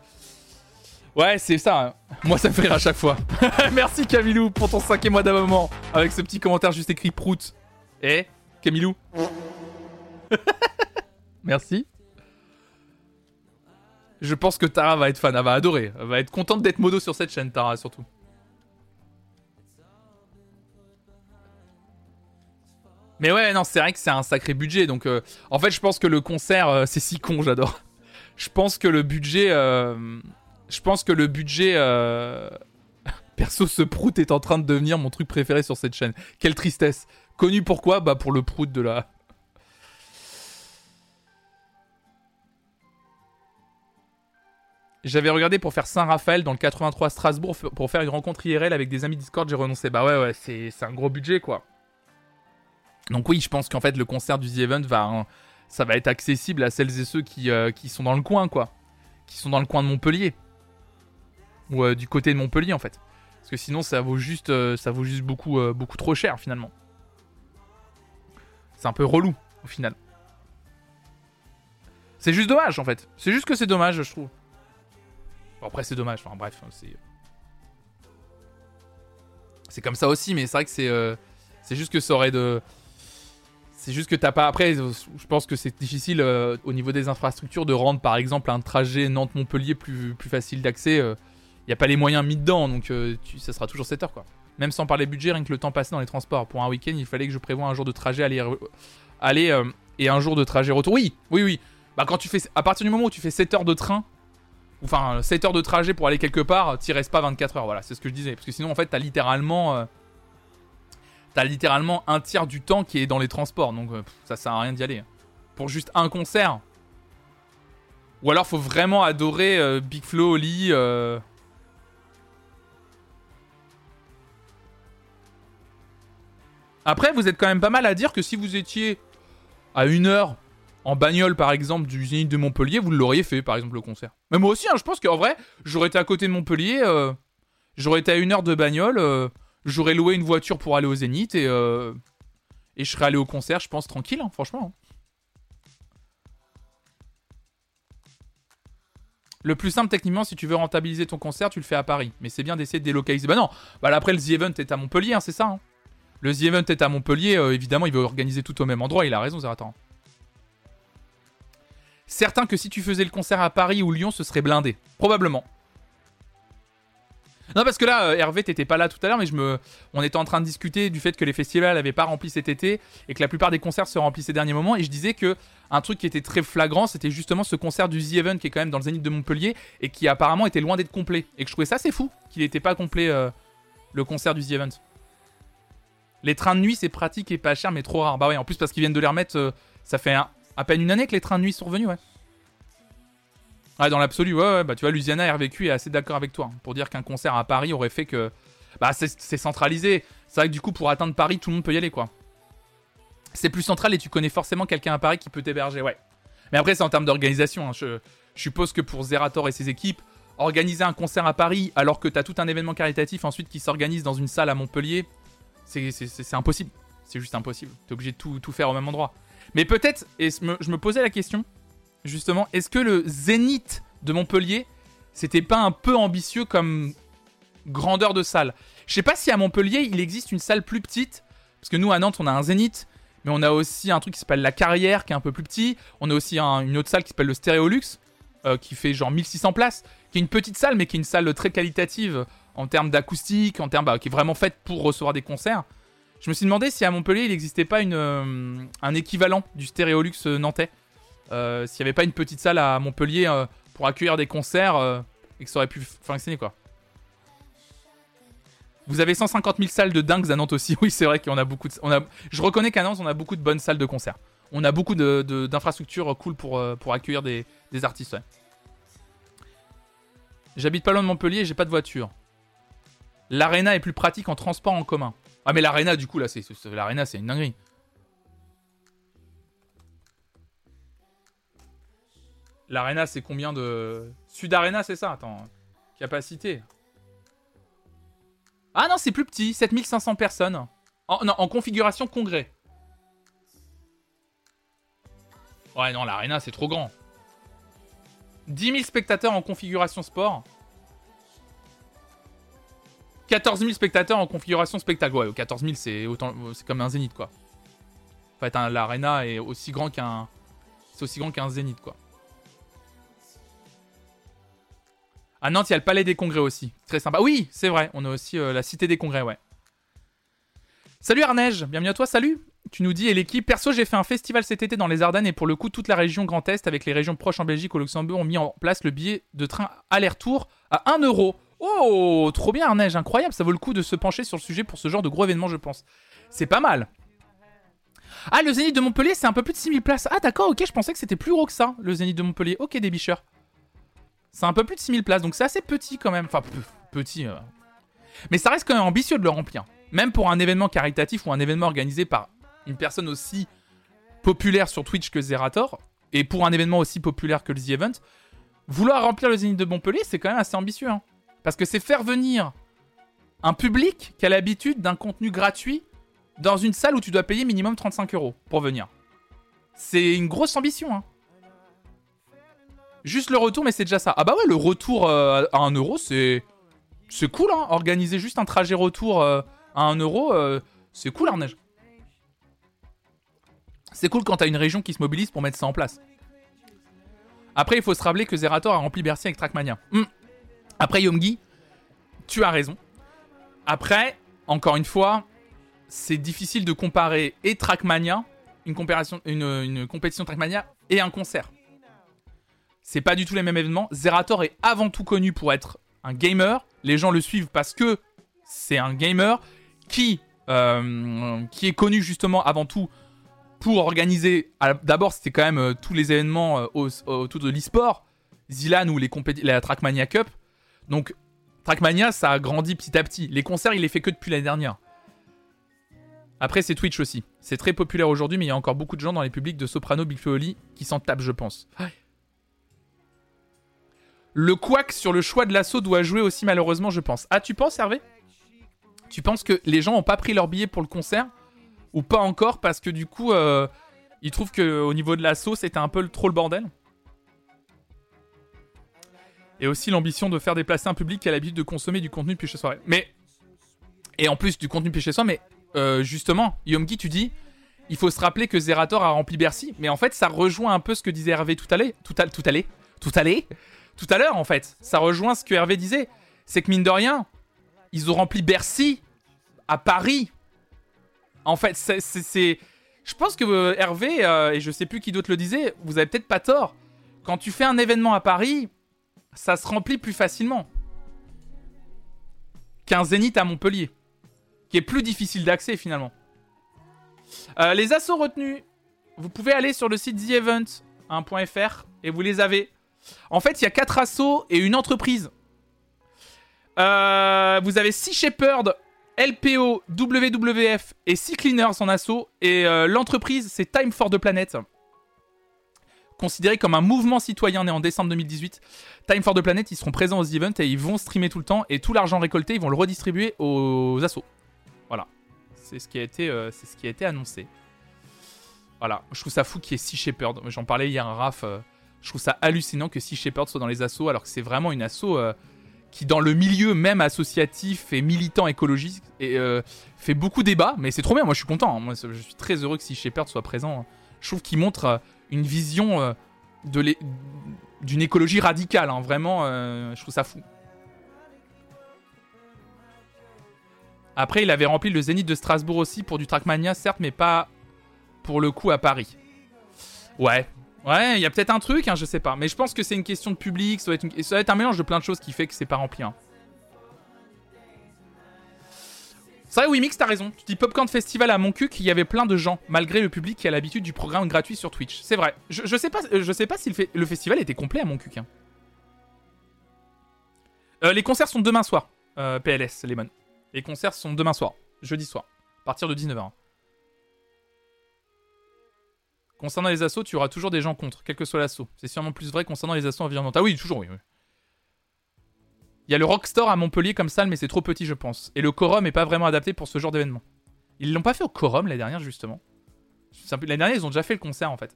Ouais, c'est ça. hein. [laughs] Moi, ça me fait rire à chaque fois. [laughs] Merci Camilou pour ton cinquième mois d'abonnement. Avec ce petit commentaire juste écrit prout. Eh, Camilou [laughs] Merci. Je pense que Tara va être fan, elle va adorer. Elle va être contente d'être modo sur cette chaîne, Tara, surtout. Mais ouais, non, c'est vrai que c'est un sacré budget. Donc, euh, en fait, je pense que le concert, euh, c'est si con, j'adore. Je pense que le budget. euh, je pense que le budget. [laughs] Perso, ce prout est en train de devenir mon truc préféré sur cette chaîne. Quelle tristesse. Connu pourquoi Bah, pour le prout de la. [laughs] J'avais regardé pour faire Saint-Raphaël dans le 83 Strasbourg pour faire une rencontre IRL avec des amis Discord, j'ai renoncé. Bah ouais, ouais, c'est un gros budget quoi. Donc oui, je pense qu'en fait le concert du The Event va, hein, ça va être accessible à celles et ceux qui, euh, qui sont dans le coin quoi, qui sont dans le coin de Montpellier ou euh, du côté de Montpellier en fait, parce que sinon ça vaut juste, euh, ça vaut juste beaucoup, beaucoup trop cher finalement. C'est un peu relou au final. C'est juste dommage en fait. C'est juste que c'est dommage, je trouve. Bon, après c'est dommage. Enfin bref, c'est c'est comme ça aussi, mais c'est vrai que c'est c'est juste que ça aurait de c'est juste que t'as pas. Après, euh, je pense que c'est difficile euh, au niveau des infrastructures de rendre, par exemple, un trajet Nantes-Montpellier plus, facile d'accès. Il n'y a pas les moyens mis dedans, donc euh, ça sera toujours 7 heures, quoi. Même sans parler budget, rien que le temps passé dans les transports. Pour un week-end, il fallait que je prévoie un jour de trajet aller, euh, et un jour de trajet retour. Oui, oui, oui. Bah, quand tu fais. À partir du moment où tu fais 7 heures de train, enfin 7 heures de trajet pour aller quelque part, t'y restes pas 24 heures. Voilà, c'est ce que je disais. Parce que sinon, en fait, t'as littéralement. T'as littéralement un tiers du temps qui est dans les transports, donc euh, ça sert à rien d'y aller. Pour juste un concert. Ou alors faut vraiment adorer euh, Big Flo, Oli. euh. Après, vous êtes quand même pas mal à dire que si vous étiez à une heure en bagnole, par exemple, du Zénith de Montpellier, vous l'auriez fait, par exemple, le concert. Mais moi aussi, hein, je pense qu'en vrai, j'aurais été à côté de Montpellier, j'aurais été à une heure de bagnole. J'aurais loué une voiture pour aller au Zénith et, euh, et je serais allé au concert, je pense, tranquille, hein, franchement. Le plus simple techniquement, si tu veux rentabiliser ton concert, tu le fais à Paris. Mais c'est bien d'essayer de délocaliser. Bah non, bah après le The Event est à Montpellier, hein, c'est ça. hein. Le The Event est à Montpellier, euh, évidemment, il veut organiser tout au même endroit, il a raison, Zeratan. Certain que si tu faisais le concert à Paris ou Lyon, ce serait blindé. Probablement. Non, parce que là, euh, Hervé, t'étais pas là tout à l'heure, mais je me... on était en train de discuter du fait que les festivals n'avaient pas rempli cet été et que la plupart des concerts se remplissent ces derniers moments. Et je disais que un truc qui était très flagrant, c'était justement ce concert du The Event qui est quand même dans le Zénith de Montpellier et qui apparemment était loin d'être complet. Et que je trouvais ça assez fou qu'il n'était pas complet euh, le concert du The Event. Les trains de nuit, c'est pratique et pas cher, mais trop rare. Bah ouais, en plus parce qu'ils viennent de les remettre, euh, ça fait à peine une année que les trains de nuit sont revenus, ouais. Ouais, dans l'absolu, ouais, ouais, bah tu vois, Luciana RVQ est assez d'accord avec toi hein, pour dire qu'un concert à Paris aurait fait que. Bah, c'est centralisé. C'est vrai que du coup, pour atteindre Paris, tout le monde peut y aller, quoi. C'est plus central et tu connais forcément quelqu'un à Paris qui peut t'héberger, ouais. Mais après, c'est en termes d'organisation. hein. Je, suppose que pour Zerator et ses équipes, organiser un concert à Paris alors que t'as tout un événement caritatif ensuite qui s'organise dans une salle à Montpellier, c'est- impossible. C'est juste impossible. T'es obligé de tout, faire au même endroit. Mais peut-être, et je me posais la question, justement, est-ce que le Zénith de Montpellier, c'était pas un peu ambitieux comme grandeur de salle? Je sais pas si à Montpellier, il existe une salle plus petite, parce que nous, à Nantes, on a un Zénith, mais on a aussi un truc qui s'appelle la Carrière, qui est un peu plus petit. On a aussi un- une autre salle qui s'appelle le Stéréolux, euh, qui fait genre 1600 places, qui est une petite salle, mais qui est une salle très qualitative en termes d'acoustique, en termes, bah, qui est vraiment faite pour recevoir des concerts. Je me suis demandé si à Montpellier, il n'existait pas une, euh, un équivalent du Stéréolux euh, nantais euh, s'il n'y avait pas une petite salle à Montpellier euh, pour accueillir des concerts euh, et que ça aurait pu fonctionner quoi. Vous avez 150 000 salles de dingues à Nantes aussi. [laughs] Oui, c'est vrai qu'on a beaucoup de. On a, je reconnais qu'à Nantes, on a beaucoup de bonnes salles de concert. On a beaucoup de- de- d'infrastructures cool pour, pour accueillir des, des artistes. J'habite pas loin de Montpellier et j'ai pas de voiture. L'arena est plus pratique en transport en commun. Ah, mais l'arena, du coup, là, c'est- l'arena, c'est une dinguerie. L'arena, c'est combien de. Sud Arena, c'est ça Attends. Capacité. Ah non, c'est plus petit. 7500 personnes. En, non, en configuration congrès. Ouais, non, l'arena, c'est trop grand. 10 000 spectateurs en configuration sport. 14 000 spectateurs en configuration spectacle. Ouais, 14 000, c'est autant, c'est comme un zénith, quoi. En fait, l'arena est aussi grand qu'un, c'est aussi grand qu'un zénith, quoi. À Nantes, il y a le Palais des Congrès aussi. Très sympa. Oui, c'est vrai. On a aussi euh, la Cité des Congrès, ouais. Salut Arneige, bienvenue à toi, salut. Tu nous dis, et l'équipe, perso, j'ai fait un festival cet été dans les Ardennes et pour le coup, toute la région Grand Est avec les régions proches en Belgique au Luxembourg ont mis en place le billet de train aller-retour à 1 euro. Oh, trop bien Arneige, incroyable, ça vaut le coup de se pencher sur le sujet pour ce genre de gros événement, je pense. C'est pas mal. Ah, le Zénith de Montpellier, c'est un peu plus de 6000 places. Ah, d'accord, ok, je pensais que c'était plus gros que ça, le Zénith de Montpellier. Ok, des bicheurs. C'est un peu plus de 6000 places, donc c'est assez petit quand même. Enfin, petit. euh. Mais ça reste quand même ambitieux de le remplir. Même pour un événement caritatif ou un événement organisé par une personne aussi populaire sur Twitch que Zerator, et pour un événement aussi populaire que le The Event, vouloir remplir le Zénith de Montpellier, c'est quand même assez ambitieux. hein. Parce que c'est faire venir un public qui a l'habitude d'un contenu gratuit dans une salle où tu dois payer minimum 35 euros pour venir. C'est une grosse ambition. Hein. Juste le retour, mais c'est déjà ça. Ah bah ouais, le retour euh, à 1 euro, c'est. C'est cool, hein. Organiser juste un trajet retour euh, à 1 euro, euh, c'est cool, Arneige. C'est cool quand t'as une région qui se mobilise pour mettre ça en place. Après, il faut se rappeler que Zerator a rempli Bercy avec Trackmania. Hmm. Après, Yomgi, tu as raison. Après, encore une fois, c'est difficile de comparer et Trackmania, une, une compétition Trackmania, et un concert. C'est pas du tout les mêmes événements. Zerator est avant tout connu pour être un gamer. Les gens le suivent parce que c'est un gamer qui, euh, est connu justement avant tout pour organiser. D'abord, c'était quand même euh, tous les événements euh, au- autour de l'e-sport, Zilan ou les la Trackmania Cup. Donc, Trackmania, ça a grandi petit à petit. Les concerts, il les fait que depuis l'année dernière. Après, c'est Twitch aussi. C'est très populaire aujourd'hui, mais il y a encore beaucoup de gens dans les publics de Soprano, Big Flo et Oli qui s'en tapent, je pense. Le couac sur le choix de l'assaut doit jouer aussi, malheureusement, je pense. Ah, tu penses, Hervé? Tu penses que les gens n'ont pas pris leur billet pour le concert? Ou pas encore parce que du coup, euh, ils trouvent qu'au niveau de l'assaut, c'était un peu trop le bordel? Et aussi l'ambition de faire déplacer un public qui a l'habitude de consommer du contenu depuis chez soi. Mais. Et en plus du contenu depuis chez soi, mais euh, justement, Yomgi, tu dis, il faut se rappeler que Zerator a rempli Bercy, mais en fait, ça rejoint un peu ce que disait Hervé tout à l'heure. Tout à, tout à l'heure. Tout à l'heure. Tout à l'heure, en fait. Ça rejoint ce que Hervé disait. C'est que mine de rien, ils ont rempli Bercy à Paris. En fait, c'est. Je pense que euh, Hervé, euh, et je sais plus qui d'autre le disait, vous avez peut-être pas tort. Quand tu fais un événement à Paris, ça se remplit plus facilement qu'un Zénith à Montpellier, qui est plus difficile d'accès finalement. Euh, les assauts retenus, vous pouvez aller sur le site theevent.fr et vous les avez. En fait, il y a quatre assauts et une entreprise. Euh, vous avez Sea Shepherd, LPO, WWF et Sea Cleaners en assaut. Et euh, l'entreprise, c'est Time for the Planet. Considéré comme un mouvement citoyen né en décembre 2018. Time for the Planet, ils seront présents aux events et ils vont streamer tout le temps. Et tout l'argent récolté, ils vont le redistribuer aux assos. Voilà. C'est ce qui a été, euh, annoncé. Voilà. Je trouve ça fou qu'il y ait Sea Shepherd. J'en parlais hier à Raph. Je trouve ça hallucinant que Sea Shepherd soit dans les assos alors que c'est vraiment une asso euh, qui, dans le milieu même associatif et militant écologiste, et, euh, fait beaucoup débat. Mais c'est trop bien. Moi, je suis content. hein. Moi, je suis très heureux que Sea Shepherd soit présent. Je trouve qu'il montre euh, une vision de d'une écologie radicale. hein. Vraiment, je trouve ça fou. Après, il avait rempli le Zénith de Strasbourg aussi pour du Trackmania, certes, mais pas pour le coup à Paris. Ouais, Ouais, il y a peut-être un truc, hein, je sais pas. Mais je pense que c'est une question de public, ça doit, être un mélange de plein de choses qui fait que c'est pas rempli. hein. C'est vrai, oui, Mix, t'as raison. Tu dis Popcorn Festival à Montcuq, il y avait plein de gens, malgré le public qui a l'habitude du programme gratuit sur Twitch. C'est vrai. Je, sais pas, euh, je sais pas si le, fe- le festival était complet à Montcuq. hein. Euh, les concerts sont demain soir, euh, PLS, Lemon. Les concerts sont demain soir, jeudi soir, à partir de 19h. Concernant les assos, tu auras toujours des gens contre, quel que soit l'assaut. C'est sûrement plus vrai concernant les assos environnantes. Ah oui, toujours, oui. Il y a le Rockstore à Montpellier comme salle, mais c'est trop petit, je pense. Et le Quorum est pas vraiment adapté pour ce genre d'événement. Ils l'ont pas fait au Quorum l'année dernière, justement. L'année dernière, ils ont déjà fait le concert, en fait.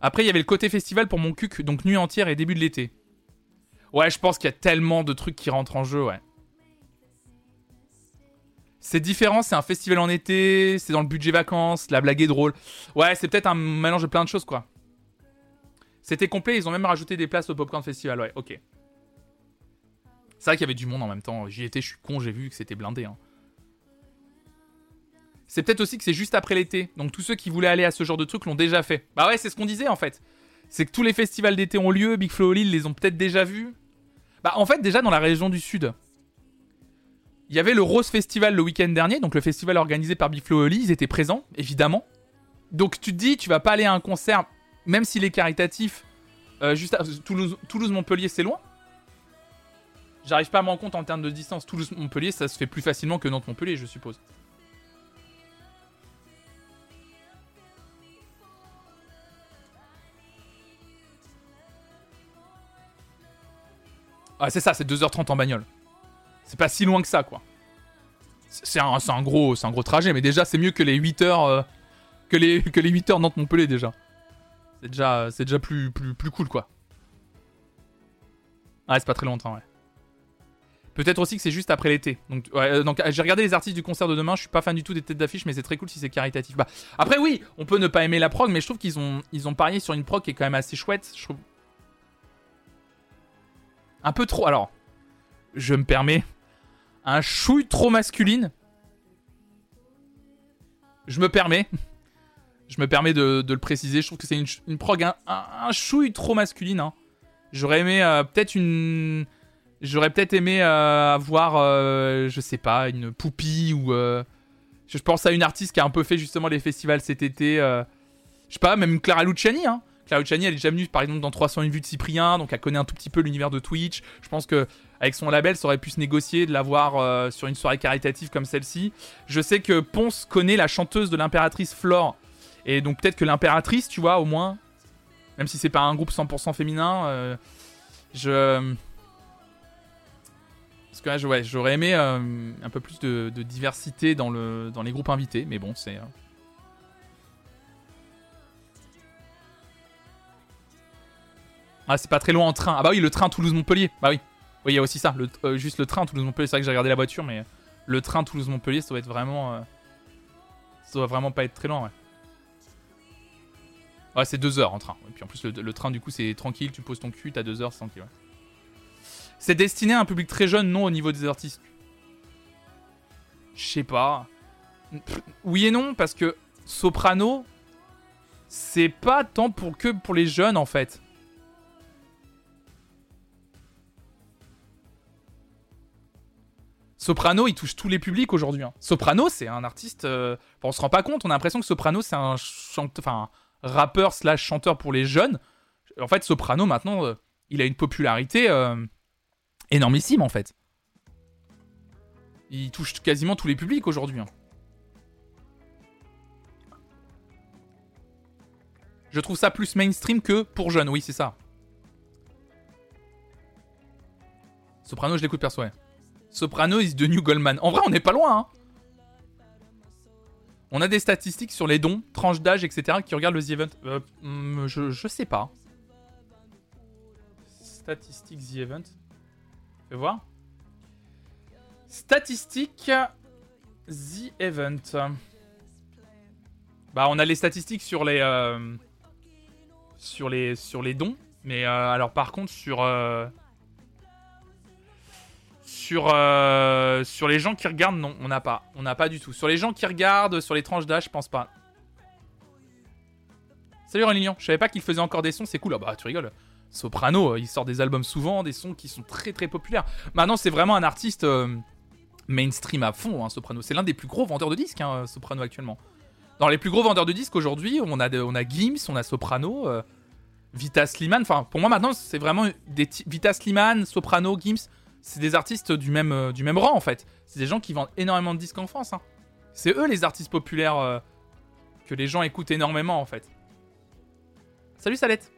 Après, il y avait le côté festival pour mon cuc, donc nuit entière et début de l'été. Ouais, je pense qu'il y a tellement de trucs qui rentrent en jeu, ouais. C'est différent, c'est un festival en été, c'est dans le budget vacances, la blague est drôle. Ouais, c'est peut-être un mélange de plein de choses, quoi. C'était complet, ils ont même rajouté des places au Popcorn Festival, ouais, ok. C'est vrai qu'il y avait du monde en même temps. J'y étais, je suis con, j'ai vu que c'était blindé. hein. C'est peut-être aussi que c'est juste après l'été. Donc tous ceux qui voulaient aller à ce genre de truc l'ont déjà fait. Bah ouais, c'est ce qu'on disait en fait. C'est que tous les festivals d'été ont lieu, Big Flow Lille les ont peut-être déjà vus. Bah en fait, déjà dans la région du Sud, il y avait le Rose Festival le week-end dernier, donc le festival organisé par Big Flow Lille, ils étaient présents, évidemment. Donc tu te dis, tu vas pas aller à un concert, même s'il est caritatif, euh, juste à Toulouse- Toulouse-Montpellier, c'est loin. J'arrive pas à me rendre compte en termes de distance. Toulouse-Montpellier, ça se fait plus facilement que Nantes-Montpellier, je suppose. Ah, c'est ça, c'est 2h30 en bagnole. C'est pas si loin que ça, quoi. C'est un, gros, un gros trajet, mais déjà, c'est mieux que les 8 heures, euh, que les, que les 8 heures Nantes-Montpellier, déjà. C'est déjà, déjà plus, plus, plus cool, quoi. Ah, c'est pas très longtemps, ouais. Peut-être aussi que c'est juste après l'été. Euh, donc j'ai regardé les artistes du concert de demain. Je suis pas fan du tout des têtes d'affiche, mais c'est très cool si c'est caritatif. Bah, après, oui, on peut ne pas aimer la prog, mais je trouve qu'ils ont, ils ont parié sur une prog qui est quand même assez chouette. Je trouve. Un peu trop. Alors, je me permets. Un chouille trop masculine. Je me permets. Je me permets de, le préciser. Je trouve que c'est une, une prog un, un, chouille trop masculine. hein. J'aurais aimé euh, peut-être une. J'aurais peut-être aimé euh, avoir, euh, je sais pas, une poupie ou. je pense à une artiste qui a un peu fait justement les festivals cet été. je sais pas, même Clara Luciani. Hein. Clara Luciani, elle est déjà venue par exemple dans 301 vues de Cyprien, donc elle connaît un tout petit peu l'univers de Twitch. Je pense que avec son label, ça aurait pu se négocier de l'avoir euh, sur une soirée caritative comme celle-ci. Je sais que Ponce connaît la chanteuse de l'impératrice Flore. Et donc peut-être que l'impératrice, tu vois, au moins, même si c'est pas un groupe 100% féminin, euh, je. Parce que ouais, j'aurais aimé euh, un peu plus de, diversité dans, dans les groupes invités, mais bon, c'est. Ah, c'est pas très loin en train. Ah, bah oui, le train Toulouse-Montpellier. Bah oui. Oui, il y a aussi ça. Le- euh, juste le train Toulouse-Montpellier. C'est vrai que j'ai regardé la voiture, mais le train Toulouse-Montpellier, ça doit être vraiment. euh, Ça doit vraiment pas être très loin, ouais. Ouais, c'est deux heures en train. Et puis en plus, le, train, du coup, c'est tranquille. Tu poses ton cul, t'as deux heures, c'est tranquille. ouais. C'est destiné à un public très jeune, non au niveau des artistes? Je sais pas. Oui et non, parce que Soprano, c'est pas tant pour que pour les jeunes en fait. Soprano, il touche tous les publics aujourd'hui. hein. Soprano, c'est un artiste. euh, enfin, on se rend pas compte. On a l'impression que Soprano, c'est un rappeur slash chanteur pour les jeunes. En fait, Soprano, maintenant, euh, il a une popularité euh, énormissime en fait. Il touche quasiment tous les publics aujourd'hui. hein. Je trouve ça plus mainstream que pour jeunes, oui, c'est ça. Soprano, je l'écoute perso. Soprano is the new Goldman. En vrai, on n'est pas loin, hein. On a des statistiques sur les dons, tranches d'âge, etc. qui regardent le The Event. Euh, hmm, je, sais pas. Statistiques The Event. Fais voir. Statistiques The Event. Bah, on a les statistiques sur les euh, sur les sur les dons, mais euh, alors par contre sur sur euh, sur les gens qui regardent, non, on n'a pas, on n'a pas du tout. Sur les gens qui regardent, sur les tranches d'âge, je pense pas. Salut Réunion, je savais pas qu'il faisait encore des sons, c'est cool. Ah bah tu rigoles. Soprano, euh, il sort des albums souvent, des sons qui sont très très populaires. Maintenant, c'est vraiment un artiste euh, mainstream à fond, hein, Soprano. C'est l'un des plus gros vendeurs de disques, hein, Soprano actuellement. Dans les plus gros vendeurs de disques aujourd'hui, on a, on a Gims, on a Soprano, Vita Sliman. Enfin, pour moi maintenant, c'est vraiment des Vita Sliman, Soprano, Gims. C'est des artistes du même, euh, du même rang en fait. C'est des gens qui vendent énormément de disques en France. hein. C'est eux les artistes populaires euh, que les gens écoutent énormément en fait. Salut Salette.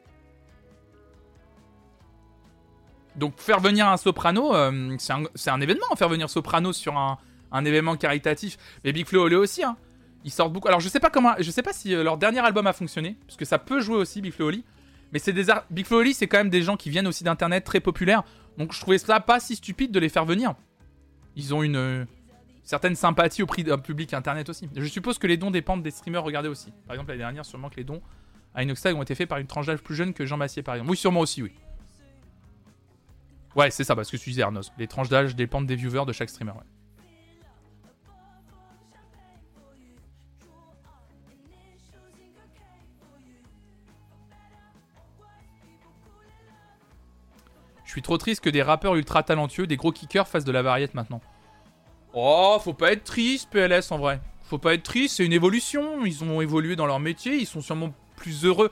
Donc faire venir un soprano, euh, c'est un, un événement, faire venir soprano sur un, un événement caritatif. Mais Big Flo Oli aussi, hein. Ils sortent beaucoup. Alors je sais pas comment, je sais pas si leur dernier album a fonctionné, parce que ça peut jouer aussi Big Flo Oli. Mais c'est des Big Flo Oli, c'est quand même des gens qui viennent aussi d'internet très populaires. Donc je trouvais ça pas si stupide de les faire venir. Ils ont une euh, certaine sympathie au prix d'un public internet aussi. Je suppose que les dons dépendent des streamers regardés aussi. Par exemple l'année dernière, sûrement que les dons à Inoxtag ont été faits par une tranche d'âge plus jeune que Jean Massier par exemple. Oui, sûrement aussi, oui. Ouais, c'est ça, parce que tu disais Arnos. Les tranches d'âge dépendent des viewers de chaque streamer. Trop triste que des rappeurs ultra talentueux, des gros kickers fassent de la variette maintenant. Oh, faut pas être triste, PLS en vrai. Faut pas être triste, c'est une évolution. Ils ont évolué dans leur métier, ils sont sûrement plus heureux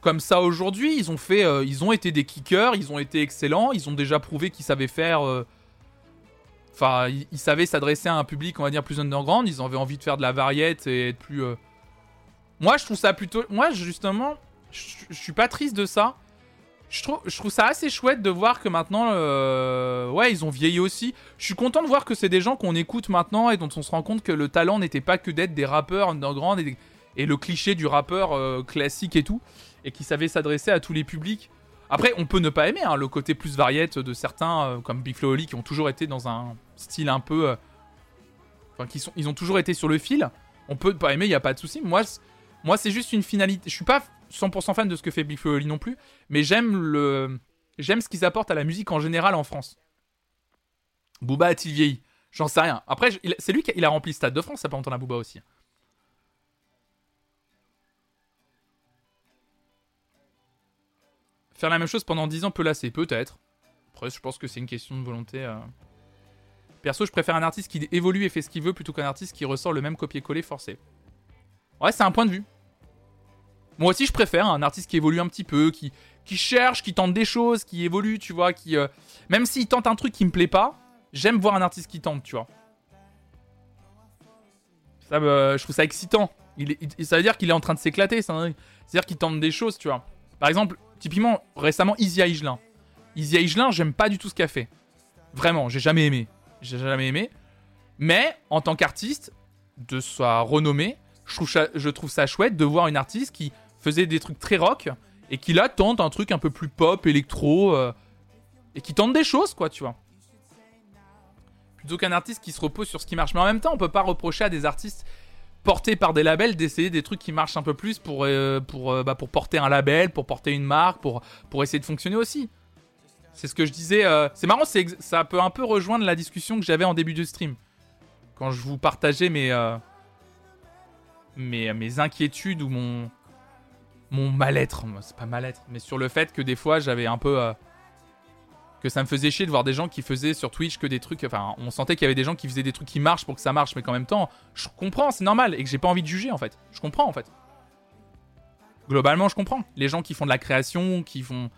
comme ça aujourd'hui. Ils ont fait, euh, ils ont été des kickers, ils ont été excellents, ils ont déjà prouvé qu'ils savaient faire. euh, Enfin, ils, savaient s'adresser à un public, on va dire plus underground. Ils avaient envie de faire de la variette et être plus. euh, Moi, je trouve ça plutôt. Moi, justement, je suis pas triste de ça. Je trouve, ça assez chouette de voir que maintenant, euh, ouais, ils ont vieilli aussi. Je suis content de voir que c'est des gens qu'on écoute maintenant et dont on se rend compte que le talent n'était pas que d'être des rappeurs underground et, le cliché du rappeur euh, classique et tout, et qui savaient s'adresser à tous les publics. Après, on peut ne pas aimer hein, le côté plus variette de certains, euh, comme Big Flo Oli, qui ont toujours été dans un style un peu, enfin, qui ils ont toujours été sur le fil. On peut ne pas aimer, il y a pas de souci. Moi, moi, c'est juste une finalité. Je suis pas 100% fan de ce que fait Big non plus, mais j'aime le, j'aime ce qu'ils apportent à la musique en général en France. Booba a-t-il vieilli? J'en sais rien. Après, c'est lui qui a, rempli le Stade de France, ça pas longtemps la Booba aussi. Faire la même chose pendant 10 ans peut lasser, peut-être. Après, je pense que c'est une question de volonté. euh. Perso, je préfère un artiste qui évolue et fait ce qu'il veut plutôt qu'un artiste qui ressort le même copier-coller forcé. Ouais, c'est un point de vue. Moi aussi, je préfère un artiste qui évolue un petit peu, qui, qui cherche, qui tente des choses, qui évolue, tu vois, qui... euh, Même s'il tente un truc qui me plaît pas, j'aime voir un artiste qui tente, tu vois. Ça, me- je trouve ça excitant. Il ça veut dire qu'il est en train de s'éclater, ça veut dire qu'il tente des choses, tu vois. Par exemple, typiquement, récemment, Easy Higelin. Easy Higelin, j'aime pas du tout ce qu'elle fait. Vraiment, j'ai jamais aimé. J'ai jamais aimé. Mais, en tant qu'artiste, de sa renommée, je trouve, ça, je trouve ça chouette de voir une artiste qui faisait des trucs très rock et qui là tente un truc un peu plus pop, électro, euh, et qui tente des choses, quoi, tu vois. Plutôt qu'un artiste qui se repose sur ce qui marche. Mais en même temps, on peut pas reprocher à des artistes portés par des labels d'essayer des trucs qui marchent un peu plus pour, euh, pour, euh, bah, pour porter un label, pour porter une marque, pour, pour essayer de fonctionner aussi. C'est ce que je disais. C'est marrant, c'est ça peut un peu rejoindre la discussion que j'avais en début de stream. Quand je vous partageais mes, mes, mes inquiétudes ou mon, mon mal-être. C'est pas mal-être, mais sur le fait que des fois j'avais un peu. euh, que ça me faisait chier de voir des gens qui faisaient sur Twitch que des trucs. Enfin, on sentait qu'il y avait des gens qui faisaient des trucs qui marchent pour que ça marche, mais qu'en même temps, je comprends, c'est normal, et que j'ai pas envie de juger en fait. Je comprends en fait. Globalement, je comprends. Les gens qui font de la création, qui font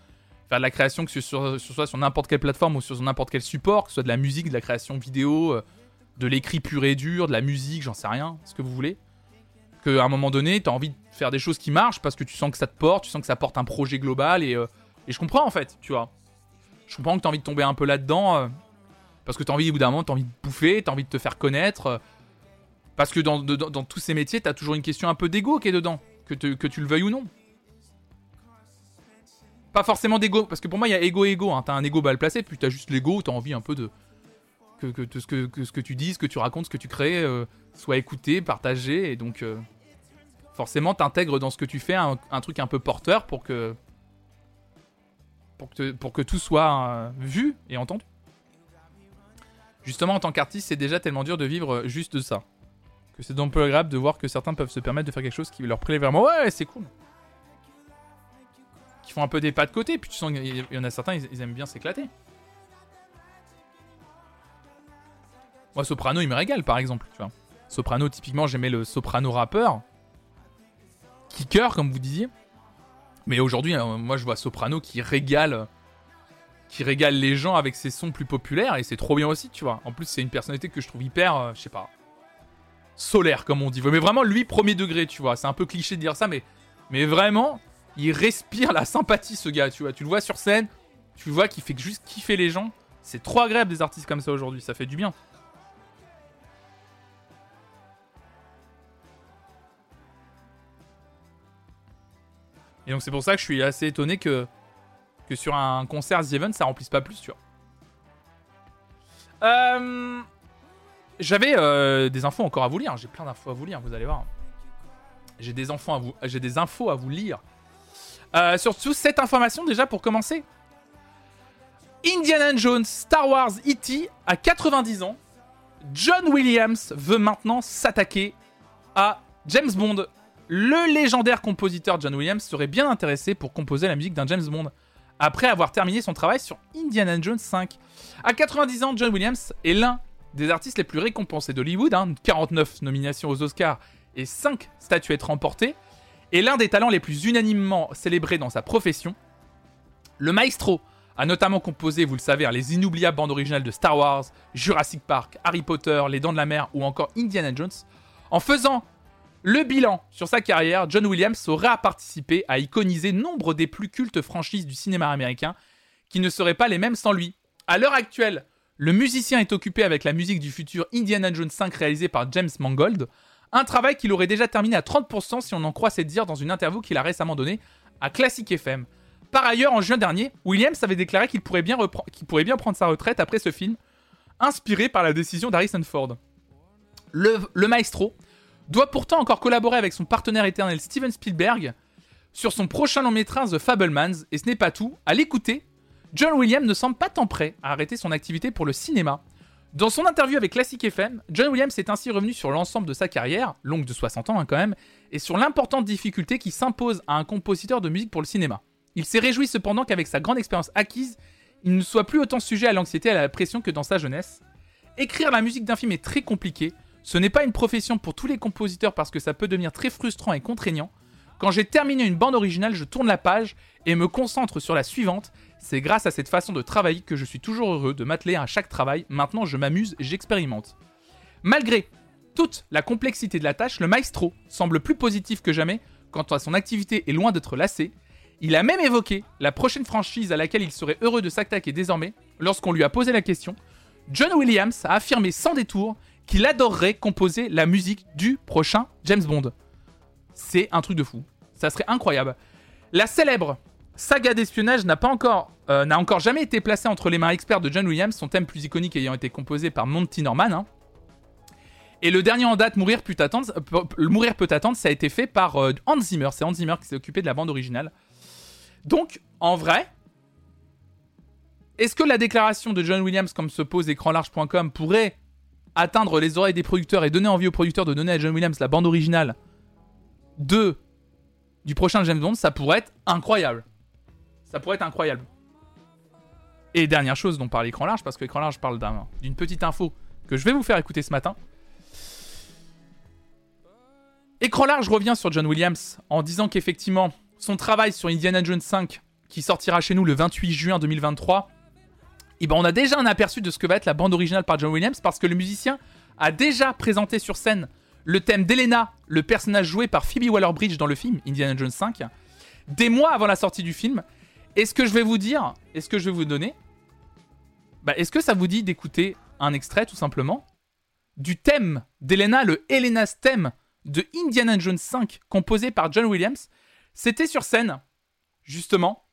faire de la création, que ce soit sur, sur n'importe quelle plateforme ou sur n'importe quel support, que ce soit de la musique, de la création vidéo, euh, de l'écrit pur et dur, de la musique, j'en sais rien, ce que vous voulez. Qu'à un moment donné, t'as envie de faire des choses qui marchent parce que tu sens que ça te porte, tu sens que ça porte un projet global et, euh, et je comprends en fait, tu vois. Je comprends que t'as envie de tomber un peu là-dedans euh, parce que t'as envie, au bout d'un moment, t'as envie de bouffer, t'as envie de te faire connaître. euh, parce que dans, dans, tous ces métiers, t'as toujours une question un peu d'ego qui est dedans, que, que tu le veuilles ou non. Pas forcément d'ego, parce que pour moi, il y a ego et ego. Hein. T'as un ego mal placé, puis t'as juste l'ego, t'as envie un peu de. Que, que, que ce que, tu dis, ce que tu racontes, ce que tu crées soit écouté, partagé, et donc. Forcément, t'intègres dans ce que tu fais un, truc un peu porteur pour que. Pour que, pour que tout soit euh, vu et entendu. Justement, en tant qu'artiste, c'est déjà tellement dur de vivre euh, juste de ça. Que c'est donc peu agréable de voir que certains peuvent se permettre de faire quelque chose qui leur plaît vraiment. Ouais, c'est cool. qui font un peu des pas de côté. Puis tu sens qu'il y en a certains, ils, ils aiment bien s'éclater. Moi, Soprano, il me régale, par exemple. Tu vois. Soprano, typiquement, j'aimais le soprano rappeur. Kicker, comme vous disiez. Mais aujourd'hui, euh, moi, je vois Soprano qui régale, qui régale les gens avec ses sons plus populaires et c'est trop bien aussi, tu vois. En plus, c'est une personnalité que je trouve hyper, euh, je sais pas, solaire, comme on dit. Mais vraiment, lui, premier degré, tu vois. C'est un peu cliché de dire ça, mais, mais vraiment, il respire la sympathie, ce gars, tu vois. Tu le vois sur scène, tu vois qu'il fait juste kiffer les gens. C'est trop agréable des artistes comme ça aujourd'hui, ça fait du bien. Et donc c'est pour ça que je suis assez étonné que, que sur un concert The Event, ça remplisse pas plus, tu vois. Euh, J'avais euh, des infos encore à vous lire. J'ai plein d'infos à vous lire, vous allez voir. J'ai des, enfants à vous... Des infos à vous lire. Euh, surtout cette information déjà pour commencer. Indiana Jones, Star Wars, E.T. à 90 ans. John Williams veut maintenant s'attaquer à James Bond. Le légendaire compositeur John Williams serait bien intéressé pour composer la musique d'un James Bond, après avoir terminé son travail sur Indiana Jones 5. À 90 ans, John Williams est l'un des artistes les plus récompensés d'Hollywood, hein, 49 nominations aux Oscars et 5 statuettes remportées, et l'un des talents les plus unanimement célébrés dans sa profession. Le maestro a notamment composé, vous le savez, hein, les inoubliables bandes originales de Star Wars, Jurassic Park, Harry Potter, Les Dents de la Mer ou encore Indiana Jones. En faisant le bilan sur sa carrière, John Williams aura participé à iconiser nombre des plus cultes franchises du cinéma américain qui ne seraient pas les mêmes sans lui. À l'heure actuelle, le musicien est occupé avec la musique du futur Indiana Jones 5 réalisé par James Mangold, un travail qu'il aurait déjà terminé à 30% si on en croit ses dires dans une interview qu'il a récemment donnée à Classic FM. Par ailleurs, en juin dernier, Williams avait déclaré qu'il pourrait, bien prendre sa retraite après ce film, inspiré par la décision d'Harrison Ford. Le maestro doit pourtant encore collaborer avec son partenaire éternel Steven Spielberg sur son prochain long métrage The Fablemans, et ce n'est pas tout. À l'écouter, John Williams ne semble pas tant prêt à arrêter son activité pour le cinéma. Dans son interview avec Classic FM, John Williams est ainsi revenu sur l'ensemble de sa carrière, longue de 60 ans hein, quand même, et sur l'importante difficulté qui s'impose à un compositeur de musique pour le cinéma. Il s'est réjoui cependant qu'avec sa grande expérience acquise, il ne soit plus autant sujet à l'anxiété et à la pression que dans sa jeunesse. Écrire la musique d'un film est très compliqué, ce n'est pas une profession pour tous les compositeurs parce que ça peut devenir très frustrant et contraignant. Quand j'ai terminé une bande originale, je tourne la page et me concentre sur la suivante. C'est grâce à cette façon de travailler que je suis toujours heureux de m'atteler à chaque travail. Maintenant, je m'amuse, j'expérimente. Malgré toute la complexité de la tâche, le maestro semble plus positif que jamais quant à son activité est loin d'être lassé. Il a même évoqué la prochaine franchise à laquelle il serait heureux de s'attaquer désormais lorsqu'on lui a posé la question. John Williams a affirmé sans détour qu'il adorerait composer la musique du prochain James Bond. C'est un truc de fou. Ça serait incroyable. La célèbre saga d'espionnage n'a pas encore, euh, jamais été placée entre les mains expertes de John Williams, son thème plus iconique ayant été composé par Monty Norman. hein. Et le dernier en date, Mourir peut attendre, euh, Mourir peut attendre, ça a été fait par euh, Hans Zimmer. C'est Hans Zimmer qui s'est occupé de la bande originale. Donc, en vrai, est-ce que la déclaration de John Williams, comme se pose écranlarge.com, pourrait atteindre les oreilles des producteurs et donner envie aux producteurs de donner à John Williams la bande originale de du prochain James Bond, ça pourrait être incroyable. Ça pourrait être incroyable. Et dernière chose dont parle écran large, parce que écran large parle d'un- d'une petite info que je vais vous faire écouter ce matin. Écran large revient sur John Williams en disant qu'effectivement, son travail sur Indiana Jones 5, qui sortira chez nous le 28 juin 2023, et ben on a déjà un aperçu de ce que va être la bande originale par John Williams parce que le musicien a déjà présenté sur scène le thème d'Elena, le personnage joué par Phoebe Waller-Bridge dans le film Indiana Jones 5, des mois avant la sortie du film. Et ce que je vais vous dire, et ce que je vais vous donner, bah, est-ce que ça vous dit d'écouter un extrait tout simplement du thème d'Elena, le Elena's theme de Indiana Jones 5, composé par John Williams? C'était sur scène, justement,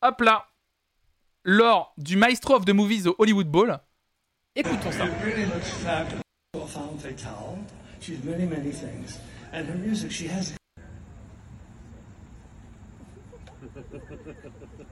hop là, lors du Maestro of the Movies au Hollywood Bowl. Écoutons ça. [laughs]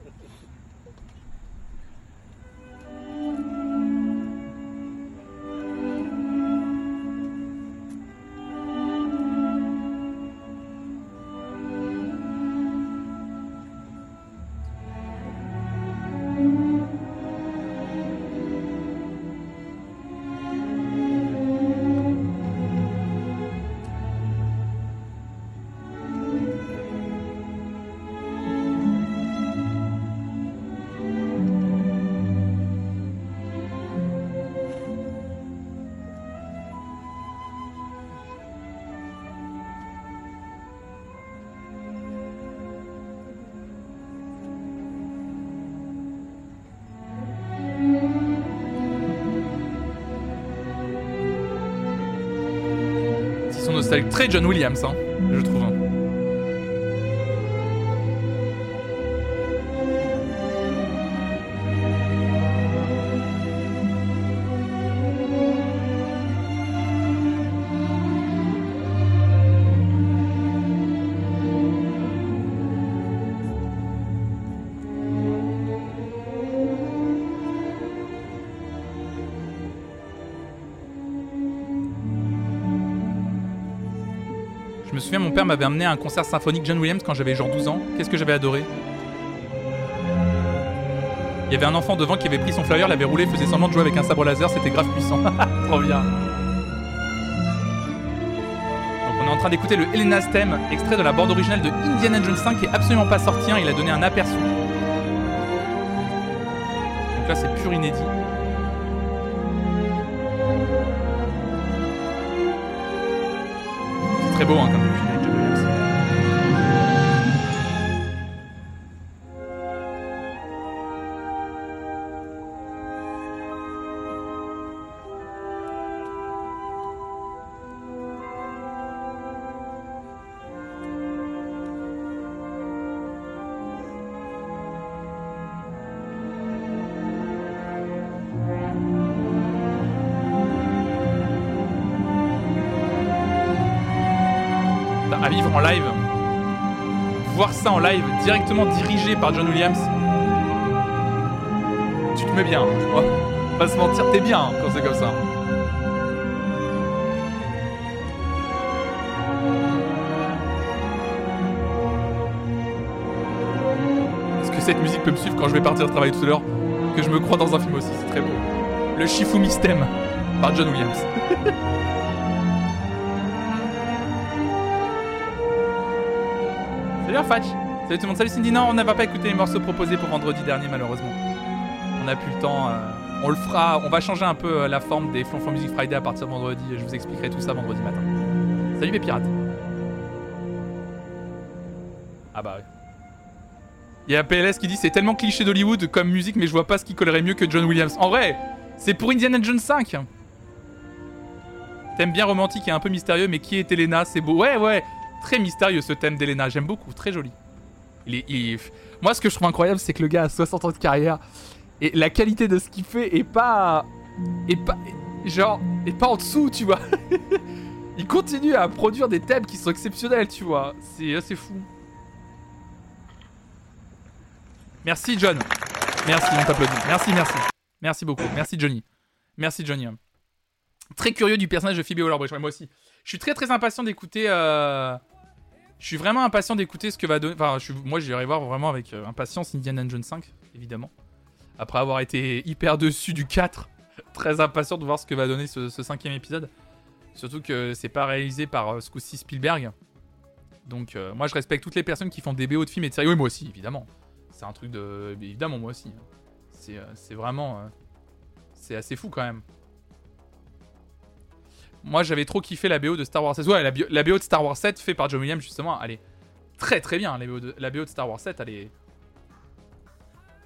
Très John Williams, hein, m'avait amené à un concert symphonique John Williams quand j'avais genre 12 ans. Qu'est-ce que j'avais adoré? Il y avait un enfant devant qui avait pris son flyer, l'avait roulé, faisait semblant de jouer avec un sabre laser, c'était grave puissant. [laughs] Trop bien. Donc on est en train d'écouter le Elena's Theme, extrait de la bande originale de Indiana Jones 5 qui est absolument pas sorti, hein, il a donné un aperçu. Donc là c'est pur inédit. C'est très beau hein, comme film ça en live, directement dirigé par John Williams. Tu te mets bien. Oh, pas se mentir, t'es bien hein, quand c'est comme ça. Est-ce que cette musique peut me suivre quand je vais partir travailler tout à l'heure? Que je me crois dans un film aussi, c'est très beau. Le Shifumi Stem par John Williams. [laughs] Salut Arfatch Salut tout le monde, salut Cindy. Non, on n'a pas écouté les morceaux proposés pour vendredi dernier, malheureusement. On n'a plus le temps. euh, on le fera. On va changer un peu euh, la forme des Flonflon Music Friday à partir de vendredi. Je vous expliquerai tout ça vendredi matin. Salut mes pirates. Ah bah ouais. Il y a PLS qui dit c'est tellement cliché d'Hollywood comme musique, mais je vois pas ce qui collerait mieux que John Williams. En vrai, c'est pour Indiana Jones 5. Thème bien romantique et un peu mystérieux, mais qui est Elena? C'est beau. Ouais, ouais. Très mystérieux ce thème d'Elena. J'aime beaucoup. Très joli. Moi, ce que je trouve incroyable, c'est que le gars a 60 ans de carrière et la qualité de ce qu'il fait est pas. est pas. genre. est pas en dessous, tu vois. [laughs] il continue à produire des thèmes qui sont exceptionnels, tu vois. C'est assez fou. Merci, John. Merci, on t'applaudit. Merci, merci. Merci beaucoup. Merci, Johnny. Merci, Johnny. Très curieux du personnage de Phoebe Waller-Bridge. Moi aussi. Je suis très très impatient d'écouter. euh, Je suis vraiment impatient d'écouter ce que va donner. Enfin, moi j'irai voir vraiment avec euh, impatience Indiana Jones 5, évidemment. Après avoir été hyper dessus du 4, [laughs] très impatient de voir ce que va donner ce, cinquième épisode. Surtout que c'est pas réalisé par euh, ce Spielberg. Donc euh, moi je respecte toutes les personnes qui font des BO de films et de séries. Oui, moi aussi, évidemment. C'est un truc de. Évidemment, moi aussi. C'est euh, c'est vraiment. C'est assez fou quand même. Moi, j'avais trop kiffé la BO de Star Wars 7. Ouais, la, BO de Star Wars 7 fait par John Williams, justement, elle est très très bien. La BO de, Star Wars 7, elle est.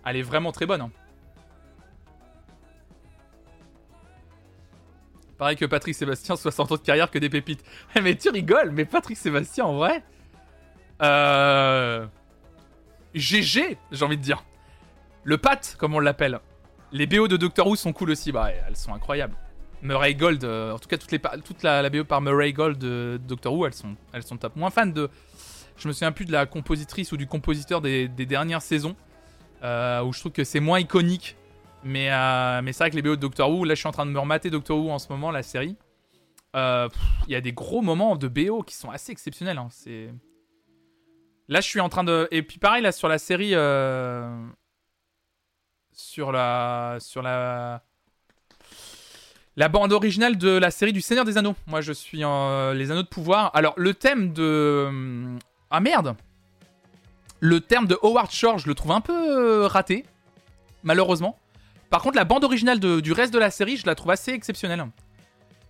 Elle est vraiment très bonne. hein. Pareil que Patrick Sébastien, [laughs] 60 ans de carrière que des pépites. [laughs] Mais tu rigoles, mais Patrick Sébastien, en vrai. Euh. GG, j'ai envie de dire. Le Pat, comme on l'appelle. Les BO de Doctor Who sont cool aussi. Bah, elles sont incroyables. Murray Gold, euh, en tout cas toutes les toute la, BO par Murray Gold de Doctor Who, elles sont, elles sont top. Moins fan de, je me souviens plus de la compositrice ou du compositeur des, des dernières saisons, euh, où je trouve que c'est moins iconique. Mais, euh, mais c'est vrai que les BO de Doctor Who, là je suis en train de me remater Doctor Who en ce moment, la série. Il y a des gros moments de BO qui sont assez exceptionnels. hein, là je suis en train de et puis pareil là sur la série, sur la sur la la bande originale de la série du Seigneur des Anneaux. Moi, je suis en euh, Les Anneaux de Pouvoir. Alors, le thème de. hum, Ah merde Le thème de Howard Shore, je le trouve un peu euh, raté, malheureusement. Par contre, la bande originale du reste de la série, je la trouve assez exceptionnelle.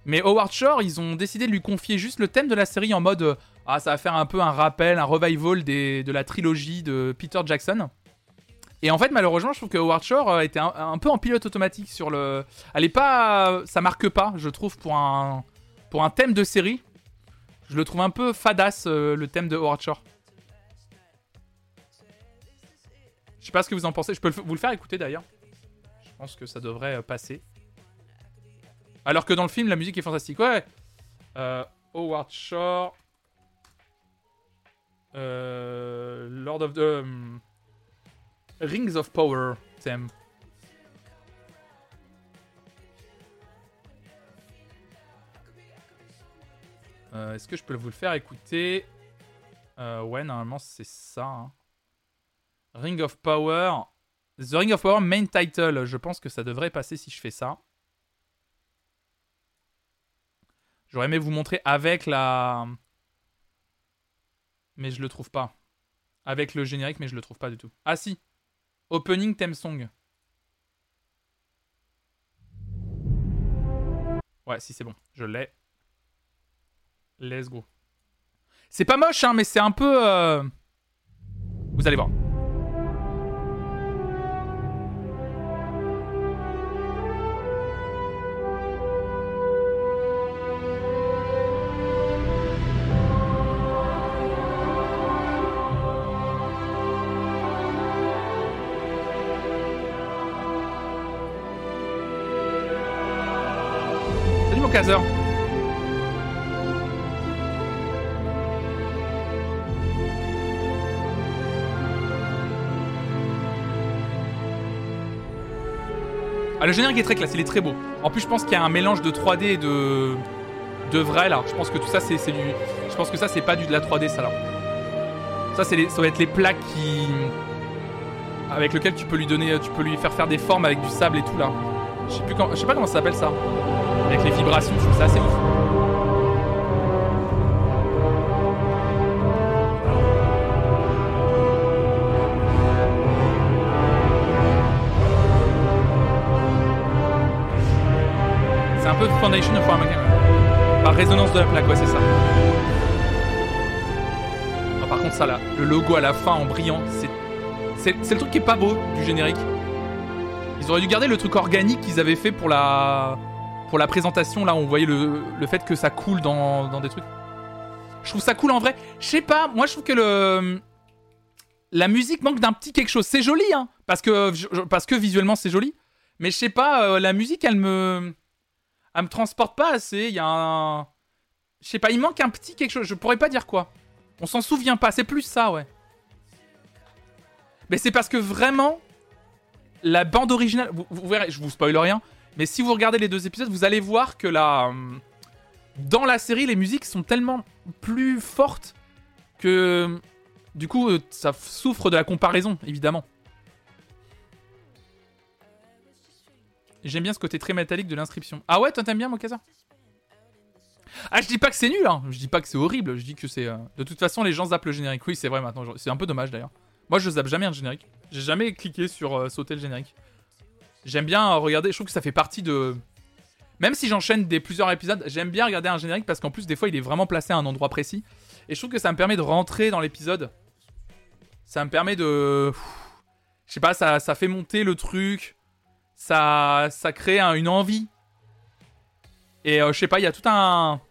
Mais Howard Shore, ils ont décidé de lui confier juste le thème de la série en mode. euh, ah, ça va faire un peu un rappel, un revival de la trilogie de Peter Jackson. Et en fait, malheureusement, je trouve que Howard Shore euh, était un, un peu en pilote automatique sur le. Elle est pas. Ça marque pas, je trouve, pour un, pour un thème de série. Je le trouve un peu fadasse, euh, le thème de Howard Shore. Je sais pas ce que vous en pensez. Je peux vous le faire écouter d'ailleurs. Je pense que ça devrait euh, passer. Alors que dans le film, la musique est fantastique. Ouais. Howard Shore. Euh, Lord of the. Rings of Power thème. Euh, Est-ce que je peux vous le faire écouter? Euh, Ouais, normalement c'est ça. hein. Ring of Power. The Ring of Power main title. Je pense que ça devrait passer si je fais ça. J'aurais aimé vous montrer avec la. Mais je le trouve pas. Avec le générique, mais je le trouve pas du tout. Ah si. Opening theme song. Ouais, si c'est bon. Je l'ai. Let's go. C'est pas moche, hein, mais c'est un peu. euh, Vous allez voir. Ah, le générique est très classe, il est très beau. En plus, je pense qu'il y a un mélange de 3D et de de vrai là. Je pense que tout ça, c'est du. Je pense que ça, c'est pas du de la 3D, ça là. Ça, c'est les... ça va être les plaques qui avec lesquelles tu peux lui donner, tu peux lui faire faire des formes avec du sable et tout là. Je sais quand, je sais pas comment ça s'appelle ça. Avec les vibrations, je trouve ça assez ouf. C'est un peu Foundation of Armageddon. Par résonance de la plaque, ouais, c'est ça. Ah, par contre, ça là, le logo à la fin en brillant. C'est c'est le truc qui est pas beau du générique. Ils auraient dû garder le truc organique qu'ils avaient fait pour la. Pour la présentation, là, on voyait le, le fait que ça coule dans, dans des trucs. Je trouve ça cool en vrai. Je sais pas, moi je trouve que le. La musique manque d'un petit quelque chose. C'est joli, hein, parce que, visuellement c'est joli. Mais je sais pas, euh, la musique, elle me. Elle me transporte pas assez. Il y a un. Je sais pas, il manque un petit quelque chose. Je pourrais pas dire quoi. On s'en souvient pas. C'est plus ça, ouais. Mais c'est parce que vraiment. La bande originale. Vous verrez, je vous spoil rien. Mais si vous regardez les deux épisodes, vous allez voir que la. Dans la série, les musiques sont tellement plus fortes que. Du coup, euh, ça souffre de la comparaison, évidemment. J'aime bien ce côté très métallique de l'inscription. Ah ouais, toi t'aimes bien Mokasa? Ah, je dis pas que c'est nul, hein. Je dis pas que c'est horrible. Je dis que c'est. euh, De toute façon, les gens zappent le générique. Oui, c'est vrai maintenant. C'est un peu dommage d'ailleurs. Moi, je zappe jamais un générique. J'ai jamais cliqué sur euh, sauter le générique. J'aime bien regarder. Je trouve que ça fait partie de. Même si j'enchaîne des plusieurs épisodes, j'aime bien regarder un générique parce qu'en plus, des fois, il est vraiment placé à un endroit précis. Et je trouve que ça me permet de rentrer dans l'épisode. Ça me permet de. Je sais pas, ça, ça fait monter le truc. Ça, ça crée un- une envie. Et euh, je sais pas, il y a tout un.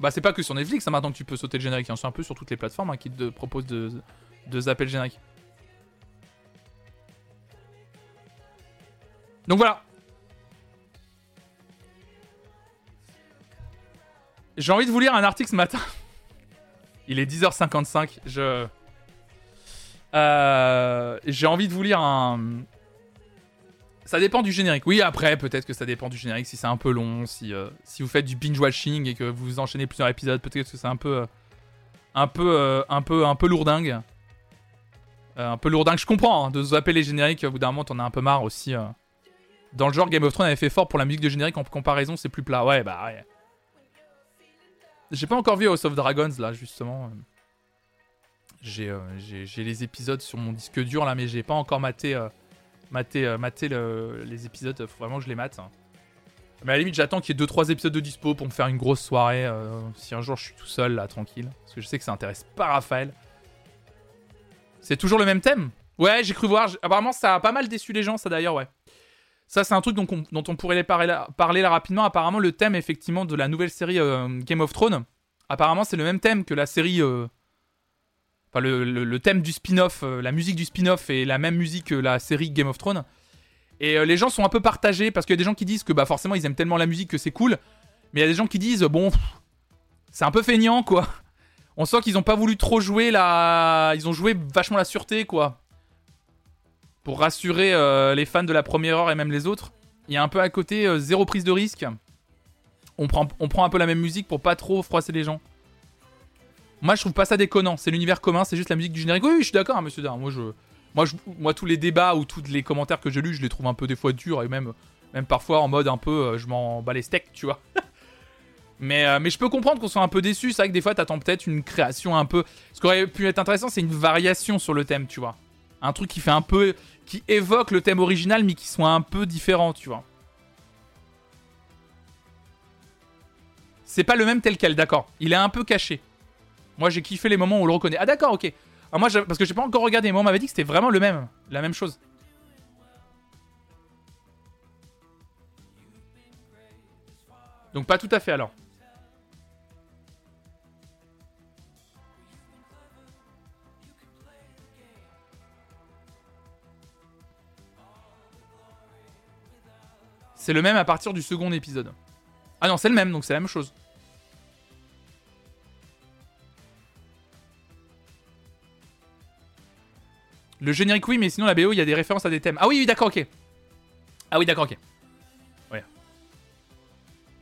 Bah, c'est pas que sur Netflix, hein, maintenant que tu peux sauter le générique. hein, C'est un peu sur toutes les plateformes hein, qui te proposent de, de zapper le générique. Donc voilà. J'ai envie de vous lire un article ce matin. [laughs] Il est 10h55. Je. Euh, J'ai envie de vous lire un. Ça dépend du générique. Oui, après, peut-être que ça dépend du générique. Si c'est un peu long, si, euh, si vous faites du binge-watching et que vous enchaînez plusieurs épisodes, peut-être que c'est un peu. euh, un peu. un peu. Un peu lourdingue. Un peu lourdingue. Je comprends, hein, de zapper les génériques. Au bout d'un moment, t'en as un peu marre aussi. Dans le genre, Game of Thrones avait fait fort pour la musique de générique. En comparaison, c'est plus plat. Ouais, bah ouais. J'ai pas encore vu House of Dragons là justement. J'ai euh, les épisodes sur mon disque dur là, mais j'ai pas encore maté, euh, maté, euh, les épisodes. Faut vraiment que je les mate. hein. Mais à la limite, j'attends qu'il y ait 2-3 épisodes de dispo pour me faire une grosse soirée. si un jour je suis tout seul là, tranquille. Parce que je sais que ça intéresse pas Raphaël. C'est toujours le même thème? Ouais, j'ai cru voir. Apparemment, ça a pas mal déçu les gens, ça d'ailleurs, ouais. Ça, c'est un truc dont on, pourrait parler là, rapidement. Apparemment, le thème, effectivement, de la nouvelle série euh, Game of Thrones Apparemment, c'est le même thème que la série. euh, Enfin, le, thème du spin-off, euh, la musique du spin-off est la même musique que la série Game of Thrones. Et les gens sont un peu partagés parce qu'il y a des gens qui disent que bah forcément ils aiment tellement la musique que c'est cool, mais il y a des gens qui disent bon, c'est un peu feignant quoi. On sent qu'ils ont pas voulu trop jouer la, ils ont joué vachement la sûreté quoi, pour rassurer euh, les fans de la première heure et même les autres. Il y a un peu à côté euh, zéro prise de risque. On prend, on prend un peu la même musique pour pas trop froisser les gens. Moi, je trouve pas ça déconnant. C'est l'univers commun, c'est juste la musique du générique. Oui, oui, je suis d'accord, hein, monsieur Dar. Moi, moi, moi, tous les débats ou tous les commentaires que j'ai lus, je les trouve un peu des fois durs et même, même parfois en mode un peu, euh, je m'en bats les steaks, tu vois. [laughs] mais, mais je peux comprendre qu'on soit un peu déçu. C'est vrai que des fois, t'attends peut-être une création un peu. Ce qui aurait pu être intéressant, c'est une variation sur le thème, tu vois. Un truc qui fait un peu, qui évoque le thème original, mais qui soit un peu différent, tu vois. C'est pas le même tel quel, d'accord. Il est un peu caché. Moi, j'ai kiffé les moments où on le reconnaît. Ah, d'accord, ok. Ah, moi, parce que j'ai pas encore regardé, moi, on m'avait dit que c'était vraiment le même. La même chose. Donc, pas tout à fait alors. C'est le même à partir du second épisode. Ah non, c'est le même, donc c'est la même chose. Le générique, oui, mais sinon la BO, il y a des références à des thèmes. Ah oui, oui, d'accord, ok. Ah oui, d'accord, ok. Ouais.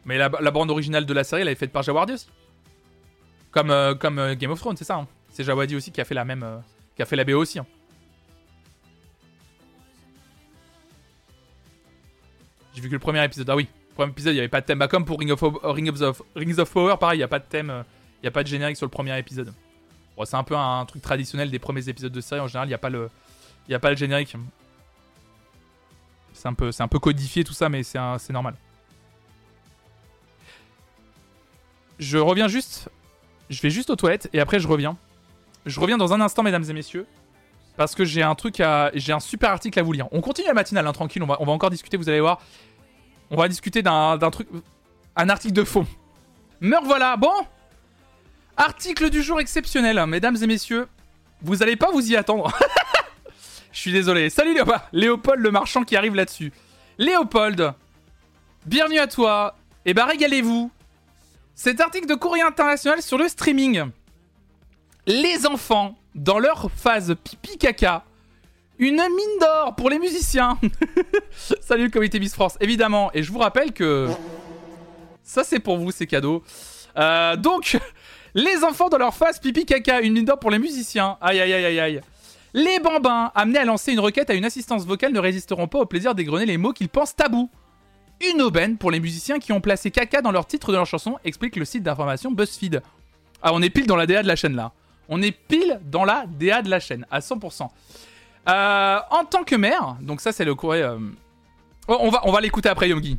Mais la, bande originale de la série, elle est faite par Jawadi aussi. Comme, euh, comme euh, Game of Thrones, c'est ça. hein. C'est Jawadi aussi qui a fait la même, euh, qui a fait la BO aussi. hein. J'ai vu que le premier épisode. Ah oui, le premier épisode, il n'y avait pas de thème. Bah, comme pour Ring of, Ring of, Rings of Power, pareil, il n'y a pas de thème. euh, Il n'y a pas de générique sur le premier épisode. Bon, c'est un peu un, truc traditionnel des premiers épisodes de série. En général, il n'y a pas le, a pas le générique. C'est un peu, c'est un peu codifié tout ça, mais c'est c'est normal. Je reviens juste. Je vais juste aux toilettes et après je reviens. Je reviens dans un instant, mesdames et messieurs, parce que j'ai un truc à, j'ai un super article à vous lire. On continue la matinale, hein, tranquille. On va, on va encore discuter. Vous allez voir. On va discuter d'un truc, un article de fond. Me voilà. Bon, Article du jour exceptionnel, mesdames et messieurs. Vous allez pas vous y attendre. [laughs] Je suis désolé. Salut Léopold, Léopold le marchand qui arrive là-dessus. Léopold, bienvenue à toi. Et bah régalez-vous. Cet article de courrier international sur le streaming. Les enfants, dans leur phase pipi caca, une mine d'or pour les musiciens. [laughs] Salut le comité Miss France, évidemment. Et je vous rappelle que ça c'est pour vous, c'est cadeau. Euh, donc, [laughs] les enfants dans leur phase pipi caca, une mine d'or pour les musiciens. Aïe aïe aïe aïe aïe. Les bambins, amenés à lancer une requête à une assistance vocale, ne résisteront pas au plaisir d'égrener les mots qu'ils pensent tabous. Une aubaine pour les musiciens qui ont placé caca dans leur titre de leur chanson, explique le site d'information BuzzFeed. Ah, on est pile dans la DA de la chaîne là. On est pile dans la DA de la chaîne, à 100%. Euh, en tant que maire, donc ça c'est le courrier. euh, on va, l'écouter après Yogi.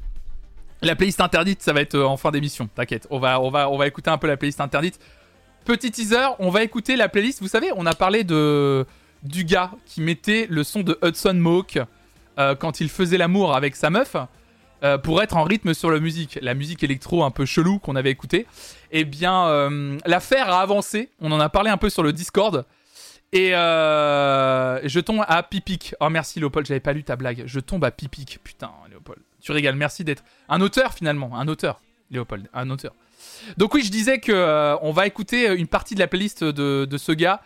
La playlist interdite, ça va être euh, en fin d'émission. T'inquiète, on va, on va, écouter un peu la playlist interdite. Petit teaser, on va écouter la playlist. Vous savez, on a parlé de du gars qui mettait le son de Hudson Mohawk quand il faisait l'amour avec sa meuf euh, pour être en rythme sur la musique, la musique électro un peu chelou qu'on avait écouté. Eh bien, euh, l'affaire a avancé. On en a parlé un peu sur le Discord. Et euh, je tombe à Pipic. Oh merci Léopold, j'avais pas lu ta blague. Je tombe à Pipic. Putain, Léopold. Tu régales, merci d'être un auteur finalement. Un auteur, Léopold, un auteur. Donc oui, je disais que on va écouter une partie de la playlist de, de ce gars.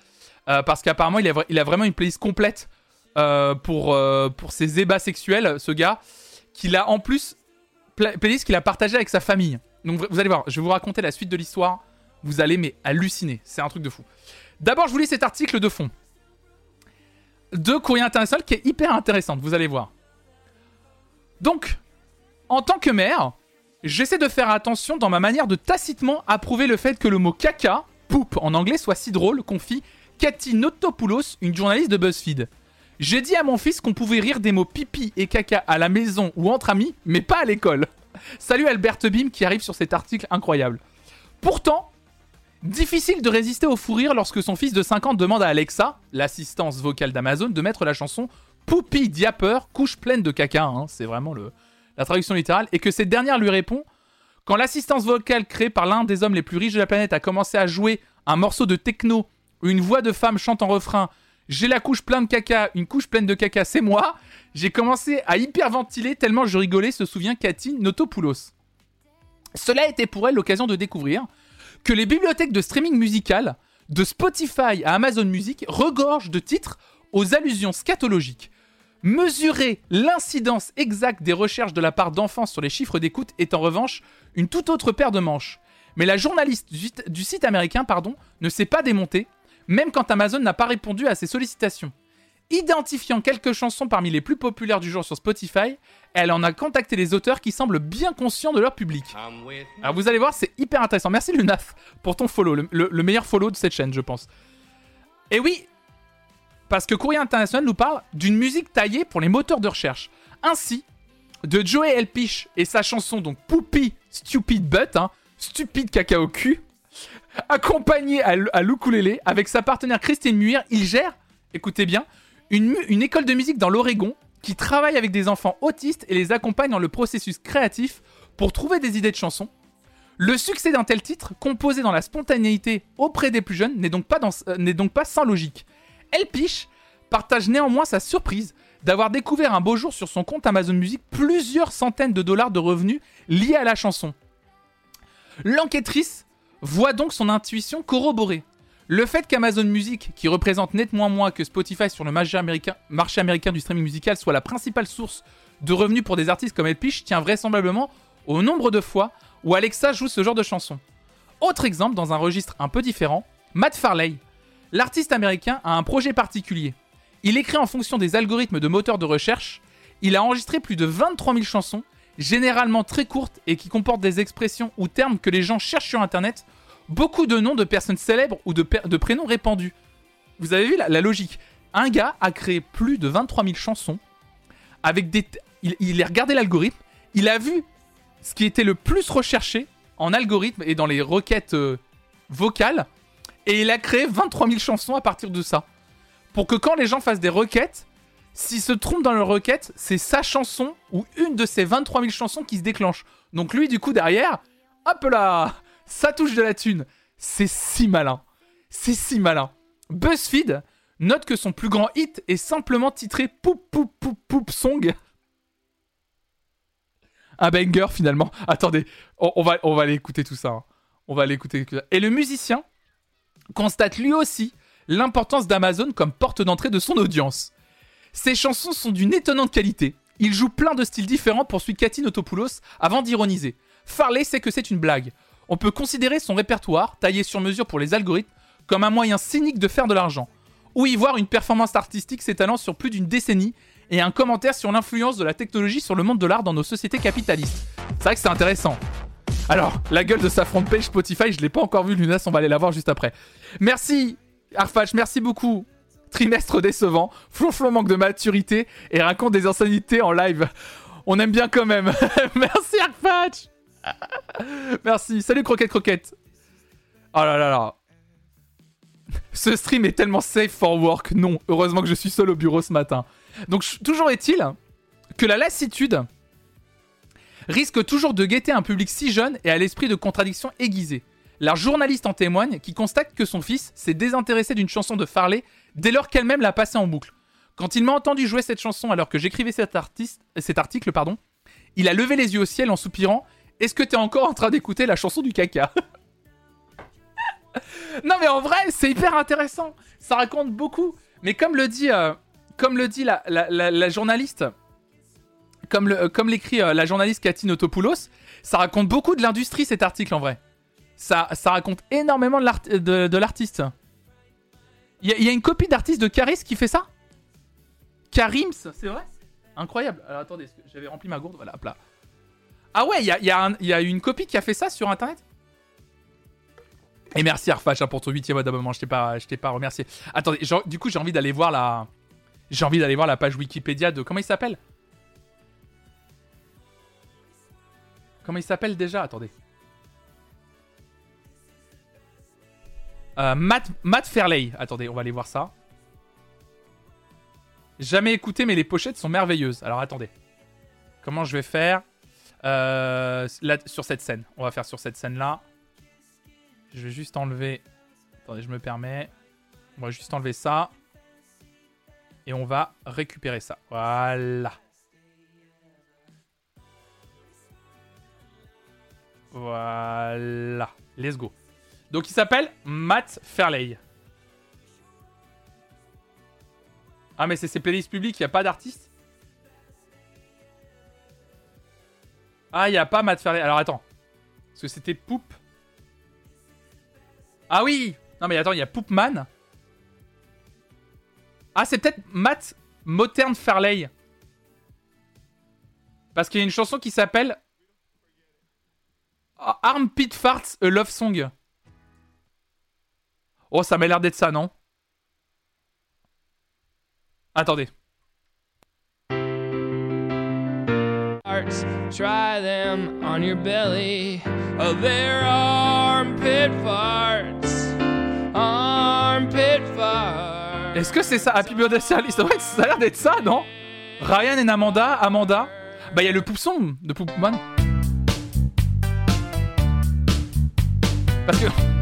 parce qu'apparemment, il a, il a vraiment une playlist complète pour, pour ses ébats sexuels, ce gars. Qu'il a en plus, pla- playlist qu'il a partagé avec sa famille. Donc vous allez voir, je vais vous raconter la suite de l'histoire. Vous allez mais halluciner. C'est un truc de fou. D'abord, je vous lis cet article de fond de Courrier International qui est hyper intéressante, vous allez voir. Donc, en tant que maire, j'essaie de faire attention dans ma manière de tacitement approuver le fait que le mot caca, poop en anglais, soit si drôle, confie Cathy Notopoulos, une journaliste de BuzzFeed. J'ai dit à mon fils qu'on pouvait rire des mots pipi et caca à la maison ou entre amis, mais pas à l'école. [laughs] Salut Albert Bim qui arrive sur cet article incroyable. Pourtant, Difficile de résister au fou rire lorsque son fils de 5 ans demande à Alexa, l'assistance vocale d'Amazon, de mettre la chanson Poupie Diaper, couche pleine de caca, hein, c'est vraiment le, la traduction littérale, et que cette dernière lui répond Quand l'assistance vocale créée par l'un des hommes les plus riches de la planète a commencé à jouer un morceau de techno une voix de femme chante en refrain J'ai la couche pleine de caca, une couche pleine de caca, c'est moi, j'ai commencé à hyperventiler tellement je rigolais, se souvient Cathy Notopoulos. Cela été pour elle l'occasion de découvrir que les bibliothèques de streaming musical, de Spotify à Amazon Music, regorgent de titres aux allusions scatologiques. Mesurer l'incidence exacte des recherches de la part d'enfants sur les chiffres d'écoute est en revanche une toute autre paire de manches. Mais la journaliste du site américain pardon, ne s'est pas démontée, même quand Amazon n'a pas répondu à ses sollicitations. Identifiant quelques chansons parmi les plus populaires du jour sur Spotify, elle en a contacté les auteurs qui semblent bien conscients de leur public. Alors vous allez voir, c'est hyper intéressant. Merci Lunaf pour ton follow, le, le- le meilleur follow de cette chaîne, je pense. Et oui, parce que Courrier International nous parle d'une musique taillée pour les moteurs de recherche. Ainsi, de Joey Elpish et sa chanson donc Poopy Stupid Butt, hein, stupide caca au cul, accompagné à, à l'ukulélé avec sa partenaire Christine Muir, il gère, écoutez bien, une, école de musique dans l'Oregon qui travaille avec des enfants autistes et les accompagne dans le processus créatif pour trouver des idées de chansons. Le succès d'un tel titre, composé dans la spontanéité auprès des plus jeunes, n'est donc, pas euh, sans logique. Elpish partage néanmoins sa surprise d'avoir découvert un beau jour sur son compte Amazon Music plusieurs centaines de dollars de revenus liés à la chanson. L'enquêtrice voit donc son intuition corroborée. Le fait qu'Amazon Music, qui représente nettement moins que Spotify sur le marché américain, du streaming musical, soit la principale source de revenus pour des artistes comme Elpish, tient vraisemblablement au nombre de fois où Alexa joue ce genre de chanson. Autre exemple, dans un registre un peu différent, Matt Farley. L'artiste américain a un projet particulier. Il écrit en fonction des algorithmes de moteurs de recherche. Il a enregistré plus de 23 000 chansons, généralement très courtes et qui comportent des expressions ou termes que les gens cherchent sur Internet, beaucoup de noms de personnes célèbres ou de, prénoms répandus. Vous avez vu la, logique? Un gars a créé plus de 23 000 chansons avec des... il a regardé l'algorithme, il a vu ce qui était le plus recherché en algorithme et dans les requêtes euh, vocales, et il a créé 23 000 chansons à partir de ça. Pour que quand les gens fassent des requêtes, s'ils se trompent dans leur requête, c'est sa chanson ou une de ces 23 000 chansons qui se déclenche. Donc lui, du coup, derrière, hop là, ça touche de la thune. C'est si malin. C'est si malin. BuzzFeed note que son plus grand hit est simplement titré Poup Poup Poup Poup Song. Un banger finalement. Attendez, on, va, on tout ça. hein. On va aller écouter tout ça. Et le musicien constate lui aussi l'importance d'Amazon comme porte d'entrée de son audience. Ses chansons sont d'une étonnante qualité. Il joue plein de styles différents, poursuit Cathy Notopoulos avant d'ironiser. Farley sait que c'est une blague. On peut considérer son répertoire, taillé sur mesure pour les algorithmes, comme un moyen cynique de faire de l'argent. Ou y voir une performance artistique s'étalant sur plus d'une décennie et un commentaire sur l'influence de la technologie sur le monde de l'art dans nos sociétés capitalistes. C'est vrai que c'est intéressant. Alors, la gueule de sa front page Spotify, je l'ai pas encore vue, Lunas, on va aller la voir juste après. Merci, Arfach, merci beaucoup. Trimestre décevant, flonflon manque de maturité et raconte des insanités en live. On aime bien quand même. [laughs] merci, Arfach. merci. Salut, Croquette Croquette. Oh là là là. Ce stream est tellement safe for work. Non, heureusement que je suis seul au bureau ce matin. Donc, toujours est-il que la lassitude risque toujours de guetter un public si jeune et à l'esprit de contradiction aiguisé. La journaliste en témoigne qui constate que son fils s'est désintéressé d'une chanson de Farley dès lors qu'elle-même l'a passée en boucle. Quand il m'a entendu jouer cette chanson alors que j'écrivais cet, article, pardon, il a levé les yeux au ciel en soupirant Est-ce que t'es encore en train d'écouter la chanson du caca? [laughs] Non mais en vrai, c'est hyper intéressant. Ça raconte beaucoup. Mais comme le dit, euh, la, journaliste, comme euh, l'écrit euh, la journaliste Cathy Notopoulos, ça raconte beaucoup de l'industrie cet article en vrai. Ça, ça raconte énormément de l'artiste. Il y, a- une copie d'artiste de Caris qui fait ça Karims, c'est vrai Incroyable. Alors attendez, j'avais rempli ma gourde, voilà, hop là. Ah ouais, il y a, une copie qui a fait ça sur internet Et merci Arfach hein, pour ton huitième abonnement, je t'ai pas, pas remercié. Attendez, du coup j'ai envie d'aller voir la... J'ai envie d'aller voir la page Wikipédia de... Comment il s'appelle? Comment il s'appelle déjà? Attendez. Euh, Matt, Matt Fairley. Attendez, on va aller voir ça. Jamais écouté, mais les pochettes sont merveilleuses. Alors attendez. Comment je vais faire Euh, sur cette scène? On va faire sur cette scène-là. Je vais juste enlever... Attendez, je me permets. On va juste enlever ça. Et on va récupérer ça. Voilà. Voilà. Let's go. Donc il s'appelle Matt Fairley. Ah mais c'est ses playlists publiques, il n'y a pas d'artiste? Ah, il n'y a pas Matt Fairley. Alors attends. Parce que c'était Poop. Ah oui Non mais attends, il y a Poopman. Ah, c'est peut-être Matt Modern Fairley. Parce qu'il y a une chanson qui s'appelle Ah, Armpit Farts, a Love Song. Oh, ça m'a l'air d'être ça, non Attendez. try them on your belly. Oh, armpit farts. Armpit farts. Est-ce que c'est ça Happy Birthday que ça a l'air d'être ça, non Ryan et Amanda, Amanda. Bah, il y a le poupson de Poupman. Parce que.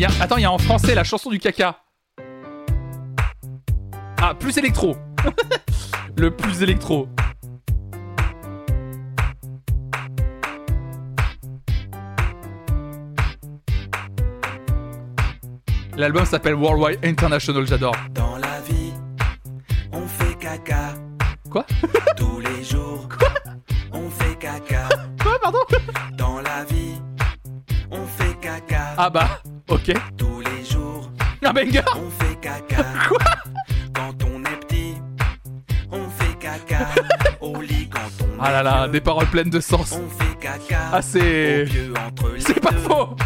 Y a... attends, il y a en français la chanson du caca. Ah, plus électro. [laughs] le plus électro. L'album s'appelle Worldwide International, j'adore. Dans la vie, on fait caca. Quoi? Tous les jours, [laughs] on fait caca. Quoi, pardon? Dans la vie, on fait caca. Ah bah, ok. Tous les jours, Un banger on fait caca. [laughs] Quoi? Quand on est petit, on fait caca. [laughs] Au lit quand on Ah là là, vieux, des paroles pleines de sens. On fait caca. Ah, c'est- C'est pas faux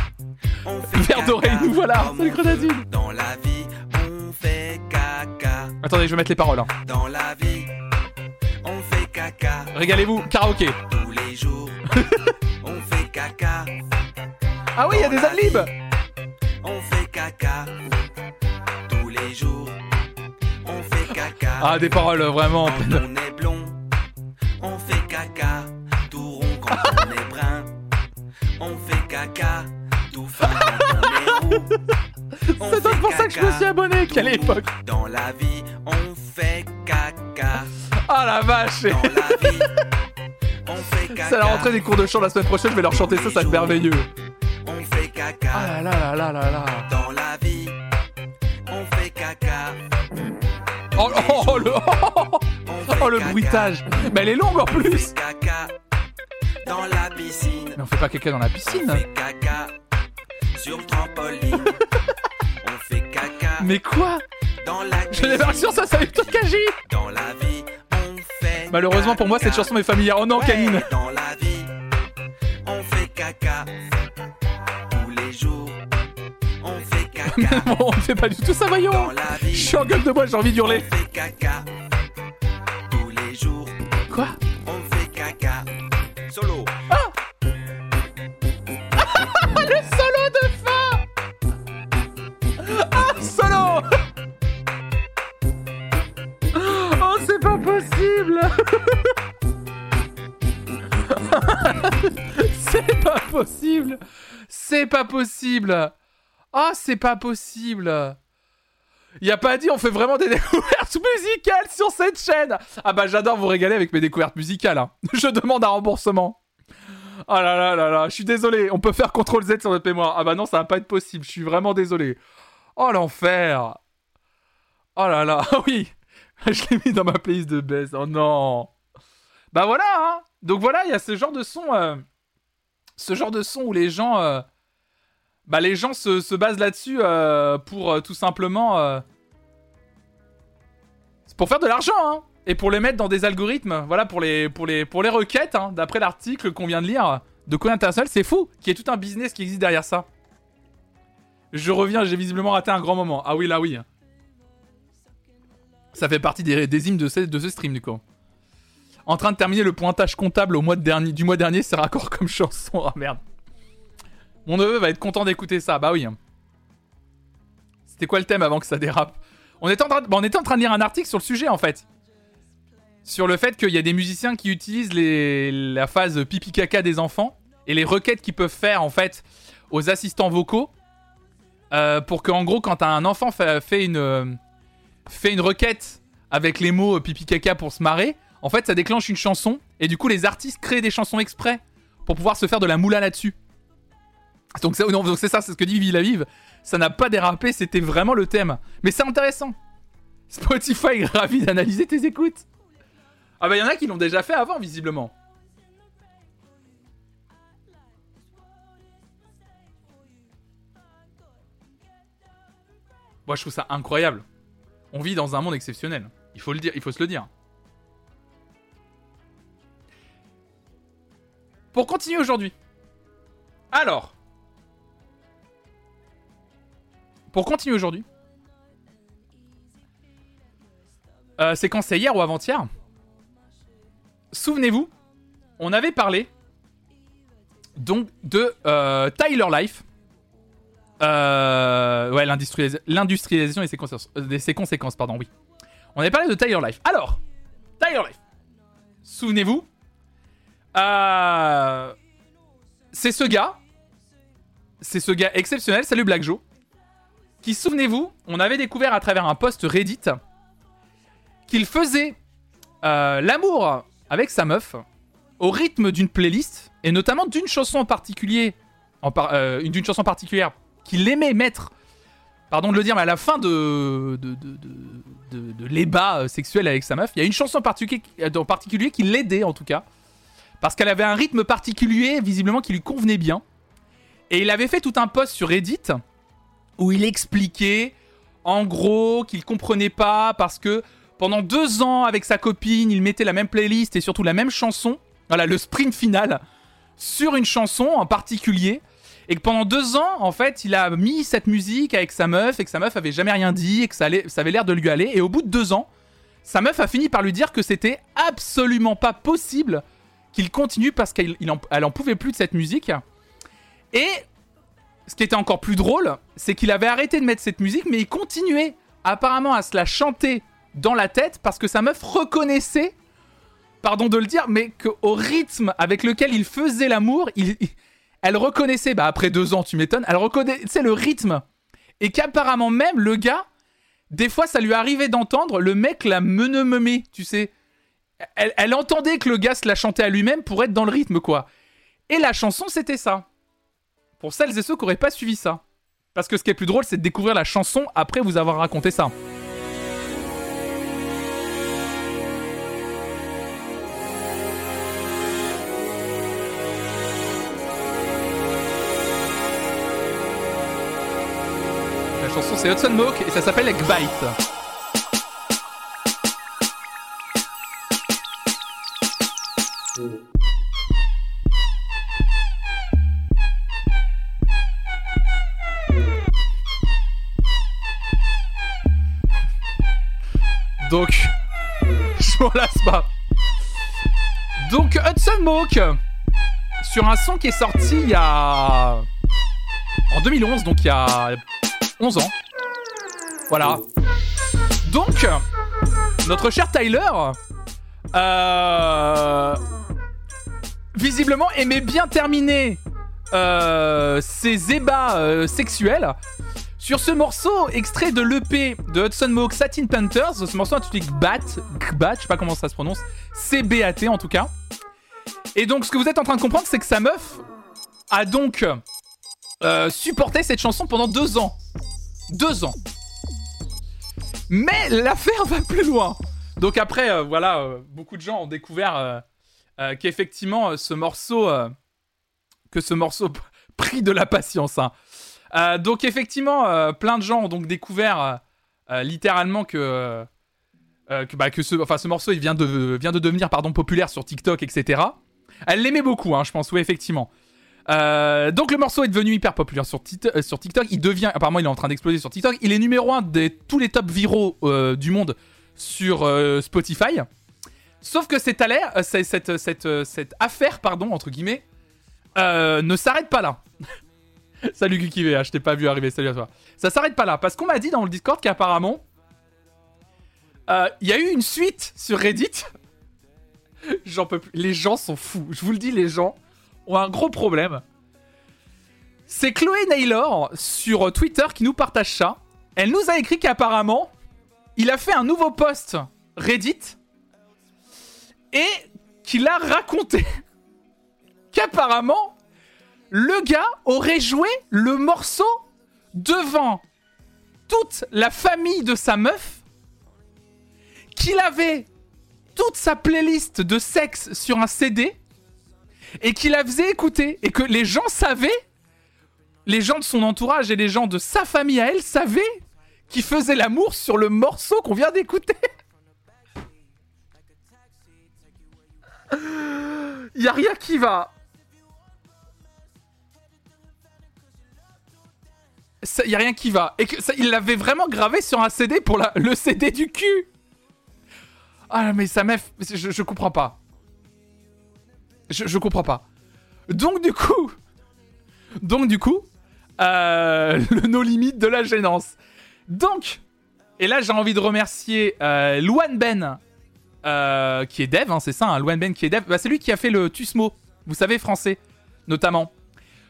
On fait Vert d'oreille, nous voilà, on grenadine. Dans la vie, on fait caca. Attendez, je vais mettre les paroles. hein. Dans la vie, on fait caca. Régalez-vous, karaoké. Tous les jours, [laughs] on fait caca. Ah oui, il y a des adlibs On fait caca. Tous les jours, on fait caca. Ah, des paroles vraiment Quand on est blond, on fait caca. Tout rond quand on est brun, on fait caca. Tout fin quand on est roux. [laughs] C'est fait pour ça que je me suis abonné, quelle Tout époque Dans la vie, on fait caca. Ah la vache Dans la vie, on fait caca. [laughs] C'est la rentrée des cours de chant la semaine prochaine, je vais leur chanter ça, ça va être merveilleux. On fait caca. Ah là là là là là Dans la vie, on fait caca. Oh, oh, oh, le, oh, On fait oh, le bruitage Mais elle est longue en On plus fait caca. Dans la piscine. Mais on fait pas caca dans la On piscine fait caca. Sur le trampoline. [laughs] on fait caca. Mais quoi Dans la n'ai pas sûr ça, ça avec Tokaji Dans la vie, on fait Malheureusement pour moi, cette chanson est familière. Oh non, Ouais, Canine Dans la vie, on fait caca. Tous les jours, on fait [laughs] caca. On fait pas du tout ça, voyons Dans la Je suis en gueule de bois, j'ai envie on d'hurler fait caca. Tous les jours, Quoi? Pas possible Ah, c'est pas possible y a pas dit, on fait vraiment des [laughs] découvertes musicales sur cette chaîne Ah bah j'adore vous régaler avec mes découvertes musicales. hein. [laughs] Je demande un remboursement. Oh là là là là, je suis désolé, on peut faire CTRL Z sur notre mémoire. Ah bah non, ça va pas être possible, je suis vraiment désolé. Oh l'enfer Oh là là, ah [laughs] oui Je l'ai mis dans ma playlist de baisse, oh non Bah voilà, hein Donc voilà, il y a ce genre de son... euh, Ce genre de son où les gens... euh, Bah les gens se, se basent là-dessus euh, pour euh, tout simplement... euh, C'est pour faire de l'argent, hein et pour les mettre dans des algorithmes, voilà, pour les, pour les, pour les requêtes, hein, d'après l'article qu'on vient de lire de Coin International, c'est fou qu'il y ait tout un business qui existe derrière ça. Je reviens, j'ai visiblement raté un grand moment. Ah oui, là oui. Ça fait partie des, des hymnes de ce, de stream, du coup. En train de terminer le pointage comptable du mois dernier, c'est raccord comme chanson. [laughs] Ah merde. Mon neveu va être content d'écouter ça, bah oui. C'était quoi le thème avant que ça dérape? On était, en train de, bah, on lire un article sur le sujet en fait. Sur le fait qu'il y a des musiciens qui utilisent la phase pipi caca des enfants et les requêtes qu'ils peuvent faire en fait aux assistants vocaux euh, pour que en gros quand un enfant fait, une fait une requête avec les mots euh, pipi caca pour se marrer, en fait ça déclenche une chanson et du coup les artistes créent des chansons exprès pour pouvoir se faire de la moula là-dessus. Donc c'est ça, c'est ce que dit Vive. Ça n'a pas dérapé, c'était vraiment le thème. Mais c'est intéressant. Spotify est ravi d'analyser tes écoutes. Ah bah il y en a qui l'ont déjà fait avant visiblement. Moi je trouve ça incroyable. On vit dans un monde exceptionnel. Il faut le dire, il faut se le dire. Pour continuer aujourd'hui. Alors. Pour continuer aujourd'hui. Euh, c'est quand c'est hier ou avant-hier Souvenez-vous, on avait parlé donc de euh, Tyler Life. Euh, ouais, l'industrialis- l'industrialisation et ses conséquences, ses conséquences, pardon, oui. On avait parlé de Tyler Life. Alors, Tyler Life. Souvenez-vous, c'est ce gars, c'est ce gars exceptionnel, salut Black Joe, qui, souvenez-vous, on avait découvert à travers un post Reddit qu'il faisait euh, l'amour avec sa meuf au rythme d'une playlist et notamment d'une chanson en particulier, euh, une- d'une chanson particulière qu'il aimait mettre, pardon de le dire, mais à la fin de de, l'ébat euh, sexuel avec sa meuf, il y a une chanson en en particulier qui l'aidait en tout cas, parce qu'elle avait un rythme particulier visiblement qui lui convenait bien. Et il avait fait tout un post sur Reddit où il expliquait en gros qu'il comprenait pas parce que pendant deux ans avec sa copine, il mettait la même playlist et surtout la même chanson, voilà le sprint final, sur une chanson en particulier. Et que pendant deux ans, en fait, il a mis cette musique avec sa meuf et que sa meuf avait jamais rien dit et que ça, allait- ça avait l'air de lui aller. Et au bout de deux ans, sa meuf a fini par lui dire que c'était absolument pas possible qu'il continue parce qu'elle en, en pouvait plus de cette musique. Et ce qui était encore plus drôle, c'est qu'il avait arrêté de mettre cette musique, mais il continuait apparemment à se la chanter dans la tête parce que sa meuf reconnaissait, pardon de le dire, mais qu'au rythme avec lequel il faisait l'amour, elle reconnaissait, bah après deux ans, tu m'étonnes, elle reconnaissait le rythme. Et qu'apparemment même, le gars, des fois, ça lui arrivait d'entendre le mec la meneumé, tu sais. Elle entendait que le gars se la chantait à lui-même pour être dans le rythme, quoi. Et la chanson, c'était ça. Pour celles et ceux qui n'auraient pas suivi ça. Parce que ce qui est plus drôle, c'est de découvrir la chanson après vous avoir raconté ça. La chanson c'est Hudson Mohawk et ça s'appelle Bite. Donc, je m'en lasse pas. Donc, Hudson Mohawk, sur un son qui est sorti il y a. En 2011, donc il y a 11 ans. Voilà. Donc, notre cher Tyler, euh, visiblement aimait bien terminer euh, ses ébats euh, sexuels sur ce morceau extrait de l'EP de Hudson Mohawk Satin Panthers. Ce morceau intitulé Gbat, Gbat, je sais pas comment ça se prononce, C-B-A-T en tout cas. Et donc, ce que vous êtes en train de comprendre, c'est que sa meuf a donc euh, supporté cette chanson pendant deux ans. Deux ans. Mais l'affaire [laughs] va plus loin. Donc après, euh, voilà, euh, beaucoup de gens ont découvert qu'effectivement, ce morceau, que ce morceau [laughs] prit de la patience. hein. Euh, donc effectivement, euh, plein de gens ont donc découvert euh, littéralement que bah, que ce, enfin, ce morceau il vient de, vient de devenir pardon, populaire sur TikTok, etc. Elle l'aimait beaucoup, hein, je pense, oui, effectivement. Donc le morceau est devenu hyper populaire sur, TikTok. Il devient, apparemment, il est en train d'exploser sur TikTok. Il est numéro un de tous les top viraux du monde sur Spotify. Sauf que cette, cette, cette, affaire, pardon, entre guillemets, ne s'arrête pas là. [laughs] Salut Gukivé, je t'ai pas vu arriver, salut à toi. Ça s'arrête pas là, parce qu'on m'a dit dans le Discord qu'apparemment, Euh, Il y a eu une suite sur Reddit. [laughs] J'en peux plus. Les gens sont fous. Je vous le dis, les gens ont un gros problème. C'est Chloé Naylor sur Twitter qui nous partage ça. Elle nous a écrit qu'apparemment, il a fait un nouveau post Reddit et qu'il a raconté [laughs] qu'apparemment, le gars aurait joué le morceau devant toute la famille de sa meuf, qu'il avait toute sa playlist de sexe sur un CD et qu'il la faisait écouter et que les gens savaient, les gens de son entourage et les gens de sa famille à elle savaient qu'il faisait l'amour sur le morceau qu'on vient d'écouter. [laughs] Y a rien qui va. Ça, y a rien qui va. Et ça, il l'avait vraiment gravé sur un CD pour le CD du cul. Ah mais sa meuf, je, je comprends pas. Je, je comprends pas. Donc du coup, donc du coup, euh, [laughs] le no limite de la gênance. Donc, et là j'ai envie de remercier euh, Luan Ben, euh, qui est dev, hein, c'est ça, hein, Luan Ben qui est dev. Bah, c'est lui qui a fait le Tusmo, vous savez français, notamment.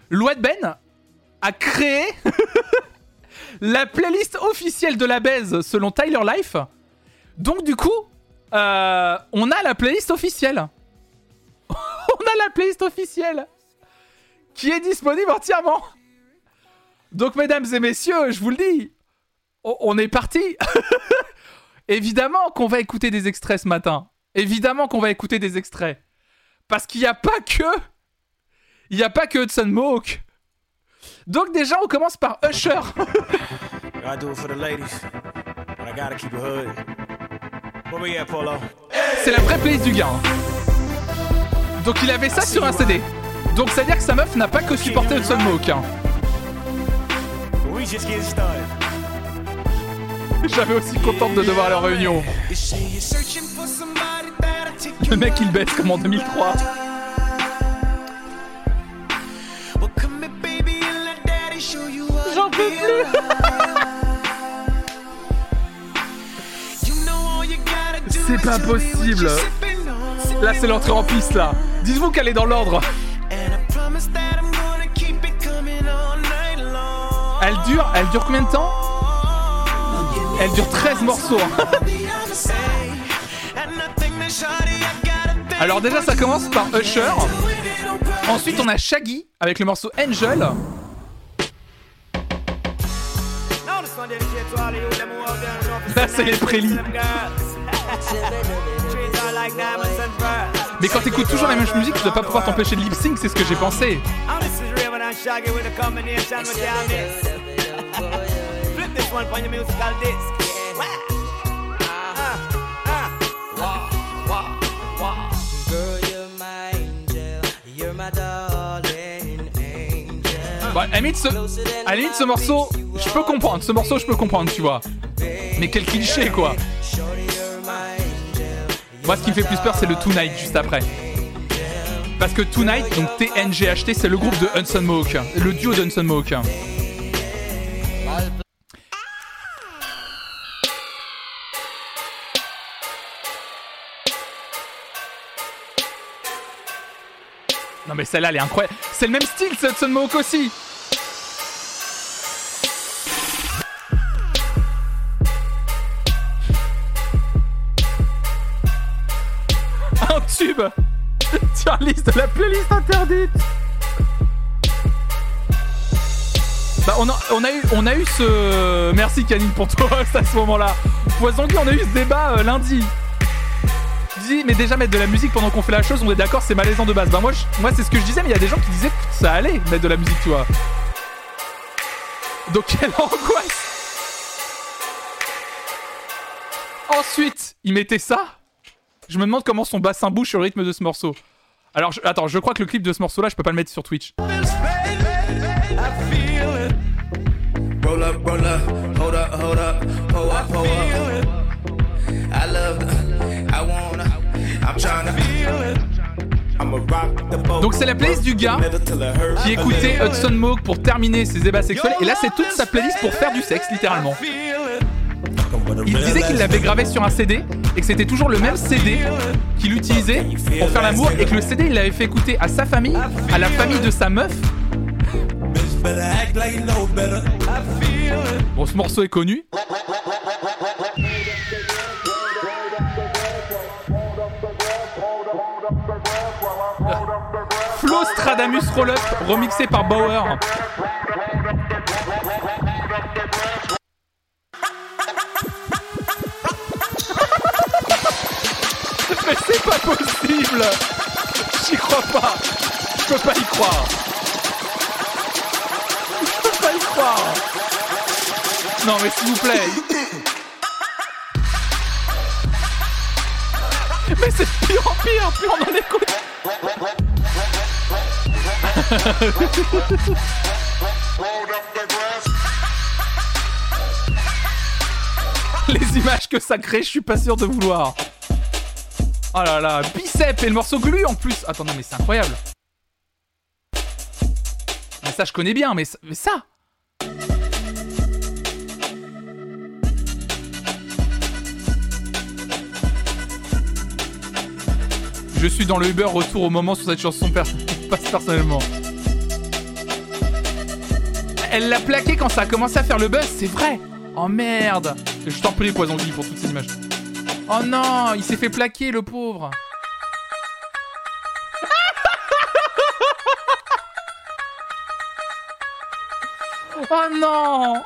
Luan Ben a créé [laughs] la playlist officielle de la baise selon Tyler Life. Donc du coup, euh, on a la playlist officielle. [laughs] on a la playlist officielle qui est disponible entièrement. Donc mesdames et messieurs, je vous le dis, on, est parti. [laughs] Évidemment qu'on va écouter des extraits ce matin. Évidemment qu'on va écouter des extraits. Parce qu'il n'y a pas que... Il n'y a pas que Hudson Mohawk. Donc déjà, on commence par Usher. [laughs] I do it for the ladies, but I gotta keep it hood. Where we at, Polo? C'est la vraie playlist du gars. hein. Donc il avait ça sur un CD. Donc ça veut dire que sa meuf n'a pas que supporté. We just getting started. [laughs] J'avais aussi contente de devoir en réunion. Le mec il baisse comme en 2003. C'est pas possible. Là c'est l'entrée en piste là. Dites-vous qu'elle est dans l'ordre. Elle dure, elle dure combien de temps? Elle dure 13 morceaux. hein. Alors déjà ça commence par Usher. Ensuite on a Shaggy avec le morceau Angel. Là c'est les prélis. Mais quand t'écoutes toujours la même musique, tu dois pas pouvoir t'empêcher de lip sync, c'est ce que j'ai pensé. Limite, ce, à la limite, ce morceau, je peux comprendre. Ce morceau, je peux comprendre, tu vois. Mais quel cliché, quoi. Moi, ce qui me fait plus peur, c'est le Tonight juste après. Parce que Tonight, donc TNGHT, c'est le groupe de Hudson Mohawk. Le duo de Hudson Mohawk. Non mais celle-là, elle est incroyable. C'est le même style, c'est Hudson Mohawk aussi. Tube [laughs] la playlist interdite Bah on a, eu ce merci Canine pour toi [laughs] à ce moment-là. Poison on a eu ce débat euh, lundi. Dis mais déjà mettre de la musique pendant qu'on fait la chose, on est d'accord, c'est malaisant de base. Bah moi c'est ce que je disais mais il y a des gens qui disaient ça allait mettre de la musique, tu vois. Donc [laughs] quelle angoisse. Ensuite, il mettait ça. Je me demande comment son bassin bouge sur le rythme de ce morceau. Alors, attends, je crois que le clip de ce morceau-là, je peux pas le mettre sur Twitch. Donc c'est la playlist du gars qui écoutait Hudson Mohawk pour terminer ses débats sexuels. Et là, c'est toute sa playlist pour faire du sexe, littéralement. Il disait qu'il l'avait gravé sur un CD et que c'était toujours le même CD qu'il utilisait pour faire l'amour et que le CD il l'avait fait écouter à sa famille, à la famille de sa meuf. Bon, ce morceau est connu. Flo Stradamus Roll Up, remixé par Bauer. Mais c'est pas possible. J'y crois pas. Je peux pas y croire. Je peux pas y croire. Non mais s'il vous plaît. Mais c'est pire en pire Plus on en écoute Les images que ça crée, je suis pas sûr de vouloir. Oh là là, bicep et le morceau glu en plus. Attends, non mais c'est incroyable. Mais ça je connais bien, mais, ça- Je suis dans le Uber retour au moment sur cette chanson [laughs] passe personnellement. Elle l'a plaqué quand ça a commencé à faire le buzz, c'est vrai. Oh merde. Je t'en prie, Poison pour toutes ces images. Oh non, il s'est fait plaquer, le pauvre. [laughs] Oh non.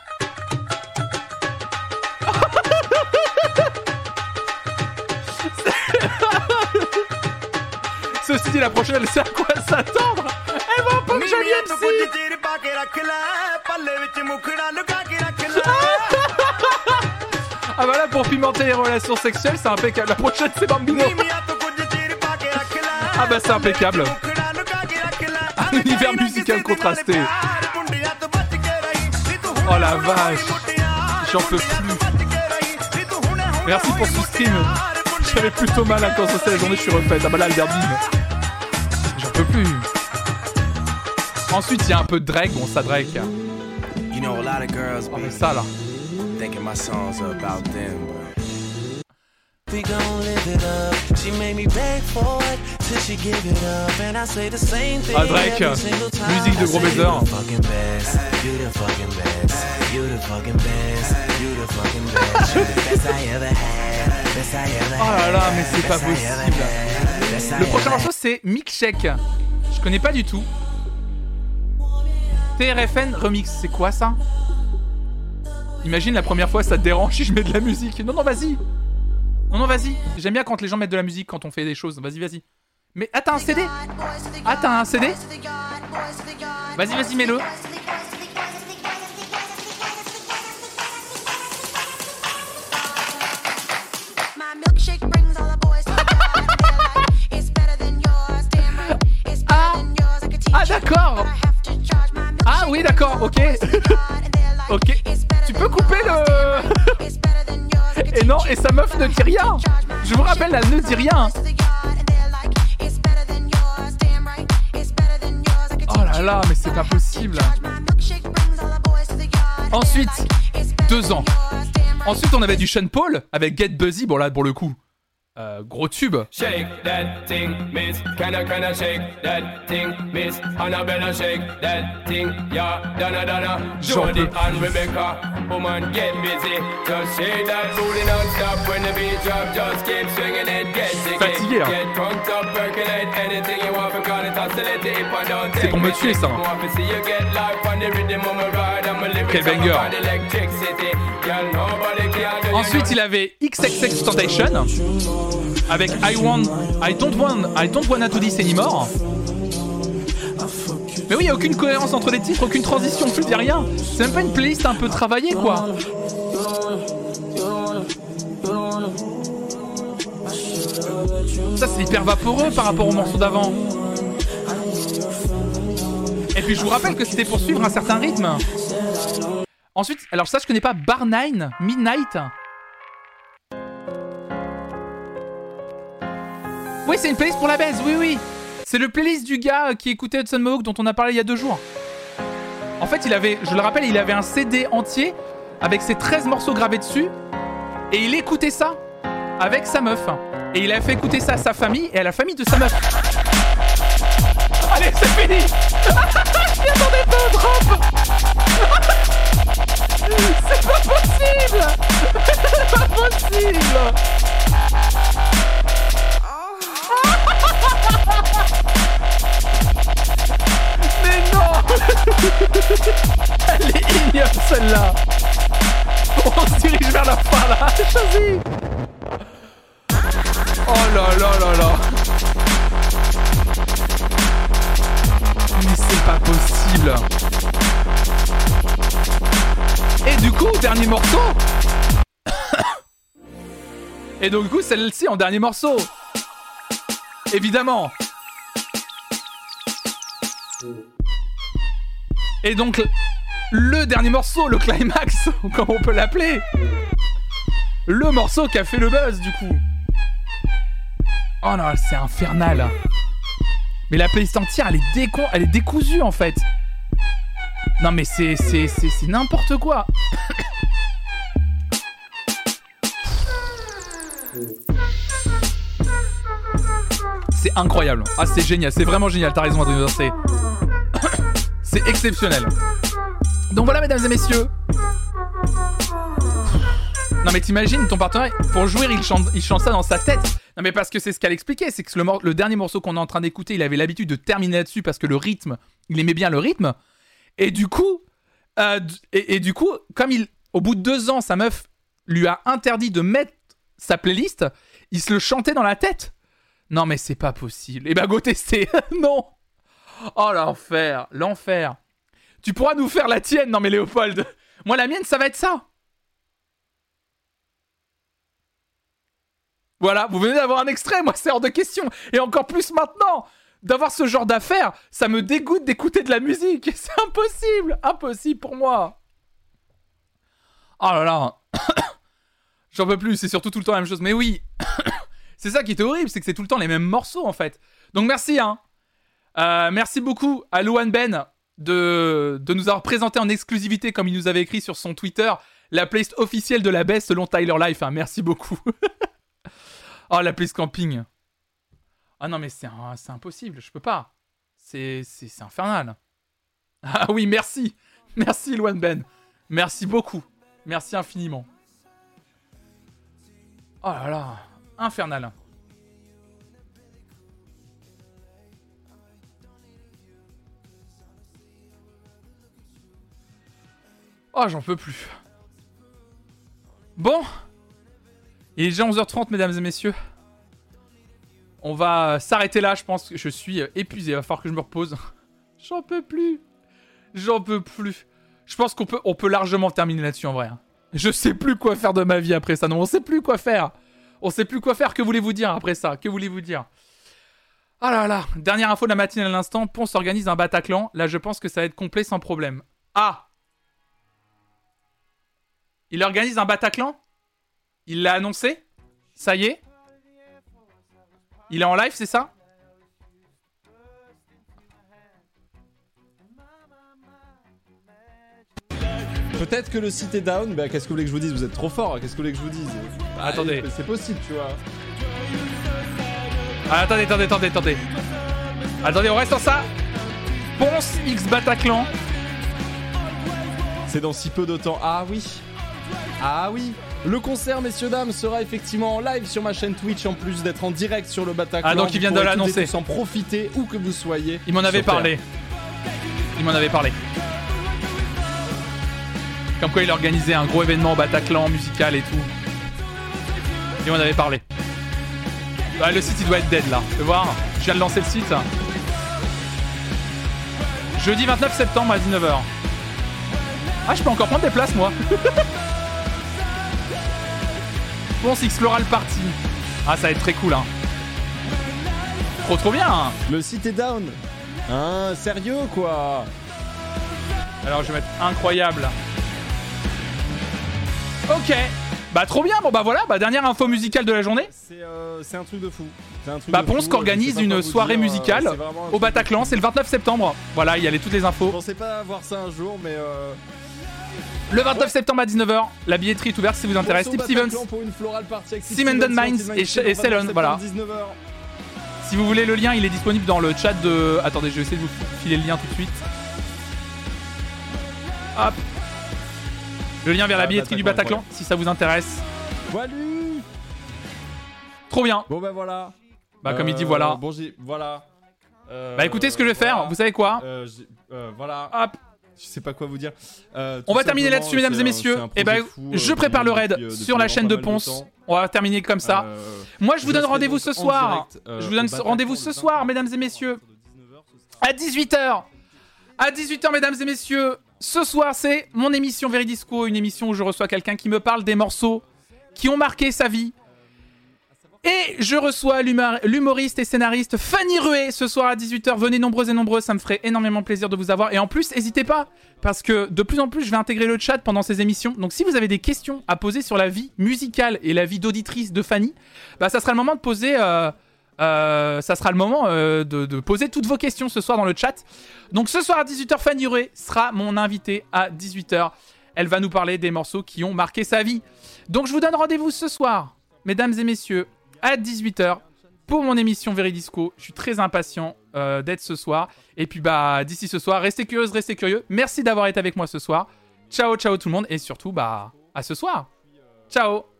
[laughs] Ceci dit, la prochaine, elle sait à quoi s'attendre? Elle va pas que ah bah là, pour pimenter les relations sexuelles, c'est impeccable. La prochaine, c'est Bambino. Ah bah c'est impeccable. Un univers musical contrasté. Oh la vache. J'en peux plus. Merci pour ce stream. J'avais plutôt mal à quand la journée, je suis refaite. Ah bah là, le. J'en peux plus. Ensuite, il y a un peu de Drake. Bon, ça Drake. Hein. Oh, mais ça là thinking my songs are about them, but we gon' live it up. She made me beg for it till she give it up, and I say the same thing. Ah, Drake, every single time. musique de gros baiser. You the fucking best. You the fucking best. You the fucking best. You the fucking best. You the best I ever had. Best I ever Oh là là, mais c'est pas possible. Le prochain morceau, c'est Milkshake. Je connais pas du tout. TRFN Remix, c'est quoi ça? Imagine la première fois, ça te dérange si [laughs] je mets de la musique. Non, non, vas-y. Non, non, vas-y. J'aime bien quand les gens mettent de la musique quand on fait des choses. Vas-y, vas-y. Mais ah, t'as un CD Ah, t'as un CD Vas-y, vas-y, mets-le. Ah, d'accord. Ah oui, d'accord, ok. [laughs] ok. Tu peux couper le... [laughs] et non, et sa meuf ne dit rien. Je vous rappelle, elle ne dit rien. Oh là là, mais c'est pas possible. Ensuite, deux ans. Ensuite, on avait du Sean Paul avec Get Buzzy. Bon là, pour le coup, euh, gros tube. Shake that thing, miss. Can I, can I shake that thing, miss? Annabella, shake that thing, yeah. Donna, Donna. Jody and Rebecca. Woman, get busy. Just shake that booty non-stop when the beat drop. Just keep swinging it, get jiggy. Fatigué, là. Get drunk up, percolate anything you want. Call it oscillate if I don't C'est take pour me tuer, ça. Want to see you get life on the rhythm of my ride. I'm a lyrics Quel banger. Girl, nobody do you Ensuite, il avait XXX Tentation avec I want, I don't want, I don't wanna do this anymore. Mais oui, il y a aucune cohérence entre les titres, aucune transition, je dis rien. C'est même pas une playlist un peu travaillée, quoi. Ça, c'est hyper vaporeux par rapport au morceau d'avant. Et puis, je vous rappelle que c'était pour suivre un certain rythme. Ensuite, alors ça, je connais pas Bar 9, Midnight. Oui, c'est une playlist pour la baise, oui, oui. C'est le playlist du gars qui écoutait Hudson Mohawk dont on a parlé il y a deux jours. En fait, il avait, je le rappelle, il avait un CD entier avec ses 13 morceaux gravés dessus. Et il écoutait ça avec sa meuf. Et il a fait écouter ça à sa famille et à la famille de sa meuf. Allez, c'est fini [laughs] Je drop [laughs] C'est pas possible. [laughs] C'est pas possible. [laughs] Mais non. Elle est ignoble celle-là. On se dirige vers la fin là Choisis Oh là là là là. Mais c'est pas possible Et du coup, dernier morceau [coughs] Et donc du coup, celle-ci en dernier morceau Évidemment Et donc, le dernier morceau, le climax, [laughs] comme on peut l'appeler. Le morceau qui a fait le buzz, du coup. Oh non, c'est infernal. Mais la playlist entière, elle est, décon... elle est décousue, en fait. Non, mais c'est, c'est, c'est, n'importe quoi. C'est incroyable. Ah, c'est génial. C'est vraiment génial. T'as raison, Adrien. C'est... [coughs] c'est exceptionnel. Donc voilà, mesdames et messieurs. Non mais t'imagines, ton partenaire, pour jouer, il chante, il chante ça dans sa tête. Non mais parce que c'est ce qu'elle expliquait, c'est que le dernier morceau qu'on est en train d'écouter, il avait l'habitude de terminer là-dessus parce que le rythme, il aimait bien le rythme. Et du coup, euh, et, du coup, comme il, au bout de deux ans, sa meuf lui a interdit de mettre sa playlist, il se le chantait dans la tête. Non mais c'est pas possible. Et bah go tester. non. Oh l'enfer, l'enfer. Tu pourras nous faire la tienne, non mais Léopold. [laughs] Moi la mienne, ça va être ça. Voilà, vous venez d'avoir un extrait, moi c'est hors de question. Et encore plus maintenant, d'avoir ce genre d'affaires, ça me dégoûte d'écouter de la musique. [laughs] C'est impossible, impossible pour moi. Oh là là. [coughs] J'en peux plus, c'est surtout tout le temps la même chose. Mais oui, [coughs] c'est ça qui est horrible, c'est que c'est tout le temps les mêmes morceaux en fait. Donc merci, hein. Euh, merci beaucoup à Luan Ben de, nous avoir présenté en exclusivité, comme il nous avait écrit sur son Twitter, la playlist officielle de la baisse selon Tyler Life. hein. Merci beaucoup. [laughs] oh, la playlist camping. Ah non, mais c'est impossible, je peux pas. C'est c'est- c'est infernal. [laughs] Ah oui, merci. Merci, Luan Ben. Merci beaucoup. Merci infiniment. Oh là là, infernal. Oh, j'en peux plus. Bon. Il est déjà 11h30, mesdames et messieurs. On va s'arrêter là, je pense que je suis euh, épuisé. Il va falloir que je me repose. [laughs] J'en peux plus. J'en peux plus. Je pense qu'on peut, largement terminer là-dessus en vrai. hein. Je sais plus quoi faire de ma vie après ça. Non, on sait plus quoi faire. On sait plus quoi faire. Que voulez-vous dire après ça? Que voulez-vous dire? Ah là là. Dernière info de la matinée à l'instant. Ponce organise un Bataclan. Là, je pense que ça va être complet sans problème. Ah Il organise un Bataclan? Il l'a annoncé? Ça y est? Il est en live, c'est ça Peut-être que le site est down, bah qu'est-ce que vous voulez que je vous dise Vous êtes trop fort, qu'est-ce que vous voulez que je vous dise Bah, Attendez. C'est possible, tu vois. Ah, attendez, attendez, attendez, attendez. Attendez, on reste en ça. Ponce X Bataclan. C'est dans si peu de temps. Ah oui Ah oui Le concert, messieurs, dames, sera effectivement en live sur ma chaîne Twitch en plus d'être en direct sur le Bataclan. Ah, donc il vient de l'annoncer. en profiter où que vous soyez. Il m'en avait parlé. Il m'en avait parlé. Comme quoi il organisait un gros événement au Bataclan musical et tout. Il m'en avait parlé. Bah, le site il doit être dead là. Tu veux voir Je viens de lancer le site. Jeudi 29 septembre à 19h. Ah, je peux encore prendre des places moi. [laughs] bon, c'est Exploral Party. Ah, ça va être très cool hein. Trop trop bien hein. Le site est down Hein, sérieux quoi? Alors je vais mettre incroyable. Ok. Bah trop bien. Bon bah voilà. Bah dernière info musicale de la journée. C'est euh, un truc de fou. C'est un truc Bah de Ponce euh, organise je une soirée dire, euh, musicale au Bataclan. C'est le 29 septembre. Voilà, il y a les- toutes les Je infos. pensais pas voir ça un jour, mais euh, Le 29 septembre à 19h, la billetterie est ouverte si vous intéresse. Steve Stevens, Simon Mines et et Cellon, le 29 voilà. septembre, 19h. si vous voulez le lien, il est disponible dans le chat de. Attendez, je vais essayer de vous filer le lien tout de suite. Hop. Le lien vers la Ah, billetterie du Bataclan, si ça vous intéresse. Trop bien. Bon bah voilà. Bah, comme il dit, Euh, voilà. Bon j'ai voilà. Euh, Bah, écoutez ce que je vais faire. Vous savez quoi Euh, euh, voilà. Hop. Je sais pas quoi vous dire. Euh, On va terminer là-dessus, mesdames et messieurs. Et ben, projet fou, je euh, prépare le raid depuis, euh, sur la chaîne de Ponce. On va terminer comme ça. Euh, Moi, je vous donne rendez-vous ce soir. direct, euh, Je vous donne rendez-vous ce 20 soir, mesdames et messieurs. À 18h. À 18h, mesdames et messieurs. Ce soir, c'est mon émission Veridisco, une émission où je reçois quelqu'un qui me parle des morceaux qui ont marqué sa vie. Et je reçois l'humor- l'humoriste et scénariste Fanny Rué ce soir à 18h. Venez nombreux et nombreux, ça me ferait énormément plaisir de vous avoir. Et en plus, n'hésitez pas, parce que de plus en plus, je vais intégrer le chat pendant ces émissions. Donc si vous avez des questions à poser sur la vie musicale et la vie d'auditrice de Fanny, bah ça sera le moment de poser... euh, euh, ça sera le moment euh, de, poser toutes vos questions ce soir dans le chat. Donc ce soir à 18h, Fanny Rué sera mon invitée à 18h. Elle va nous parler des morceaux qui ont marqué sa vie. Donc je vous donne rendez-vous ce soir, mesdames et messieurs, à 18h pour mon émission Veridisco. Je suis très impatient euh, d'être ce soir. Et puis bah d'ici ce soir, restez curieuses, restez curieux. Merci d'avoir été avec moi ce soir. Ciao, ciao tout le monde et surtout bah à ce soir. Ciao